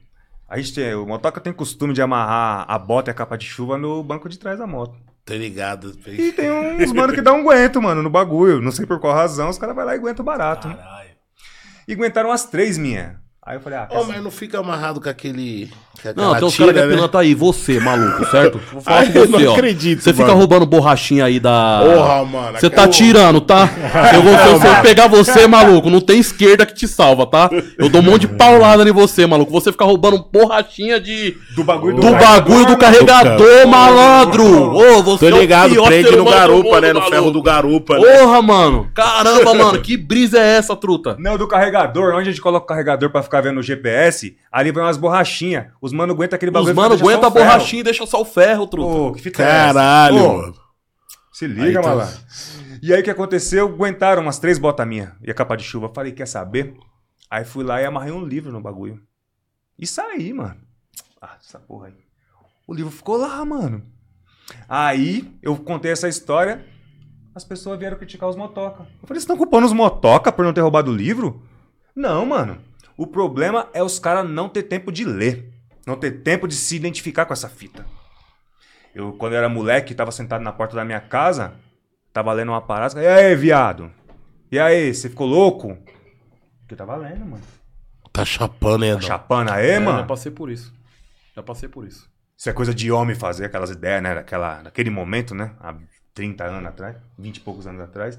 [SPEAKER 4] A gente tem, o motoca tem costume de amarrar a bota e a capa de chuva no banco de trás da moto.
[SPEAKER 2] Tá ligado?
[SPEAKER 4] E tem uns mano que dá um aguento, mano, no bagulho. Não sei por qual razão, os caras vão lá e aguentam barato. né?
[SPEAKER 2] Caralho.
[SPEAKER 4] E aguentaram as três minha. Aí eu falei, ah, saber?
[SPEAKER 2] mas não fica amarrado com aquele. Com
[SPEAKER 3] Não, tem uns
[SPEAKER 2] tira,
[SPEAKER 3] caras que é
[SPEAKER 2] né?
[SPEAKER 3] aí, você, maluco, certo? Vou falar
[SPEAKER 2] Ai,
[SPEAKER 3] com
[SPEAKER 2] eu
[SPEAKER 3] você,
[SPEAKER 2] não
[SPEAKER 3] ó.
[SPEAKER 2] acredito,
[SPEAKER 3] Você fica
[SPEAKER 2] mano.
[SPEAKER 3] roubando borrachinha aí da.
[SPEAKER 2] Porra, mano.
[SPEAKER 3] Você tá
[SPEAKER 2] aquela-
[SPEAKER 3] tirando, tá? Eu vou, se eu pegar você, maluco, não tem esquerda que te salva, tá? Eu dou um monte de paulada em você, maluco. Você fica roubando borrachinha de.
[SPEAKER 4] Do bagulho
[SPEAKER 3] Do bagulho do carregador, malandro! Ô, você
[SPEAKER 2] Tô
[SPEAKER 3] é o
[SPEAKER 2] ligado,
[SPEAKER 3] pior
[SPEAKER 2] prende
[SPEAKER 3] ser
[SPEAKER 2] no
[SPEAKER 3] do
[SPEAKER 2] garupa,
[SPEAKER 3] mundo,
[SPEAKER 2] né? No
[SPEAKER 3] maluco.
[SPEAKER 2] ferro do garupa, né?
[SPEAKER 3] Porra, mano! Caramba, mano, que brisa é essa, truta?
[SPEAKER 4] Não, do carregador. Onde a gente coloca o carregador pra ficar vendo o GPS, ali vai umas borrachinhas. Os mano aguentam aquele
[SPEAKER 3] Os
[SPEAKER 4] bagulho.
[SPEAKER 3] mano
[SPEAKER 4] deixa só
[SPEAKER 3] aguenta a borrachinha e deixa só o ferro, truta.
[SPEAKER 4] Ô, que fita?
[SPEAKER 2] Caralho,
[SPEAKER 4] Ô,
[SPEAKER 2] mano.
[SPEAKER 4] Se liga,
[SPEAKER 2] tá-
[SPEAKER 4] malandro. E aí o que aconteceu? Aguentaram umas três botas minhas e a capa de chuva. Falei, quer saber? Aí fui lá e amarrei um livro no bagulho. E saí, mano. Ah, essa porra aí. O livro ficou lá, mano. Aí eu contei essa história, as pessoas vieram criticar os motoca. Eu falei, vocês estão culpando os motoca por não ter roubado o livro? Não, mano. O problema é os caras não ter tempo de ler. Não ter tempo de se identificar com essa fita. Eu, quando eu era moleque, tava sentado na porta da minha casa, tava lendo uma parada. E aí, viado? E aí, você ficou louco? Que eu tava lendo, mano.
[SPEAKER 2] Tá chapando, hein,
[SPEAKER 4] Tá chapando aí,
[SPEAKER 3] É, já
[SPEAKER 4] mano?
[SPEAKER 3] passei por isso. Já passei por isso.
[SPEAKER 4] Isso é coisa de homem fazer aquelas ideias, né? Naquela, naquele momento, né? Há 30 anos atrás, 20 e poucos anos atrás.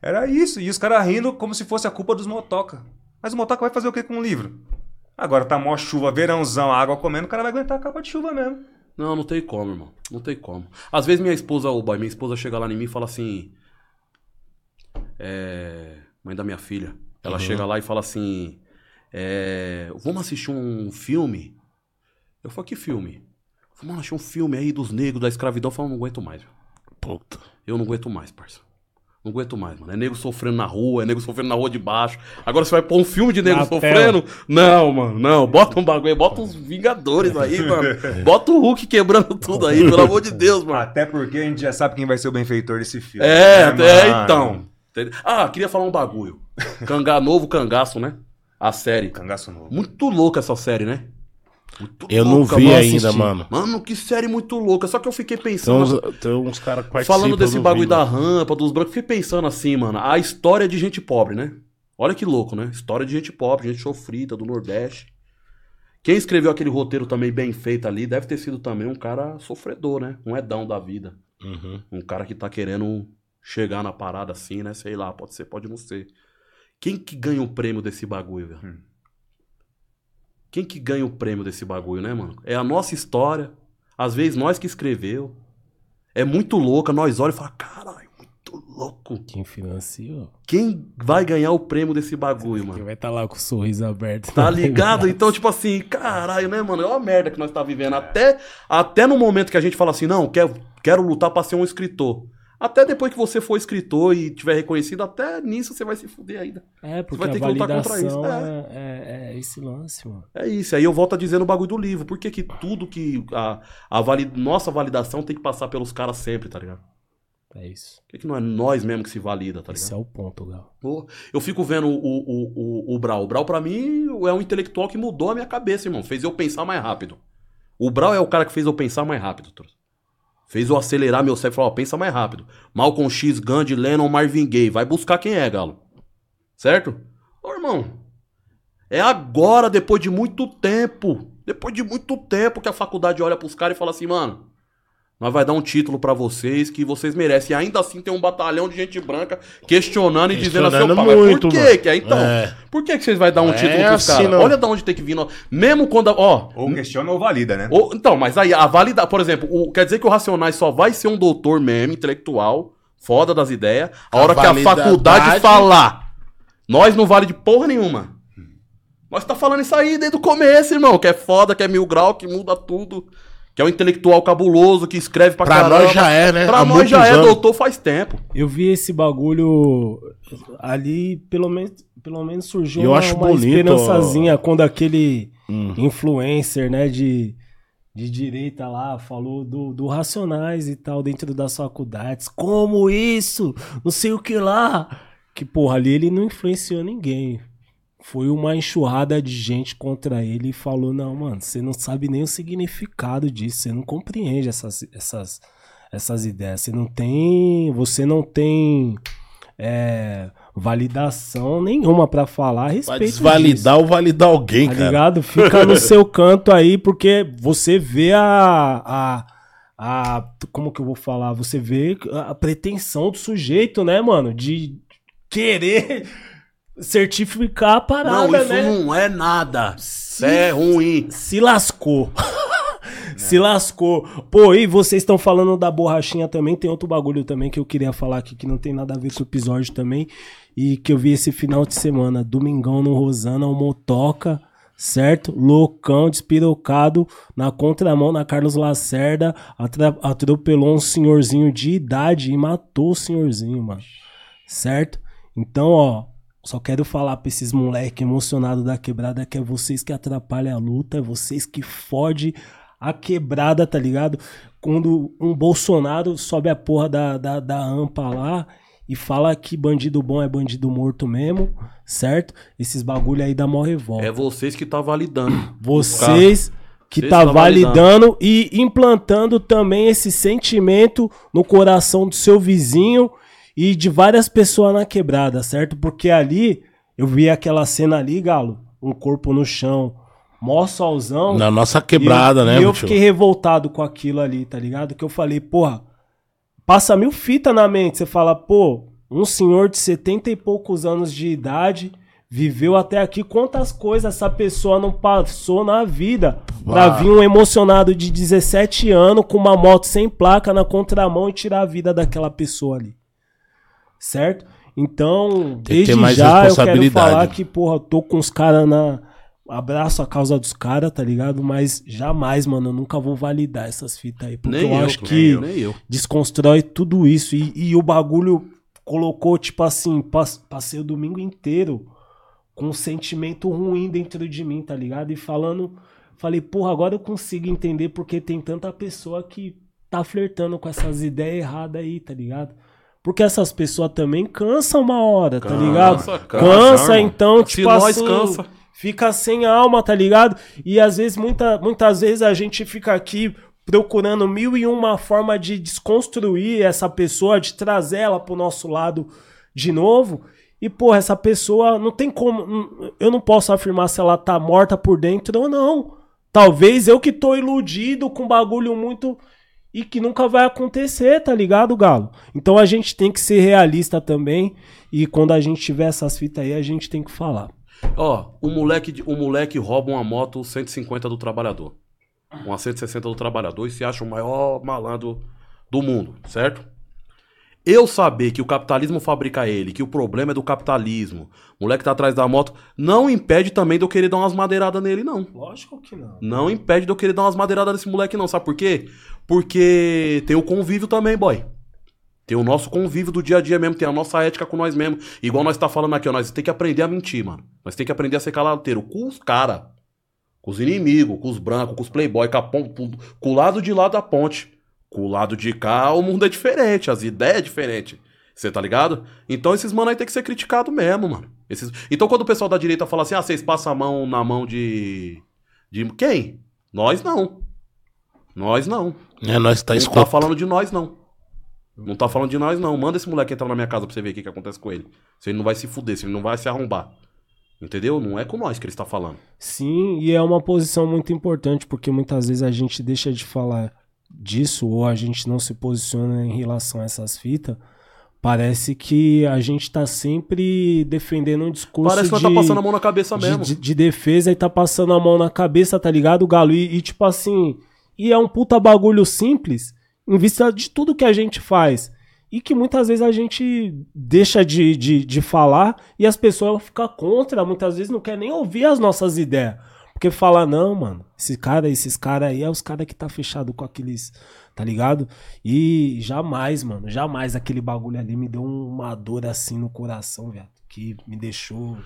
[SPEAKER 4] Era isso. E os caras rindo como se fosse a culpa dos motoca. Mas o motoca vai fazer o que com o livro? Agora tá mó chuva, verãozão, água comendo, o cara vai aguentar a capa de chuva mesmo.
[SPEAKER 3] Não, não tem como, irmão. Não tem como. Às vezes minha esposa, o boy, minha esposa chega lá em mim e fala assim. É. Mãe da minha filha. Ela chega lá e fala assim. É. Vamos assistir um filme? Eu falo, que filme? Vamos assistir um filme aí dos negros, da escravidão. Eu falo, não aguento mais, velho.
[SPEAKER 2] Puta.
[SPEAKER 3] Eu não aguento mais, parça. Não aguento mais, mano. É nego sofrendo na rua, é nego sofrendo na rua de baixo. Agora você vai pôr um filme de nego
[SPEAKER 1] Na
[SPEAKER 3] sofrendo? Não, mano, não. Bota um bagulho aí, bota os Vingadores aí, mano. Bota o Hulk quebrando tudo aí, pelo amor de Deus, mano.
[SPEAKER 4] Até porque a gente já sabe quem vai ser o benfeitor desse filme.
[SPEAKER 3] É,
[SPEAKER 4] né,
[SPEAKER 3] é,
[SPEAKER 4] mano?
[SPEAKER 3] então. Ah, queria falar um bagulho. Cangá novo cangaço, né? A série.
[SPEAKER 4] Cangaço novo.
[SPEAKER 3] Muito louca essa série, né? Muito
[SPEAKER 2] Eu não
[SPEAKER 3] louca,
[SPEAKER 2] vi
[SPEAKER 3] mano.
[SPEAKER 2] ainda,
[SPEAKER 1] assisti.
[SPEAKER 2] mano.
[SPEAKER 3] Mano, que série muito louca. Só que eu fiquei
[SPEAKER 2] Tem
[SPEAKER 3] pensando.
[SPEAKER 2] uns, tem uns caras que participam.
[SPEAKER 3] Falando desse
[SPEAKER 2] não
[SPEAKER 3] bagulho
[SPEAKER 2] vi,
[SPEAKER 3] da
[SPEAKER 2] mano.
[SPEAKER 3] rampa, dos brancos, fiquei pensando assim, mano. A história de gente pobre, né? Olha que louco, né? História de gente pobre, gente sofrida, do Nordeste. Quem escreveu aquele roteiro também bem feito ali deve ter sido também um cara sofredor, né? Um edão da vida.
[SPEAKER 2] Uhum.
[SPEAKER 3] Um cara que tá querendo chegar na parada assim, né? Sei lá, pode ser, pode não ser. Quem que ganha o prêmio desse bagulho, velho?
[SPEAKER 4] Hum.
[SPEAKER 3] Quem que ganha o prêmio desse bagulho, né, mano? É a nossa história. Às vezes nós que escreveu. É muito louca, nós olhamos e falamos, caralho, muito louco.
[SPEAKER 1] Quem financiou?
[SPEAKER 3] Quem vai ganhar o prêmio desse bagulho,
[SPEAKER 1] Quem
[SPEAKER 3] mano?
[SPEAKER 1] vai estar lá com o sorriso aberto?
[SPEAKER 3] Tá ligado? Então, tipo assim, caralho, né, mano? É uma merda que nós tá vivendo. Até, até no momento que a gente fala assim, não, quero, quero lutar pra ser um escritor. Até depois que você for escritor e tiver reconhecido, até nisso você vai se fuder ainda.
[SPEAKER 1] É, porque
[SPEAKER 3] vai ter
[SPEAKER 1] a
[SPEAKER 3] que lutar contra isso,
[SPEAKER 1] é, é, é esse lance, mano.
[SPEAKER 3] É isso. Aí eu volto a dizer no bagulho do livro. Por que, que tudo que. A, a vali- nossa validação tem que passar pelos caras sempre, tá ligado?
[SPEAKER 1] É isso.
[SPEAKER 3] Por que, que não é nós mesmo que se valida, tá
[SPEAKER 1] Esse
[SPEAKER 3] ligado?
[SPEAKER 1] é o ponto, Gal.
[SPEAKER 3] Eu fico vendo o, o, o, o Brau. O Brau, pra mim, é um intelectual que mudou a minha cabeça, irmão. Fez eu pensar mais rápido. O Brau é o cara que fez eu pensar mais rápido, troço. Fez eu acelerar meu cérebro e falar, ó, pensa mais rápido. Malcolm X, Gandhi, Lennon, Marvin Gaye. Vai buscar quem é, Galo. Certo? Ô, irmão. É agora, depois de muito tempo. Depois de muito tempo que a faculdade olha pros caras e fala assim, mano. Nós vai dar um título pra vocês que vocês merecem. E ainda assim tem um batalhão de gente branca questionando e dizendo assim,
[SPEAKER 2] Questionando
[SPEAKER 3] "Opa, mas
[SPEAKER 2] muito,
[SPEAKER 3] por quê? Que é, então,
[SPEAKER 2] É.
[SPEAKER 3] por que, que vocês vai dar um
[SPEAKER 2] É
[SPEAKER 3] título pros
[SPEAKER 2] assim,
[SPEAKER 3] caras? Olha de onde tem que vir. Mesmo quando. a- Ó,
[SPEAKER 4] Ou questiona ou valida, né?
[SPEAKER 3] ou- então, mas aí a validade, por exemplo, o- quer dizer que o Racionais só vai ser um doutor mesmo, intelectual, foda das ideias, a
[SPEAKER 2] A
[SPEAKER 3] hora que a faculdade falar. Nós não vale de porra nenhuma. Nós tá falando isso aí desde o começo, irmão, que é foda, que é mil grau, que muda tudo, que é um intelectual cabuloso, que escreve pra,
[SPEAKER 2] Pra
[SPEAKER 3] caramba.
[SPEAKER 2] nós já é, né?
[SPEAKER 3] Pra
[SPEAKER 2] Há
[SPEAKER 3] nós já é
[SPEAKER 2] anos.
[SPEAKER 3] doutor faz tempo.
[SPEAKER 1] Eu vi esse bagulho ali, pelo menos, pelo menos surgiu
[SPEAKER 2] Eu
[SPEAKER 1] uma,
[SPEAKER 2] acho
[SPEAKER 1] uma
[SPEAKER 2] bonito,
[SPEAKER 1] esperançazinha quando aquele
[SPEAKER 2] Hum.
[SPEAKER 1] influencer, né, de, de direita lá falou do, do Racionais e tal dentro das faculdades. Como isso? Não sei o que lá. Que, porra, ali ele não influenciou ninguém. Foi uma enxurrada de gente contra ele e falou: Não, mano, você não sabe nem o significado disso, você não compreende essas, essas, essas ideias. Você não tem. Você não tem é, validação nenhuma pra falar a
[SPEAKER 2] Vai
[SPEAKER 1] respeito. disso.
[SPEAKER 2] desvalidar ou validar alguém,
[SPEAKER 1] Tá
[SPEAKER 2] cara.
[SPEAKER 1] ligado? Fica no seu canto aí, porque você vê a, a, a. Como que eu vou falar? Você vê a pretensão do sujeito, né, mano? De querer certificar a parada,
[SPEAKER 3] não, isso
[SPEAKER 1] né?
[SPEAKER 3] não é nada. Isso é ruim.
[SPEAKER 1] Se lascou. Se lascou. Pô, e vocês estão falando da borrachinha também. Tem outro bagulho também que eu queria falar aqui que não tem nada a ver com o episódio também. E que eu vi esse final de semana. Domingão no Rosana, o Motoca, certo? Loucão, despirocado, na contramão na Carlos Lacerda. atropelou um senhorzinho de idade e matou o senhorzinho, mano. Certo? Então, ó, só quero falar pra esses moleque emocionado da quebrada que é vocês que atrapalham a luta, é vocês que fode a quebrada, tá ligado? Quando um Bolsonaro sobe a porra da, da, da AMPA lá e fala que bandido bom é bandido morto mesmo, certo? Esses bagulho aí dá mó revolta.
[SPEAKER 3] É vocês que tá validando.
[SPEAKER 1] Vocês que
[SPEAKER 3] Vocês
[SPEAKER 1] tá
[SPEAKER 3] tá
[SPEAKER 1] validando e implantando também esse sentimento no coração do seu vizinho e de várias pessoas na quebrada, certo? Porque ali eu vi aquela cena ali, Galo, um corpo no chão, mó solzão.
[SPEAKER 2] Na nossa quebrada,
[SPEAKER 1] eu,
[SPEAKER 2] né,
[SPEAKER 1] E eu fiquei revoltado com aquilo ali, tá ligado? Que eu falei, porra, passa mil fita na mente. Você fala, pô, um senhor de 70 e poucos anos de idade viveu até aqui. Quantas coisas essa pessoa não passou na vida pra vir um emocionado de 17 anos com uma moto sem placa na contramão e tirar a vida daquela pessoa ali. Certo? Então, desde já eu quero falar que, porra, eu tô com os caras na. Abraço a causa dos caras, tá ligado? Mas jamais, mano, eu nunca vou validar essas fitas aí. Porque
[SPEAKER 3] Nem
[SPEAKER 1] eu,
[SPEAKER 3] eu,
[SPEAKER 1] acho
[SPEAKER 3] nem
[SPEAKER 1] que
[SPEAKER 3] eu, nem eu.
[SPEAKER 1] desconstrói tudo isso. E, e o bagulho colocou, tipo assim, pas- passei o domingo inteiro com um sentimento ruim dentro de mim, tá ligado? E falando, falei, porra, agora eu consigo entender porque tem tanta pessoa que tá flertando com essas ideias erradas aí, tá ligado? Porque essas pessoas também cansam uma hora, tá
[SPEAKER 3] Cansa,
[SPEAKER 1] ligado?
[SPEAKER 3] cansa,
[SPEAKER 1] Cansa, então,
[SPEAKER 3] Se
[SPEAKER 1] tipo
[SPEAKER 3] nós
[SPEAKER 1] assim,
[SPEAKER 3] cansa.
[SPEAKER 1] fica sem alma, tá ligado? E às vezes, muita, muitas vezes a gente fica aqui procurando mil e uma forma de desconstruir essa pessoa, de trazer ela pro nosso lado de novo. E, porra, essa pessoa não tem como. Eu não posso afirmar se ela tá morta por dentro ou não. Talvez eu que tô iludido com um bagulho muito. E que nunca vai acontecer, tá ligado, Galo? Então a gente tem que ser realista também. E quando a gente tiver essas fitas aí, a gente tem que falar.
[SPEAKER 3] Ó, o moleque, o moleque rouba uma moto 150 do trabalhador. Uma 160 do trabalhador e se acha o maior malandro do mundo, certo? Eu saber que o capitalismo fabrica ele, que o problema é do capitalismo, o moleque tá atrás da moto, não impede também de eu querer dar umas madeiradas nele, não.
[SPEAKER 1] Lógico que não.
[SPEAKER 3] Não impede de eu querer dar umas madeiradas nesse moleque, não. Sabe por quê? Porque tem o convívio também, boy. Tem o nosso convívio do dia a dia mesmo, tem a nossa ética com nós mesmos. Igual nós tá falando aqui, ó, nós tem que aprender a mentir, mano. Nós tem que aprender a ser calateiro com os cara, com os inimigos, com os brancos, com os playboy, com, a pon- com- com o lado de lá da ponte. Com o lado de cá, o mundo é diferente, as ideias é diferente. Você tá ligado? Então esses mano aí tem que ser criticado mesmo, mano. Esses... Então quando o pessoal da direita fala assim, ah, vocês passam a mão na mão de... De quem? Nós não. Nós não.
[SPEAKER 2] É, nós tá
[SPEAKER 3] não tá
[SPEAKER 2] escutando.
[SPEAKER 3] falando de nós, não. Não tá falando de nós, não. Manda esse moleque entrar na minha casa pra você ver o que, que acontece com ele. Se ele não vai se fuder, se ele não vai se arrombar. Entendeu? Não é com nós que ele está falando.
[SPEAKER 1] Sim, e é uma posição muito importante, porque muitas vezes a gente deixa de falar disso, ou a gente não se posiciona em relação a essas fitas. Parece que a gente tá sempre defendendo um discurso
[SPEAKER 3] Parece que nós
[SPEAKER 1] de,
[SPEAKER 3] tá passando a mão na cabeça
[SPEAKER 1] de,
[SPEAKER 3] mesmo.
[SPEAKER 1] de- de defesa e tá passando a mão na cabeça, tá ligado, Galo? E, e, tipo assim, e é um puta bagulho simples em vista de tudo que a gente faz. E que muitas vezes a gente deixa de, de, de falar e as pessoas ficam contra, muitas vezes não quer nem ouvir as nossas ideias. Porque fala, não, mano, esse cara, esses caras aí é os caras que tá fechado com aqueles, tá ligado? E jamais, mano, jamais aquele bagulho ali me deu uma dor assim no coração, velho. Que me deixou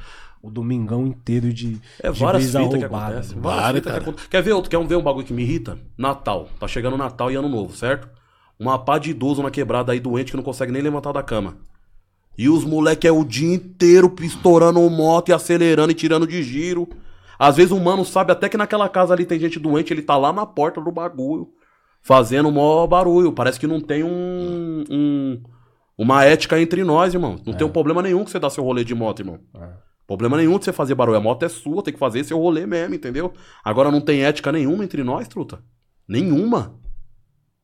[SPEAKER 1] o domingão inteiro de,
[SPEAKER 3] É
[SPEAKER 1] de
[SPEAKER 3] várias fitas que acontecem. Várias
[SPEAKER 2] Várias,
[SPEAKER 3] fitas que acontecem. Quer ver outro? Quer ver um bagulho que me irrita? Natal. Tá chegando Natal e Ano Novo, certo? Uma pá de idoso na quebrada aí doente que não consegue nem levantar da cama. E os moleque é o dia inteiro estourando moto e acelerando e tirando de giro. Às vezes o mano sabe até que naquela casa ali tem gente doente, ele tá lá na porta do bagulho, fazendo mó barulho. Parece que não tem um, um- uma ética entre nós, irmão. Não tem um problema nenhum que você dar seu rolê de moto, irmão. Problema nenhum de você fazer barulho. A moto é sua, tem que fazer seu rolê mesmo, entendeu? Agora não tem ética nenhuma entre nós, truta. Nenhuma.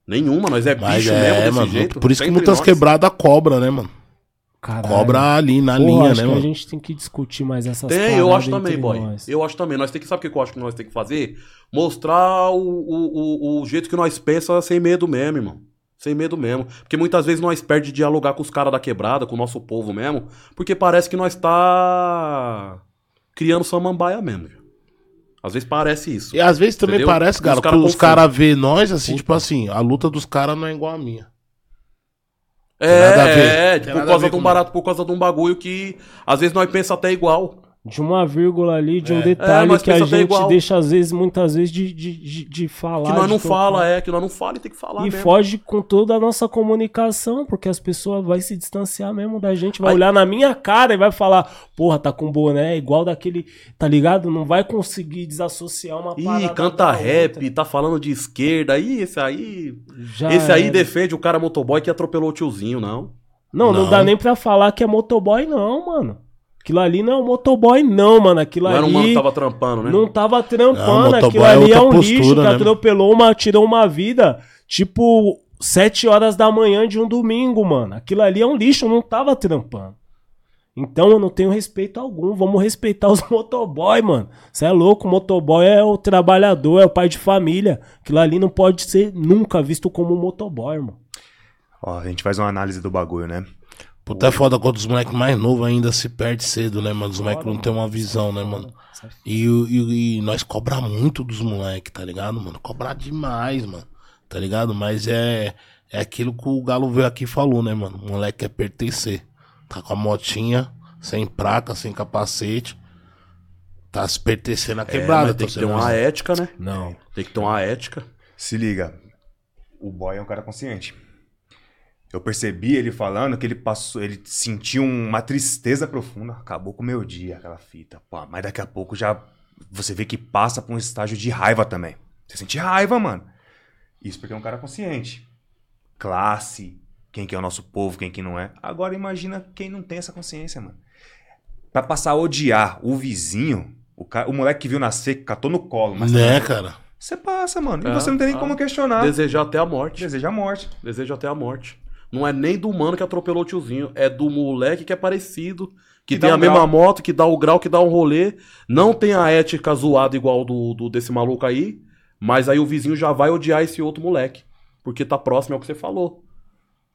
[SPEAKER 3] Nenhuma, nós é
[SPEAKER 2] Mas
[SPEAKER 3] bicho
[SPEAKER 2] é,
[SPEAKER 3] mesmo desse
[SPEAKER 2] mano.
[SPEAKER 3] jeito.
[SPEAKER 2] Por isso que muitas
[SPEAKER 3] nós.
[SPEAKER 2] quebradas cobra, né, mano?
[SPEAKER 1] Caralho.
[SPEAKER 2] Cobra ali na
[SPEAKER 1] Porra,
[SPEAKER 2] linha,
[SPEAKER 1] acho
[SPEAKER 2] né,
[SPEAKER 1] que
[SPEAKER 2] mano?
[SPEAKER 1] a gente tem que discutir mais essas
[SPEAKER 3] Tem, eu acho também, boy.
[SPEAKER 1] nós.
[SPEAKER 3] Eu acho também. Nós tem que saber o que eu acho que nós tem que fazer? Mostrar o, o, o, o jeito que nós pensamos sem medo mesmo, irmão. Sem medo mesmo. Porque muitas vezes nós perde de dialogar com os caras da quebrada, com o nosso povo mesmo, porque parece que nós tá criando samambaia mesmo. viu? Às vezes parece isso.
[SPEAKER 2] E às vezes também
[SPEAKER 3] Entendeu?
[SPEAKER 2] parece,
[SPEAKER 3] Os
[SPEAKER 2] cara,
[SPEAKER 3] cara
[SPEAKER 2] que os caras vê nós, assim, tipo assim, a luta dos caras não é igual a minha.
[SPEAKER 3] É,
[SPEAKER 2] nada a ver.
[SPEAKER 3] é,
[SPEAKER 2] Tem
[SPEAKER 3] por causa
[SPEAKER 2] ver
[SPEAKER 3] de um barato, por causa de um bagulho que às vezes nós pensamos até igual.
[SPEAKER 1] De uma vírgula ali, de um
[SPEAKER 3] É,
[SPEAKER 1] detalhe
[SPEAKER 3] nós
[SPEAKER 1] que a
[SPEAKER 3] até
[SPEAKER 1] gente
[SPEAKER 3] igual.
[SPEAKER 1] deixa, às vezes, muitas vezes, de, de, de, de falar.
[SPEAKER 3] Que nós não fala, é, que nós não fala e tem que falar
[SPEAKER 1] E
[SPEAKER 3] mesmo.
[SPEAKER 1] foge com toda a nossa comunicação, porque as pessoas vão se distanciar mesmo da gente, vai
[SPEAKER 3] Aí-
[SPEAKER 1] olhar na minha cara e vai falar, porra, tá com boné igual daquele, tá ligado? Não vai conseguir desassociar uma
[SPEAKER 3] Ih,
[SPEAKER 1] parada
[SPEAKER 3] canta
[SPEAKER 1] da
[SPEAKER 3] rap,
[SPEAKER 1] outra.
[SPEAKER 3] tá falando de esquerda. Ih, esse aí.
[SPEAKER 1] Já
[SPEAKER 3] esse aí
[SPEAKER 1] era.
[SPEAKER 3] defende o cara motoboy que atropelou o tiozinho, não.
[SPEAKER 1] Não, não,
[SPEAKER 2] Não.
[SPEAKER 1] dá nem pra falar que é motoboy, não, mano. Aquilo ali não é um motoboy, não, mano. Aquilo
[SPEAKER 3] Não era um
[SPEAKER 1] ali
[SPEAKER 3] mano que tava trampando, né?
[SPEAKER 1] não tava
[SPEAKER 2] Não,
[SPEAKER 1] trampando.
[SPEAKER 2] motoboy
[SPEAKER 1] Aquilo
[SPEAKER 2] é
[SPEAKER 1] ali é
[SPEAKER 2] outra
[SPEAKER 1] um
[SPEAKER 2] postura,
[SPEAKER 1] lixo que
[SPEAKER 2] né,
[SPEAKER 1] atropelou uma, tirou uma vida, tipo, sete horas da manhã de um domingo, mano. Aquilo ali é um lixo, não tava trampando. Então eu não tenho respeito algum. Vamos respeitar os motoboy, mano. Você é louco, o motoboy é o trabalhador, é o pai de família. Aquilo ali não pode ser nunca visto como um motoboy, irmão.
[SPEAKER 4] Ó, a gente faz uma análise do bagulho, né?
[SPEAKER 2] Puta é foda quando os moleques mais novos ainda se perdem cedo, né, mano? Os moleques não tem uma visão, né, mano? E, e- e nós cobra muito dos moleques, tá ligado, mano? Cobrar demais, mano. Tá ligado? Mas é, É aquilo que o Galo veio aqui e falou, né, mano? O moleque quer pertencer. Tá com a motinha, sem placa, sem capacete. Tá se pertencendo à
[SPEAKER 3] É,
[SPEAKER 2] quebrada.
[SPEAKER 3] mas tem que ter uma ética, né?
[SPEAKER 1] Não.
[SPEAKER 3] Tem que ter uma ética.
[SPEAKER 4] Se liga, o boy é um cara consciente. Eu percebi ele falando que ele passou, ele sentiu uma tristeza profunda. Acabou com o meu dia, aquela fita. Pô, mas daqui a pouco já você vê que passa por um estágio de raiva também. Você sente raiva, mano. Isso porque é um cara consciente. Classe, quem que é o nosso povo, quem que não é. Agora imagina quem não tem essa consciência, mano. Pra passar a odiar o vizinho, o, cara, o moleque que viu nascer, que catou no colo, mas
[SPEAKER 2] Né, cara?
[SPEAKER 4] você passa, mano. E
[SPEAKER 3] É,
[SPEAKER 4] você não tem nem
[SPEAKER 3] ah.
[SPEAKER 4] como questionar.
[SPEAKER 3] Desejar até a morte.
[SPEAKER 4] Deseja a morte.
[SPEAKER 3] Deseja até a morte. Não é nem do mano que atropelou o tiozinho, é do moleque que é parecido, que,
[SPEAKER 4] Que
[SPEAKER 3] tem a
[SPEAKER 4] um
[SPEAKER 3] mesma
[SPEAKER 4] grau.
[SPEAKER 3] moto, que dá o grau, que dá um rolê, não tem a ética zoada igual do, do desse maluco aí, mas aí o vizinho já vai odiar esse outro moleque, porque tá próximo, é o que você falou.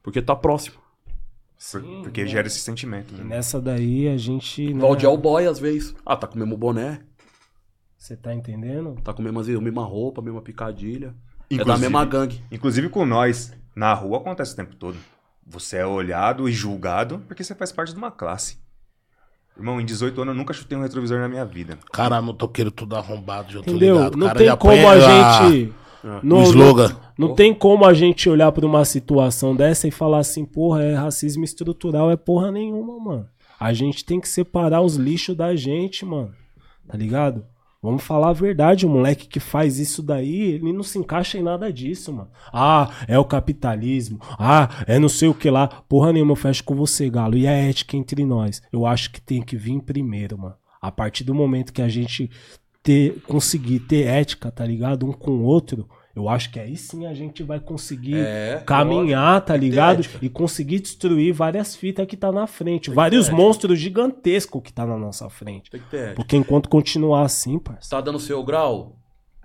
[SPEAKER 3] Porque tá próximo.
[SPEAKER 4] Por-
[SPEAKER 1] Sim,
[SPEAKER 4] porque
[SPEAKER 1] né?
[SPEAKER 4] gera esse sentimento.
[SPEAKER 1] E
[SPEAKER 4] Né?
[SPEAKER 1] nessa daí a gente. né,
[SPEAKER 3] Vai odiar o boy às vezes. Ah, tá com o mesmo boné,
[SPEAKER 1] Você tá entendendo?
[SPEAKER 3] tá com a mesma, a mesma roupa, a mesma picadilha. É da
[SPEAKER 4] Inclusive-
[SPEAKER 3] mesma gangue.
[SPEAKER 4] Inclusive com nós, na rua acontece o tempo todo. Você é olhado e julgado porque você faz parte de uma classe. Irmão, em 18 anos eu nunca chutei um retrovisor na minha vida.
[SPEAKER 2] Caralho, motoqueiro tudo arrombado, já tô
[SPEAKER 1] Entendeu?
[SPEAKER 2] ligado. O
[SPEAKER 1] Não
[SPEAKER 2] cara
[SPEAKER 1] tem como a gente.
[SPEAKER 2] O
[SPEAKER 1] Não,
[SPEAKER 2] slogan.
[SPEAKER 1] não, não tem como a gente olhar pra uma situação dessa e falar assim, porra, é racismo estrutural, é porra nenhuma, mano. A gente tem que separar os lixos da gente, mano. Tá ligado? Vamos falar a verdade, o moleque que faz isso daí, ele não se encaixa em nada disso, mano. Ah, é o capitalismo. Ah, é não sei o que lá. Porra nenhuma, eu fecho com você, Galo. E a ética entre nós? Eu acho que tem que vir primeiro, mano. A partir do momento que a gente ter, conseguir ter ética, tá ligado? Um com o outro, eu acho que aí sim a gente vai conseguir
[SPEAKER 3] É,
[SPEAKER 1] caminhar, tá
[SPEAKER 3] Tem
[SPEAKER 1] ligado?
[SPEAKER 3] ética.
[SPEAKER 1] E conseguir destruir várias fitas que tá na frente. vários monstros gigantescos que tá na nossa frente.
[SPEAKER 3] Tem.
[SPEAKER 1] Porque enquanto continuar assim, parça.
[SPEAKER 3] Tá dando seu grau?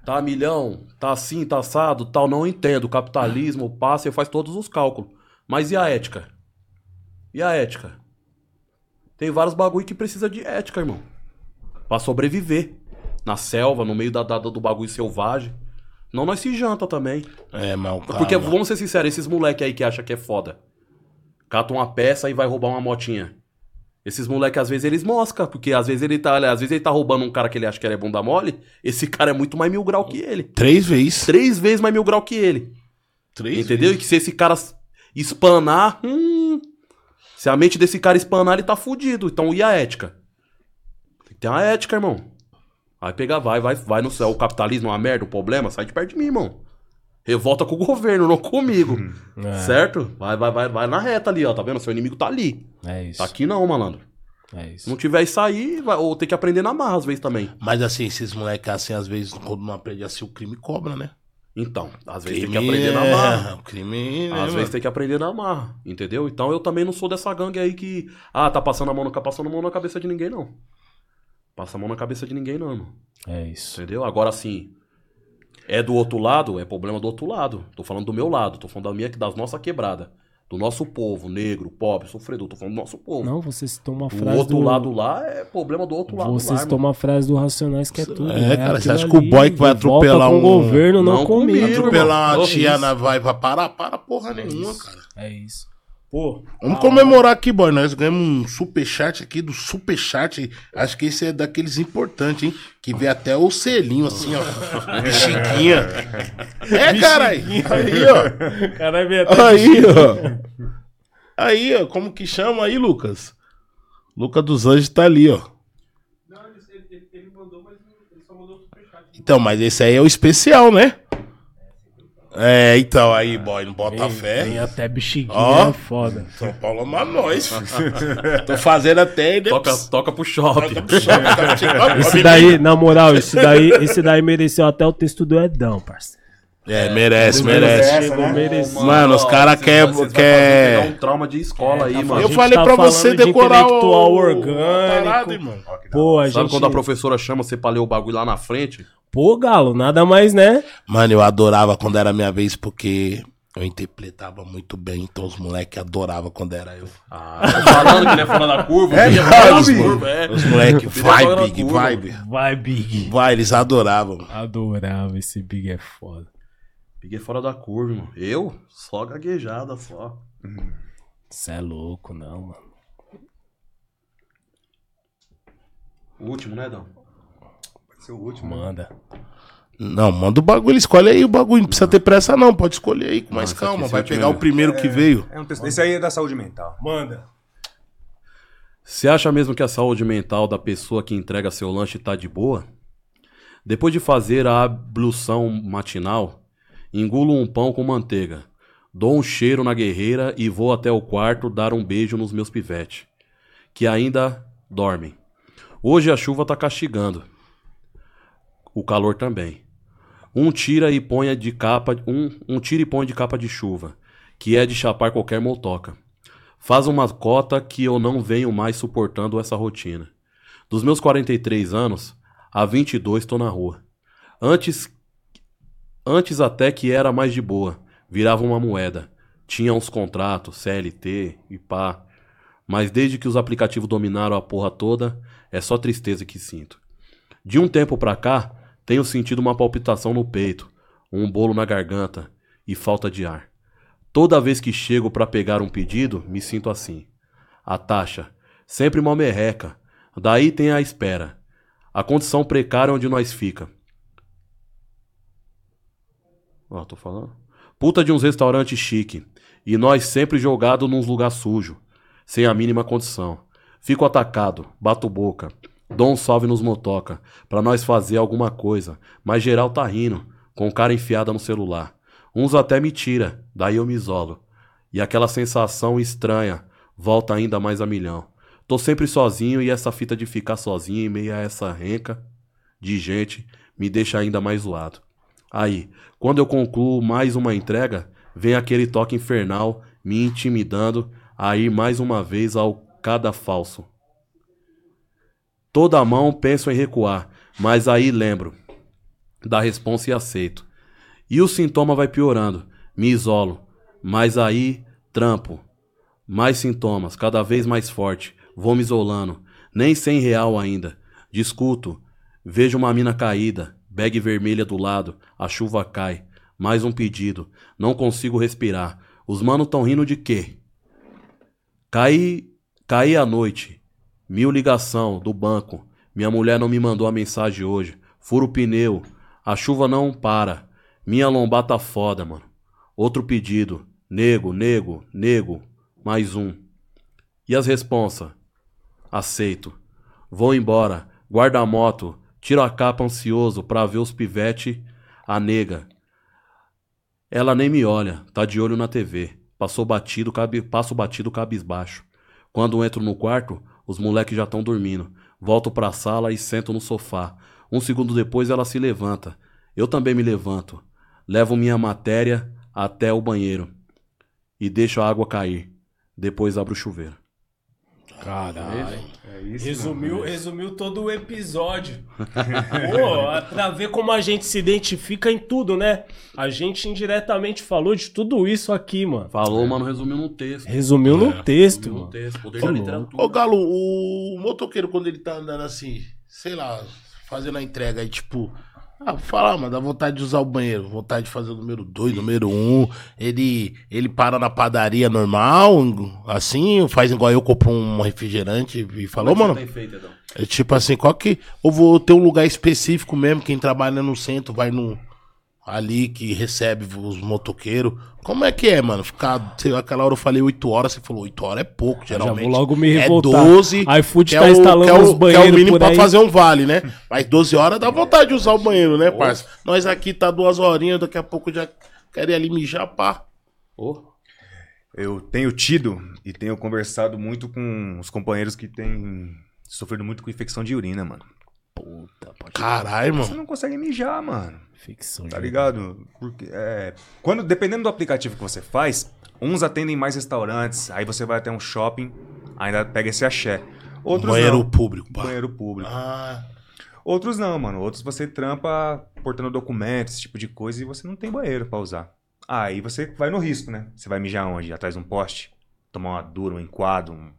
[SPEAKER 3] Tá milhão? Tá assim, tá assado? Tal, não entendo. O capitalismo passa e faz todos os cálculos. Mas e a ética? E a ética? Tem vários bagulho que precisa de ética, irmão. Pra sobreviver. Na selva, no meio da, da- do bagulho selvagem. Não nós se janta também.
[SPEAKER 2] É, cara...
[SPEAKER 3] Porque, vamos ser sinceros, esses moleque aí que acha que é foda. Cata uma peça e vai roubar uma motinha. Esses moleque, às vezes, eles moscam, porque às vezes ele tá, às vezes ele tá roubando um cara que ele acha que ele é bunda mole. Esse cara é muito mais mil grau que ele.
[SPEAKER 2] Três vezes.
[SPEAKER 3] Três vezes mais mil grau que ele.
[SPEAKER 2] Três
[SPEAKER 3] Entendeu? E
[SPEAKER 2] vezes.
[SPEAKER 3] que se esse cara espanar, hum, se a mente desse cara espanar, ele tá fudido. Então, e a ética? Tem que ter uma ética, irmão. Vai pegar, vai, vai, vai no céu. O capitalismo é uma merda, o problema, sai de perto de mim, irmão. Revolta com o governo, não comigo.
[SPEAKER 1] É,
[SPEAKER 3] Certo? Vai, vai, vai, vai na reta ali, ó. Tá vendo? Seu inimigo tá ali.
[SPEAKER 1] é isso.
[SPEAKER 3] Tá aqui não, malandro.
[SPEAKER 1] É
[SPEAKER 3] Se
[SPEAKER 1] isso.
[SPEAKER 3] não tiver isso aí, vai, ou tem que aprender na marra às vezes também.
[SPEAKER 2] Mas assim, esses moleques assim, às vezes, quando não aprende assim, o crime cobra, né?
[SPEAKER 3] Então, às vezes
[SPEAKER 2] Crime
[SPEAKER 3] tem que aprender na marra.
[SPEAKER 2] é, o crime, né,
[SPEAKER 3] Às vezes tem que aprender na marra, entendeu? Então eu também não sou dessa gangue aí que, ah, tá passando a mão, no, passando a mão na cabeça de ninguém, não. Passa a mão na cabeça de ninguém, não, irmão.
[SPEAKER 1] É isso.
[SPEAKER 3] Entendeu? Agora sim, é do outro lado, é problema do outro lado. Tô falando do meu lado, tô falando da minha, das nossa quebrada. Do nosso povo, negro, pobre, sofredor, tô falando do nosso povo.
[SPEAKER 1] Não, você citou uma
[SPEAKER 3] do
[SPEAKER 1] frase
[SPEAKER 3] outro
[SPEAKER 1] do...
[SPEAKER 3] lado lá é problema do outro lado
[SPEAKER 1] Você citou uma frase do Racionais que é tudo.
[SPEAKER 2] É, cara, você acha que o boy que vai atropelar um-
[SPEAKER 1] governo, não,
[SPEAKER 3] Não
[SPEAKER 1] comigo.
[SPEAKER 2] Atropelar
[SPEAKER 3] irmão.
[SPEAKER 2] uma tia na vai pra parar, para porra nenhuma, cara.
[SPEAKER 1] É isso. Pô,
[SPEAKER 2] Vamos comemorar aqui, boy. Nós ganhamos um superchat aqui do superchat. Acho que esse é daqueles importantes, hein? Que vê até o selinho assim, ó. Bexiguinha. É, caralho. Aí, ó.
[SPEAKER 1] Caralho, vem até
[SPEAKER 2] Aí, ó. Aí, ó. Como que chama aí, Lucas? Lucas dos Anjos tá ali, ó. Então, mas esse aí é o especial, né? É, então, aí, boy, não bota fé.
[SPEAKER 1] Vem até bexiguinha,
[SPEAKER 2] Ó.
[SPEAKER 1] é foda.
[SPEAKER 2] São Paulo ama nós. filho. Tô fazendo até ainda.
[SPEAKER 3] Toca, toca pro shopping.
[SPEAKER 1] Esse daí, na moral, esse daí, esse daí mereceu até o texto do Edão, parceiro.
[SPEAKER 2] É, merece,
[SPEAKER 1] Essa,
[SPEAKER 2] merece.
[SPEAKER 1] Chegou merecido.
[SPEAKER 2] Mano, os cara
[SPEAKER 3] vocês
[SPEAKER 2] quer- quer-
[SPEAKER 3] pegar um trauma de escola aí,
[SPEAKER 1] tá
[SPEAKER 3] mano.
[SPEAKER 2] Eu falei
[SPEAKER 1] tá
[SPEAKER 2] pra você
[SPEAKER 1] de
[SPEAKER 2] decorar o
[SPEAKER 1] intelectual
[SPEAKER 2] o-
[SPEAKER 1] orgânico.
[SPEAKER 2] irmão.
[SPEAKER 4] Ó, que da
[SPEAKER 1] Pô, a
[SPEAKER 3] Sabe
[SPEAKER 1] gente...
[SPEAKER 3] quando a professora chama você pra ler o bagulho lá na frente?
[SPEAKER 1] Pô, Galo, nada mais, né?
[SPEAKER 2] Mano, eu adorava quando era minha vez, porque eu interpretava muito bem, então os moleques adoravam quando era eu.
[SPEAKER 3] Ah, falando que ele é fora da curva.
[SPEAKER 4] É
[SPEAKER 3] fora da
[SPEAKER 4] bicho.
[SPEAKER 3] curva, é.
[SPEAKER 2] Os moleques,
[SPEAKER 3] é
[SPEAKER 2] vai, Big, vai, Big.
[SPEAKER 1] Vai, Big.
[SPEAKER 2] Vai, eles adoravam.
[SPEAKER 1] Adorava, esse Big é foda.
[SPEAKER 3] Peguei fora da curva, irmão. Eu? Só gaguejada, só.
[SPEAKER 1] Cê é louco, não, mano.
[SPEAKER 3] O último, né, Dão?
[SPEAKER 4] Pode ser o último.
[SPEAKER 1] Manda.
[SPEAKER 2] Não, manda o bagulho, escolhe aí o bagulho. Não precisa ter pressa, não. Pode escolher aí com mais
[SPEAKER 3] esse
[SPEAKER 2] calma. Vai pegar
[SPEAKER 3] último
[SPEAKER 2] o primeiro que veio.
[SPEAKER 4] É um texto. Esse aí é da saúde mental.
[SPEAKER 1] Manda.
[SPEAKER 3] Você acha mesmo que a saúde mental da pessoa que entrega seu lanche tá de boa? Depois de fazer a ablução matinal, engulo um pão com manteiga, dou um cheiro na guerreira e vou até o quarto dar um beijo nos meus pivetes, que ainda dormem. Hoje a chuva tá castigando. O calor também. Um tira e põe de capa, um, um tira e põe de capa de chuva, que é de chapar qualquer motoca. Faz uma cota que eu não venho mais suportando essa rotina. Dos meus 43 anos, há 22 tô na rua. Antes antes até que era mais de boa, virava uma moeda. Tinha uns contratos, CLT e pá. Mas desde que os aplicativos dominaram a porra toda, é só tristeza que sinto. De um tempo pra cá, tenho sentido uma palpitação no peito, um bolo na garganta e falta de ar. Toda vez que chego pra pegar um pedido, me sinto assim. A taxa, sempre uma merreca. Daí tem a espera. A condição precária onde nós fica. Ó, tô falando. Puta de uns restaurantes chique. E nós sempre jogado nos lugar sujo. Sem a mínima condição. Fico atacado, bato boca. Dou um salve nos motoca. Pra nós fazer alguma coisa. Mas geral tá rindo. Com cara enfiada no celular. Uns até me tira. Daí eu me isolo. E aquela sensação estranha volta ainda mais a milhão. Tô sempre sozinho e essa fita de ficar sozinho em meio a essa renca de gente me deixa ainda mais zoado. Aí, quando eu concluo mais uma entrega, vem aquele toque infernal me intimidando a ir mais uma vez ao cada falso. Toda a mão penso em recuar, mas aí lembro da responsa e aceito. E o sintoma vai piorando, me isolo, mas aí trampo. Mais sintomas, cada vez mais forte. Vou me isolando, nem sem real ainda. Discuto, vejo uma mina caída, bag vermelha do lado, a chuva cai. Mais um pedido, não consigo respirar. Os manos tão rindo de quê? Caí, caí à noite. Mil ligação do banco. Minha mulher não me mandou a mensagem hoje. Furo o pneu. A chuva não para. Minha lombar tá foda, mano. Outro pedido. Nego, nego, nego. Mais um. E as responsa? Aceito. Vou embora. Guarda a moto. Tiro a capa ansioso pra ver os pivete. A nega. Ela nem me olha. Tá de olho na TV. Passou batido, cabe... passo batido cabisbaixo. Quando entro no quarto, os moleques já estão dormindo. Volto pra sala e sento no sofá. Um segundo depois ela se levanta. Eu também me levanto. Levo minha matéria até o banheiro. E deixo a água cair. Depois abro o chuveiro.
[SPEAKER 1] Caralho.
[SPEAKER 4] É isso.
[SPEAKER 1] Resumiu, resumiu todo o episódio. Pô, pra ver como a gente se identifica em tudo, né? A gente indiretamente falou de tudo isso aqui, mano.
[SPEAKER 3] Falou, mano, resumiu no texto.
[SPEAKER 1] Resumiu no texto,
[SPEAKER 3] Resumiu no
[SPEAKER 1] mano.
[SPEAKER 3] texto. Poder
[SPEAKER 1] Ô,
[SPEAKER 3] da literatura.
[SPEAKER 2] Ô, Galo, o motoqueiro, quando ele tá andando assim, sei lá, fazendo a entrega aí, tipo. Ah, fala, mano, dá vontade de usar o banheiro, vontade de fazer o número 2, número 1. Um, ele, ele para na padaria normal, assim, faz igual eu, compro um refrigerante e falou,
[SPEAKER 3] é
[SPEAKER 2] mano.
[SPEAKER 3] feito, Edão?
[SPEAKER 2] É tipo assim, qual que. Eu vou ter um lugar específico mesmo, quem trabalha no centro vai no. Ali que recebe os motoqueiros. Como é que é, mano? Ficar. sei lá, Aquela hora eu falei 8 horas, você falou 8 horas é pouco,
[SPEAKER 1] Já
[SPEAKER 2] geralmente.
[SPEAKER 1] vou logo me
[SPEAKER 2] É
[SPEAKER 1] revoltar.
[SPEAKER 2] 12.
[SPEAKER 1] iFood tá
[SPEAKER 2] é o-
[SPEAKER 1] instalando
[SPEAKER 2] é o-
[SPEAKER 1] os
[SPEAKER 2] Que é o
[SPEAKER 1] banheiros
[SPEAKER 2] mínimo
[SPEAKER 1] por
[SPEAKER 2] pra fazer um vale, né? Mas 12 horas dá vontade de usar o banheiro, né, parça? Nós aqui tá duas horinhas, daqui a pouco já quer ir ali mijar, pá.
[SPEAKER 3] Ô,
[SPEAKER 4] Eu tenho tido e tenho conversado muito com os companheiros que têm sofrido muito com infecção de urina, mano.
[SPEAKER 1] Puta, pode
[SPEAKER 2] Caralho,
[SPEAKER 4] Você
[SPEAKER 2] mano.
[SPEAKER 4] não consegue mijar, mano.
[SPEAKER 1] Ficção
[SPEAKER 4] Tá
[SPEAKER 1] de-
[SPEAKER 4] ligado? Porque, é, quando, dependendo do aplicativo que você faz, uns atendem mais restaurantes, aí você vai até um shopping, ainda pega esse axé. Outros
[SPEAKER 2] Banheiro
[SPEAKER 4] não.
[SPEAKER 2] público, pá.
[SPEAKER 4] Banheiro público.
[SPEAKER 2] Ah,
[SPEAKER 4] Outros não, mano. Outros você trampa portando documentos, esse tipo de coisa, e você não tem banheiro pra usar. Aí você vai no risco, né? Você vai mijar onde? Atrás de um poste? Tomar uma dura, um enquadro, um,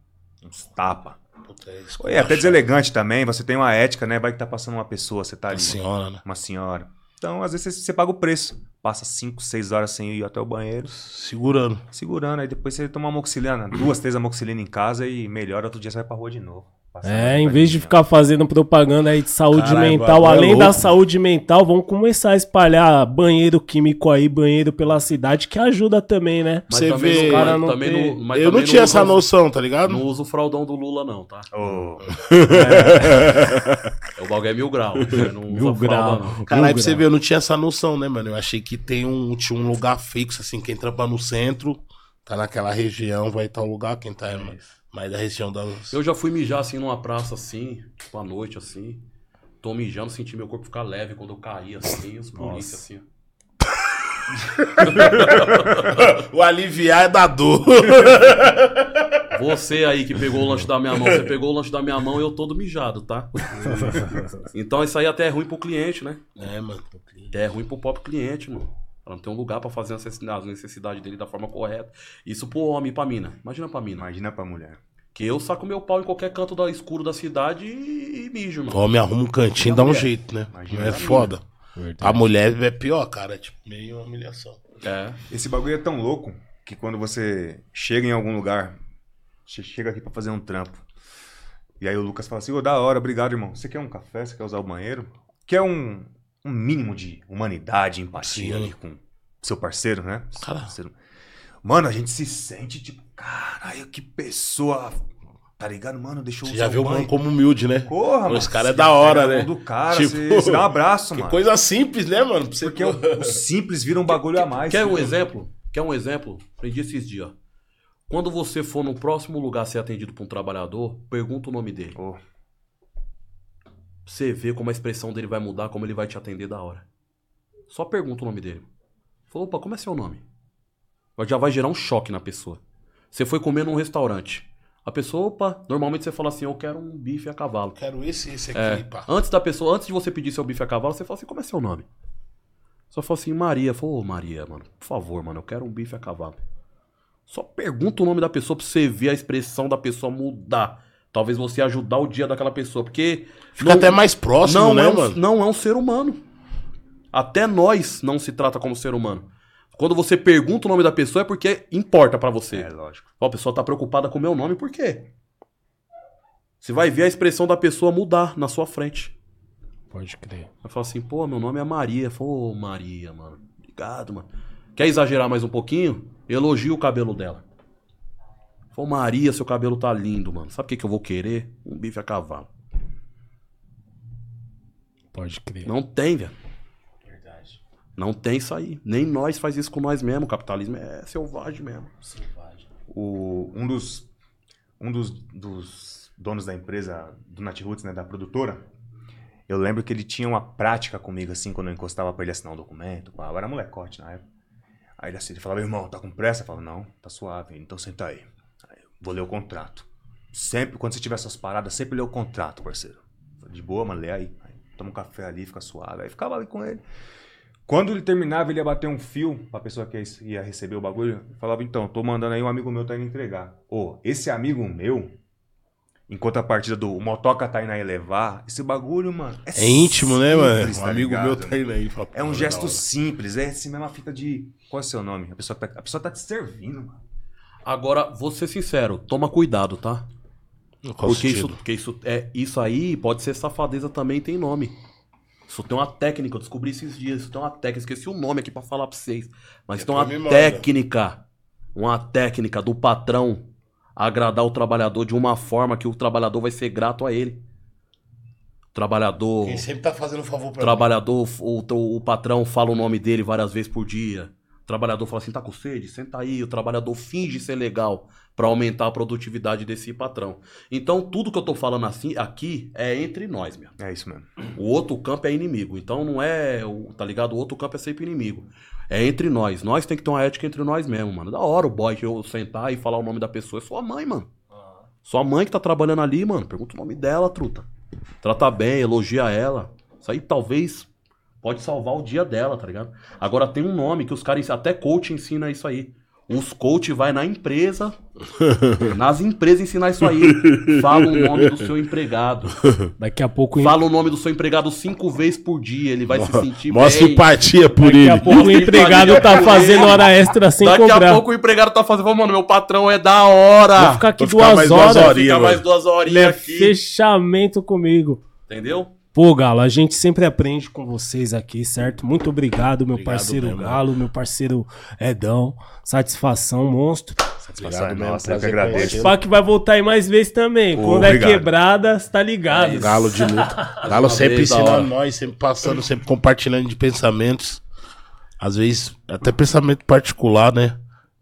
[SPEAKER 4] uns tapa.
[SPEAKER 2] Puta, é
[SPEAKER 4] é até deselegante também, você tem uma ética, né? Vai que tá passando uma pessoa, você tá ali.
[SPEAKER 2] senhora, né?
[SPEAKER 4] Uma senhora. Então, às vezes, você, você paga o preço passa 5, 6 horas sem ir até o banheiro,
[SPEAKER 2] Segurando.
[SPEAKER 4] segurando. Aí depois você toma amoxicilina, duas, três amoxicilina em casa e melhora. Outro dia você vai pra rua de novo.
[SPEAKER 1] É, em vez de ficar fazendo propaganda aí de saúde
[SPEAKER 2] Caralho,
[SPEAKER 1] mental,
[SPEAKER 2] é
[SPEAKER 1] além da saúde mental, vão começar a espalhar banheiro químico aí, banheiro pela cidade, que ajuda também, né?
[SPEAKER 3] Mas
[SPEAKER 2] Você
[SPEAKER 3] também
[SPEAKER 2] vê-
[SPEAKER 3] não-
[SPEAKER 1] cara não
[SPEAKER 3] também
[SPEAKER 1] tem-
[SPEAKER 3] não- mas
[SPEAKER 2] eu não tinha essa
[SPEAKER 3] usa-
[SPEAKER 2] noção, tá ligado?
[SPEAKER 3] Não usa o fraldão do Lula, não, tá?
[SPEAKER 4] Ô,
[SPEAKER 3] É, o bagulho é mil grau. Você não
[SPEAKER 1] Mil grau.
[SPEAKER 3] não.
[SPEAKER 2] Caralho, pra você ver, eu não tinha essa noção, né, mano? Eu achei que tem um, tinha um lugar fixo, assim, quem trampa no centro, tá naquela região, vai estar o lugar, quem tá mais da região da.
[SPEAKER 3] Eu já fui mijar assim numa praça assim, tipo à noite assim. Tô mijando, senti meu corpo ficar leve quando eu caí assim, os polícia assim. ó.
[SPEAKER 2] o aliviar é da dor.
[SPEAKER 3] Você aí que pegou o lanche da minha mão, você pegou o lanche da minha mão e eu todo mijado, tá? Então isso aí até é ruim pro cliente, né?
[SPEAKER 2] é, mano.
[SPEAKER 3] Até é ruim pro próprio cliente, mano. Pra não ter um lugar pra fazer as necessidades- as necessidades dele da forma correta. Isso pro homem e pra mina. Imagina pra mina.
[SPEAKER 4] imagina pra mulher.
[SPEAKER 3] Que eu saco meu pau em qualquer canto da escuro da cidade e, e mijo,
[SPEAKER 2] O
[SPEAKER 3] mano.
[SPEAKER 2] homem arruma um cantinho, dá um
[SPEAKER 3] mulher.
[SPEAKER 2] jeito, né?
[SPEAKER 4] Imagina
[SPEAKER 2] Não é foda. A mulher é pior, cara. É tipo meio humilhação.
[SPEAKER 3] É.
[SPEAKER 4] Esse bagulho é tão louco que quando você chega em algum lugar, você chega aqui pra fazer um trampo. E aí o Lucas fala assim, ô, da hora, obrigado, irmão. Você quer um café? Você quer usar o banheiro? Quer um, um mínimo de humanidade, empatia
[SPEAKER 2] Sim.
[SPEAKER 4] ali com seu parceiro, né? Seu
[SPEAKER 2] Cara.
[SPEAKER 4] parceiro. Mano, a gente se sente tipo, caralho, que pessoa... Tá ligado, mano? Deixa eu
[SPEAKER 2] Você já viu o mano como humilde, né?
[SPEAKER 4] Porra, mano.
[SPEAKER 2] Esse cara é da hora, né?
[SPEAKER 4] do cara,
[SPEAKER 2] Tipo,
[SPEAKER 4] você, você dá um abraço,
[SPEAKER 2] Que
[SPEAKER 4] mano.
[SPEAKER 2] coisa simples, né, mano? Pra você
[SPEAKER 4] Porque o, o simples vira um bagulho a mais.
[SPEAKER 3] Quer um exemplo? Quer um exemplo? Aprendi esses dias. Quando você for no próximo lugar ser atendido por um trabalhador, pergunta o nome dele.
[SPEAKER 4] Ô,
[SPEAKER 3] Você vê como a expressão dele vai mudar, como ele vai te atender da hora. Só pergunta o nome dele. Falou, opa, como é seu nome? Já vai gerar um choque na pessoa. Você foi comer num restaurante. A pessoa, opa, normalmente você fala assim, eu quero um bife a cavalo.
[SPEAKER 2] Quero esse esse aqui,
[SPEAKER 3] É,
[SPEAKER 2] pá.
[SPEAKER 3] antes da pessoa, antes de você pedir seu bife a cavalo, você fala assim, como é seu nome? Só fala assim, Maria. Falou, ô Maria, mano, por favor, mano, eu quero um bife a cavalo. Só pergunta o nome da pessoa pra você ver a expressão da pessoa mudar. Talvez você ajudar o dia daquela pessoa, porque...
[SPEAKER 2] Fica até mais próximo,
[SPEAKER 3] não
[SPEAKER 2] né,
[SPEAKER 3] é um,
[SPEAKER 2] mano?
[SPEAKER 3] Não é um ser humano. Até nós não se trata como ser humano. Quando você pergunta o nome da pessoa é porque importa pra você.
[SPEAKER 4] é, lógico.
[SPEAKER 3] Ó, a pessoa tá preocupada com o meu nome, por quê? Você vai ver a expressão da pessoa mudar na sua frente.
[SPEAKER 1] Pode crer.
[SPEAKER 3] Vai falar assim, pô, meu nome é Maria. Pô, Maria, mano. Obrigado, mano. Quer exagerar mais um pouquinho? Elogia o cabelo dela. Pô, Maria, seu cabelo tá lindo, mano. Sabe o que, que eu vou querer? Um bife a cavalo.
[SPEAKER 1] Pode crer.
[SPEAKER 3] Não tem, velho. Não tem isso aí. Nem nós faz isso com nós mesmo. O capitalismo é selvagem mesmo.
[SPEAKER 4] O, um dos, um dos, dos donos da empresa, do Natroots, né, da produtora, eu lembro que ele tinha uma prática comigo, assim, quando eu encostava pra ele assinar um documento. pá, Eu era molecote na época. Aí ele, assim, ele falava, irmão, tá com pressa? Eu falava, não, tá suave, então senta aí. Aí eu vou ler o contrato. Sempre, quando você tiver essas paradas, sempre lê o contrato, parceiro. Falei, De boa, mano, lê aí. aí toma um café ali, fica suave. Aí ficava ali com ele. Quando ele terminava, ele ia bater um fio pra pessoa que ia receber o bagulho. Falava, então, tô mandando aí, um amigo meu tá indo entregar. Ô, esse amigo meu, enquanto a partida do Motoca tá indo aí levar, esse bagulho, mano.
[SPEAKER 2] É íntimo, né, mano?
[SPEAKER 4] simples,
[SPEAKER 2] Um
[SPEAKER 4] tá
[SPEAKER 2] amigo
[SPEAKER 4] ligado?
[SPEAKER 2] meu tá indo aí. Fala,
[SPEAKER 4] É um
[SPEAKER 2] pô,
[SPEAKER 4] gesto simples, é assim mesmo a fita de. Qual é o seu nome? A pessoa tá, a pessoa tá te servindo, mano.
[SPEAKER 3] Agora, vou ser sincero, toma cuidado, tá?
[SPEAKER 2] Qual
[SPEAKER 3] Porque isso, porque isso, é, isso aí pode ser safadeza também, tem nome. Isso tem uma técnica, eu descobri esses dias. Isso tem uma técnica, esqueci o nome aqui pra falar pra vocês. Mas tem uma técnica, uma técnica do patrão agradar o trabalhador de uma forma que o trabalhador vai ser grato a ele. O trabalhador.
[SPEAKER 2] Quem sempre tá fazendo favor
[SPEAKER 3] O
[SPEAKER 2] pra
[SPEAKER 3] trabalhador, o, o, o patrão fala o nome dele várias vezes por dia. O trabalhador fala assim, tá com sede? Senta aí. O trabalhador finge ser legal pra aumentar a produtividade desse patrão. Então, tudo que eu tô falando assim, aqui é entre nós, meu.
[SPEAKER 4] É isso mesmo.
[SPEAKER 3] O outro campo é inimigo. Então não é, o- tá ligado? O outro campo é sempre inimigo. É entre nós. Nós tem que ter uma ética entre nós mesmo, mano. Da hora o boy eu sentar e falar o nome da pessoa. É sua mãe, mano. Sua mãe que tá trabalhando ali, mano. Pergunta o nome dela, truta. Trata bem, elogia ela. Isso aí talvez pode salvar o dia dela, tá ligado? Agora tem um nome que os caras, até coach ensina isso aí. Os coach vai na empresa, nas empresas ensinar isso aí. Fala o nome do seu empregado.
[SPEAKER 1] Daqui a pouco.
[SPEAKER 3] Fala o nome do seu empregado cinco vezes por dia. Ele vai se sentir
[SPEAKER 2] Mostra
[SPEAKER 3] bem.
[SPEAKER 2] empatia por
[SPEAKER 1] Daqui
[SPEAKER 2] ele.
[SPEAKER 1] a pouco o empregado tá fazendo
[SPEAKER 3] ele.
[SPEAKER 1] hora extra sem
[SPEAKER 3] Daqui
[SPEAKER 1] cobrar.
[SPEAKER 3] a pouco o empregado tá fazendo, mano, meu patrão é da hora.
[SPEAKER 1] Vou ficar aqui
[SPEAKER 2] Vou ficar
[SPEAKER 1] duas
[SPEAKER 2] duas
[SPEAKER 1] horas.
[SPEAKER 3] Fica
[SPEAKER 2] mano.
[SPEAKER 3] mais duas horinhas aqui.
[SPEAKER 1] fechamento comigo.
[SPEAKER 3] Entendeu?
[SPEAKER 1] Pô, Galo, a gente sempre aprende com vocês aqui, certo? Muito obrigado, meu
[SPEAKER 2] Obrigado
[SPEAKER 1] parceiro
[SPEAKER 2] mesmo.
[SPEAKER 1] Galo, meu parceiro Edão. Satisfação, monstro.
[SPEAKER 4] Satisfação é
[SPEAKER 2] mesmo,
[SPEAKER 4] nossa, eu que agradeço.
[SPEAKER 1] Pá que vai voltar aí mais vezes também.
[SPEAKER 4] Pô,
[SPEAKER 1] Quando
[SPEAKER 4] obrigado.
[SPEAKER 1] é quebrada, você tá ligado.
[SPEAKER 3] É
[SPEAKER 2] Galo de luta. Galo sempre ensinando nós, sempre passando, sempre compartilhando de pensamentos. Às vezes, até pensamento particular, né?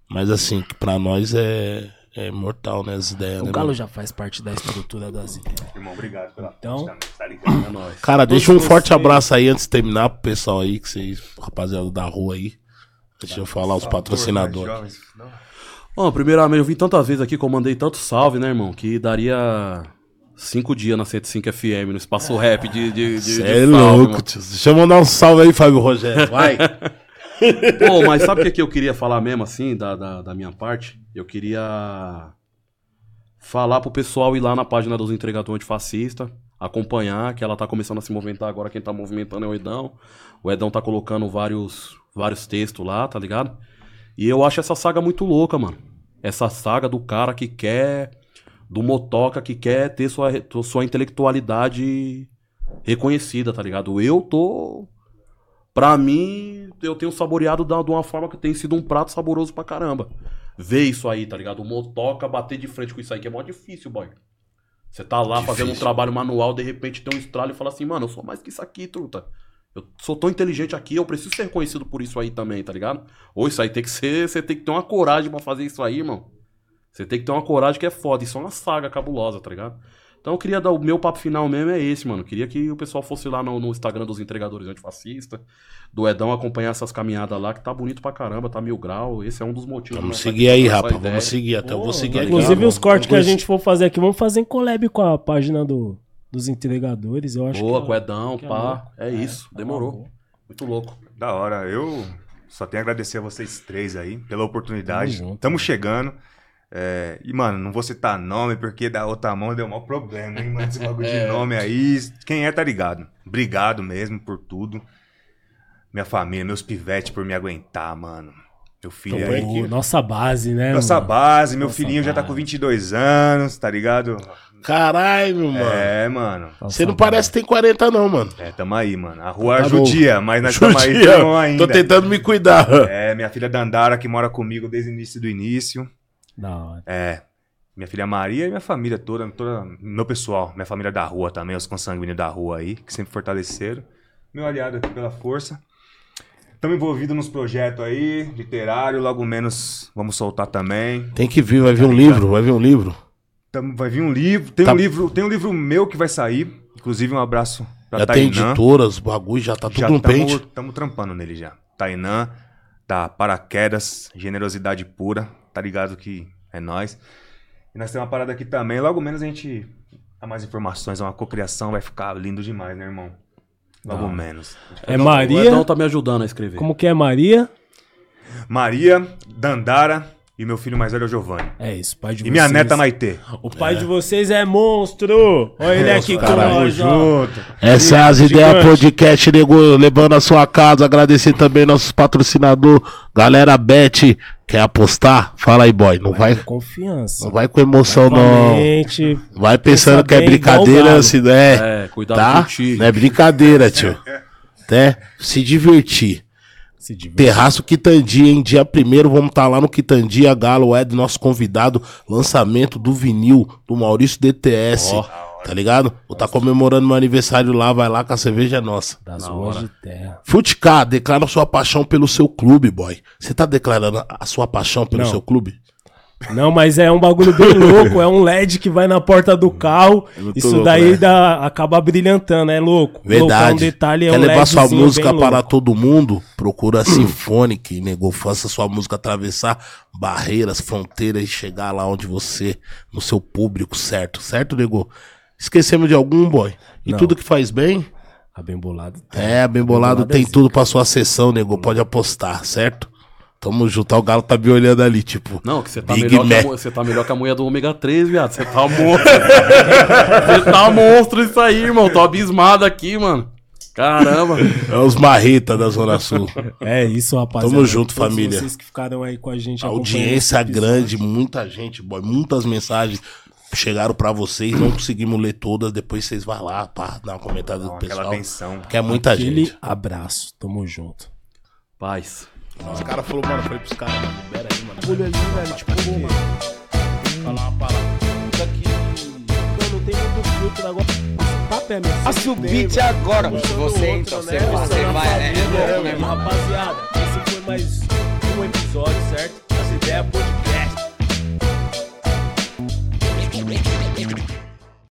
[SPEAKER 2] Mas assim, que pra nós é, é mortal, né? As ideias,
[SPEAKER 1] o
[SPEAKER 2] né?
[SPEAKER 1] Galo
[SPEAKER 2] mano?
[SPEAKER 1] já faz parte da estrutura das ideias.
[SPEAKER 4] Irmão, obrigado pela
[SPEAKER 1] Então-
[SPEAKER 4] tá ligado?
[SPEAKER 3] É nóis.
[SPEAKER 2] Cara, deixa um forte abraço aí antes de terminar pro pessoal aí, que vocês, rapaziada da rua aí. Deixa eu falar os patrocinadores.
[SPEAKER 3] Bom, primeiramente, eu vim tantas vezes aqui que eu mandei tanto salve, né, irmão? Que daria cinco dias na 105 FM, no espaço rap de, de, de, de
[SPEAKER 2] é
[SPEAKER 3] salve,
[SPEAKER 2] louco,
[SPEAKER 3] mano.
[SPEAKER 2] tio. Deixa eu mandar um salve aí, Fábio Rogério. Vai.
[SPEAKER 3] Pô, mas sabe o que, que eu queria falar mesmo, assim, da, da, da minha parte? Eu queria falar pro pessoal ir lá na página dos entregadores antifascista, acompanhar, que ela tá começando a se movimentar agora, quem tá movimentando é o Edão. O Edão tá colocando vários, vários textos lá, tá ligado? E eu acho essa saga muito louca, mano. Essa saga do cara que quer, do motoca que quer ter sua, sua intelectualidade reconhecida, tá ligado? Eu tô Pra mim, eu tenho saboreado de uma forma que tem sido um prato saboroso pra caramba. Ver isso aí, tá ligado? O motoca bater de frente com isso aí, que é mó difícil, boy. Você tá lá fazendo um trabalho manual, de repente tem um estralo e fala assim, mano, eu sou mais que isso aqui, truta. Eu sou tão inteligente aqui, eu preciso ser reconhecido por isso aí também, tá ligado? Ou isso aí tem que ser, você tem que ter uma coragem pra fazer isso aí, irmão. Você tem que ter uma coragem que é foda. Isso é uma saga cabulosa, tá ligado? Então eu queria dar. O meu papo final mesmo é esse, mano. Eu queria que o pessoal fosse lá no, no Instagram dos entregadores antifascistas, do Edão acompanhar essas caminhadas lá, que tá bonito pra caramba, tá mil grau. Esse é um dos motivos.
[SPEAKER 2] Vamos seguir aí, rapaz. Vamos seguir. Até eu vou seguir aqui.
[SPEAKER 1] Inclusive, os cortes que a gente for fazer aqui, vamos fazer em collab com a página do, dos entregadores. Eu acho
[SPEAKER 3] Boa,
[SPEAKER 1] que
[SPEAKER 3] com o Edão,
[SPEAKER 1] que é
[SPEAKER 3] pá.
[SPEAKER 1] louco.
[SPEAKER 3] É, isso,
[SPEAKER 1] tá
[SPEAKER 3] demorou.
[SPEAKER 1] bom.
[SPEAKER 3] Muito louco.
[SPEAKER 4] Da hora. Eu só tenho a agradecer a vocês três aí pela oportunidade.
[SPEAKER 1] Tamo
[SPEAKER 4] Estamos chegando. É, e, mano, não vou citar nome porque da outra mão deu maior problema, hein, mano? Esse bagulho de nome aí. Quem é, tá ligado. Obrigado mesmo por tudo. Minha família, meus pivetes por me aguentar, mano. Meu filho
[SPEAKER 2] Então,
[SPEAKER 4] aí.
[SPEAKER 2] aqui.
[SPEAKER 1] Nossa base, né?
[SPEAKER 4] Nossa
[SPEAKER 1] mano?
[SPEAKER 4] base, meu
[SPEAKER 1] Nossa
[SPEAKER 4] filhinho já tá com
[SPEAKER 1] base.
[SPEAKER 4] 22 anos, tá ligado?
[SPEAKER 2] Caralho, meu mano.
[SPEAKER 4] É, mano.
[SPEAKER 2] Você não
[SPEAKER 1] base.
[SPEAKER 2] parece que tem 40, não, mano.
[SPEAKER 4] É, tamo aí, mano. A rua
[SPEAKER 2] Tá
[SPEAKER 4] judia, mas nós tamo aí
[SPEAKER 2] Judia.
[SPEAKER 4] tamo ainda.
[SPEAKER 2] Tô tentando me cuidar.
[SPEAKER 4] É, minha filha Dandara, que mora comigo desde o início do início.
[SPEAKER 1] Da hora.
[SPEAKER 4] É. Minha filha Maria e minha família toda, toda, meu pessoal, minha família da rua também, os consanguíneos da rua aí, que sempre fortaleceram. Meu aliado aqui pela força. Estamos envolvidos nos projetos aí, literário, logo menos vamos soltar também.
[SPEAKER 2] Tem que vir, vai vir um livro, vai vir um livro.
[SPEAKER 4] Tamo- vai vir um livro, tem
[SPEAKER 2] Tá.
[SPEAKER 4] um livro, tem um livro meu que vai sair, inclusive um abraço pra
[SPEAKER 2] Já tem
[SPEAKER 4] Tainã.
[SPEAKER 2] editoras, bagulho, já tá tudo
[SPEAKER 4] já
[SPEAKER 2] no pente.
[SPEAKER 4] estamos trampando nele já. Tainã, da Paraquedas, generosidade pura, tá ligado que é nós. E nós temos uma parada aqui também, logo menos a gente dá mais informações, é uma cocriação, vai ficar lindo demais, né, irmão? Logo menos.
[SPEAKER 1] É
[SPEAKER 3] O
[SPEAKER 1] Maria.
[SPEAKER 3] Edão tá me ajudando a escrever.
[SPEAKER 1] Como que é Maria?
[SPEAKER 4] Maria, Dandara e meu filho mais velho é o Giovanni.
[SPEAKER 1] É isso, pai de
[SPEAKER 4] E
[SPEAKER 1] vocês.
[SPEAKER 4] minha neta Maitê.
[SPEAKER 1] O pai de vocês é monstro! Olha ele aqui com nós.
[SPEAKER 4] Junto.
[SPEAKER 2] Essas são as ideias podcast, nego, levando a sua casa. Agradecer também nossos patrocinadores. Galera Bet, quer apostar? Fala aí, boy. Não vai,
[SPEAKER 1] Com Confiança.
[SPEAKER 2] não vai com emoção, não.
[SPEAKER 1] Mente.
[SPEAKER 2] Vai pensando que é brincadeira, se é.
[SPEAKER 3] É, cuidado
[SPEAKER 2] Tá? Não é brincadeira, tio. Até se divertir.
[SPEAKER 1] Se.
[SPEAKER 2] Terraço Quitandi, hein? Dia primeiro vamos estar lá no Quitandi, a Galo é do nosso convidado. Lançamento do vinil do Maurício DTS. Tá ligado? Vou estar comemorando meu aniversário lá, vai lá que a cerveja é nossa.
[SPEAKER 1] Das ruas de terra.
[SPEAKER 2] Futka, declara sua paixão pelo seu clube, boy. Você tá declarando a sua paixão pelo
[SPEAKER 1] Não.
[SPEAKER 2] seu clube?
[SPEAKER 1] Não, mas é um bagulho bem louco. É um LED que vai na porta do carro. Isso
[SPEAKER 2] louco,
[SPEAKER 1] daí
[SPEAKER 2] né?
[SPEAKER 1] dá, acaba brilhantando, é louco. É
[SPEAKER 2] Verdade.
[SPEAKER 1] um detalhe, é
[SPEAKER 2] Quer
[SPEAKER 1] um
[SPEAKER 2] levar sua música
[SPEAKER 1] bem
[SPEAKER 2] para todo mundo? Procura a Sinfonic, nego. Faça sua música atravessar barreiras, fronteiras e chegar lá onde você, no seu público, certo? Certo, nego? Esquecemos de algum, boy? E
[SPEAKER 1] Não.
[SPEAKER 2] tudo que faz bem?
[SPEAKER 1] Ah, bem bolado. tem.
[SPEAKER 2] É, bem bolado,
[SPEAKER 1] bolado é
[SPEAKER 2] tem
[SPEAKER 1] zica.
[SPEAKER 2] tudo pra sua sessão, nego. Pode apostar, certo? Tamo junto. Ó, O Galo tá me olhando ali, tipo.
[SPEAKER 3] Não, que você tá,
[SPEAKER 2] Big
[SPEAKER 3] melhor que a, você tá melhor que a mulher do ômega 3, viado. Você tá monstro. você tá monstro isso aí, irmão. Tô abismado aqui, mano. Caramba.
[SPEAKER 2] É os marreta da Zona Sul.
[SPEAKER 1] É isso, rapaziada.
[SPEAKER 2] Tamo junto,
[SPEAKER 1] Todos
[SPEAKER 2] família.
[SPEAKER 1] Vocês que ficaram aí com a gente.
[SPEAKER 2] A audiência grande, muita gente, boy. Muitas mensagens chegaram pra vocês. Não conseguimos ler todas. Depois vocês vão lá, pá, dar uma comentada do
[SPEAKER 4] Ó, aquela
[SPEAKER 2] pessoal.
[SPEAKER 4] atenção.
[SPEAKER 2] Que é muita
[SPEAKER 1] Aquele
[SPEAKER 2] gente.
[SPEAKER 1] abraço. Tamo junto.
[SPEAKER 3] Paz.
[SPEAKER 2] Os caras falaram, mano, eu falei pros caras, mano, libera aí, mano.
[SPEAKER 1] Olho ali, velho. Tipo, pô, mano.
[SPEAKER 2] Falar uma palavra. Isso aqui.
[SPEAKER 1] Não, não tem muito filtro agora. É meu.
[SPEAKER 6] Passe o beat agora.
[SPEAKER 1] Puxando
[SPEAKER 6] Você entra, você,
[SPEAKER 1] né?
[SPEAKER 6] vai. É,
[SPEAKER 1] família,
[SPEAKER 6] é louco, né, mano?
[SPEAKER 1] Rapaziada, esse foi mais um episódio, certo? Essa ideia podcast.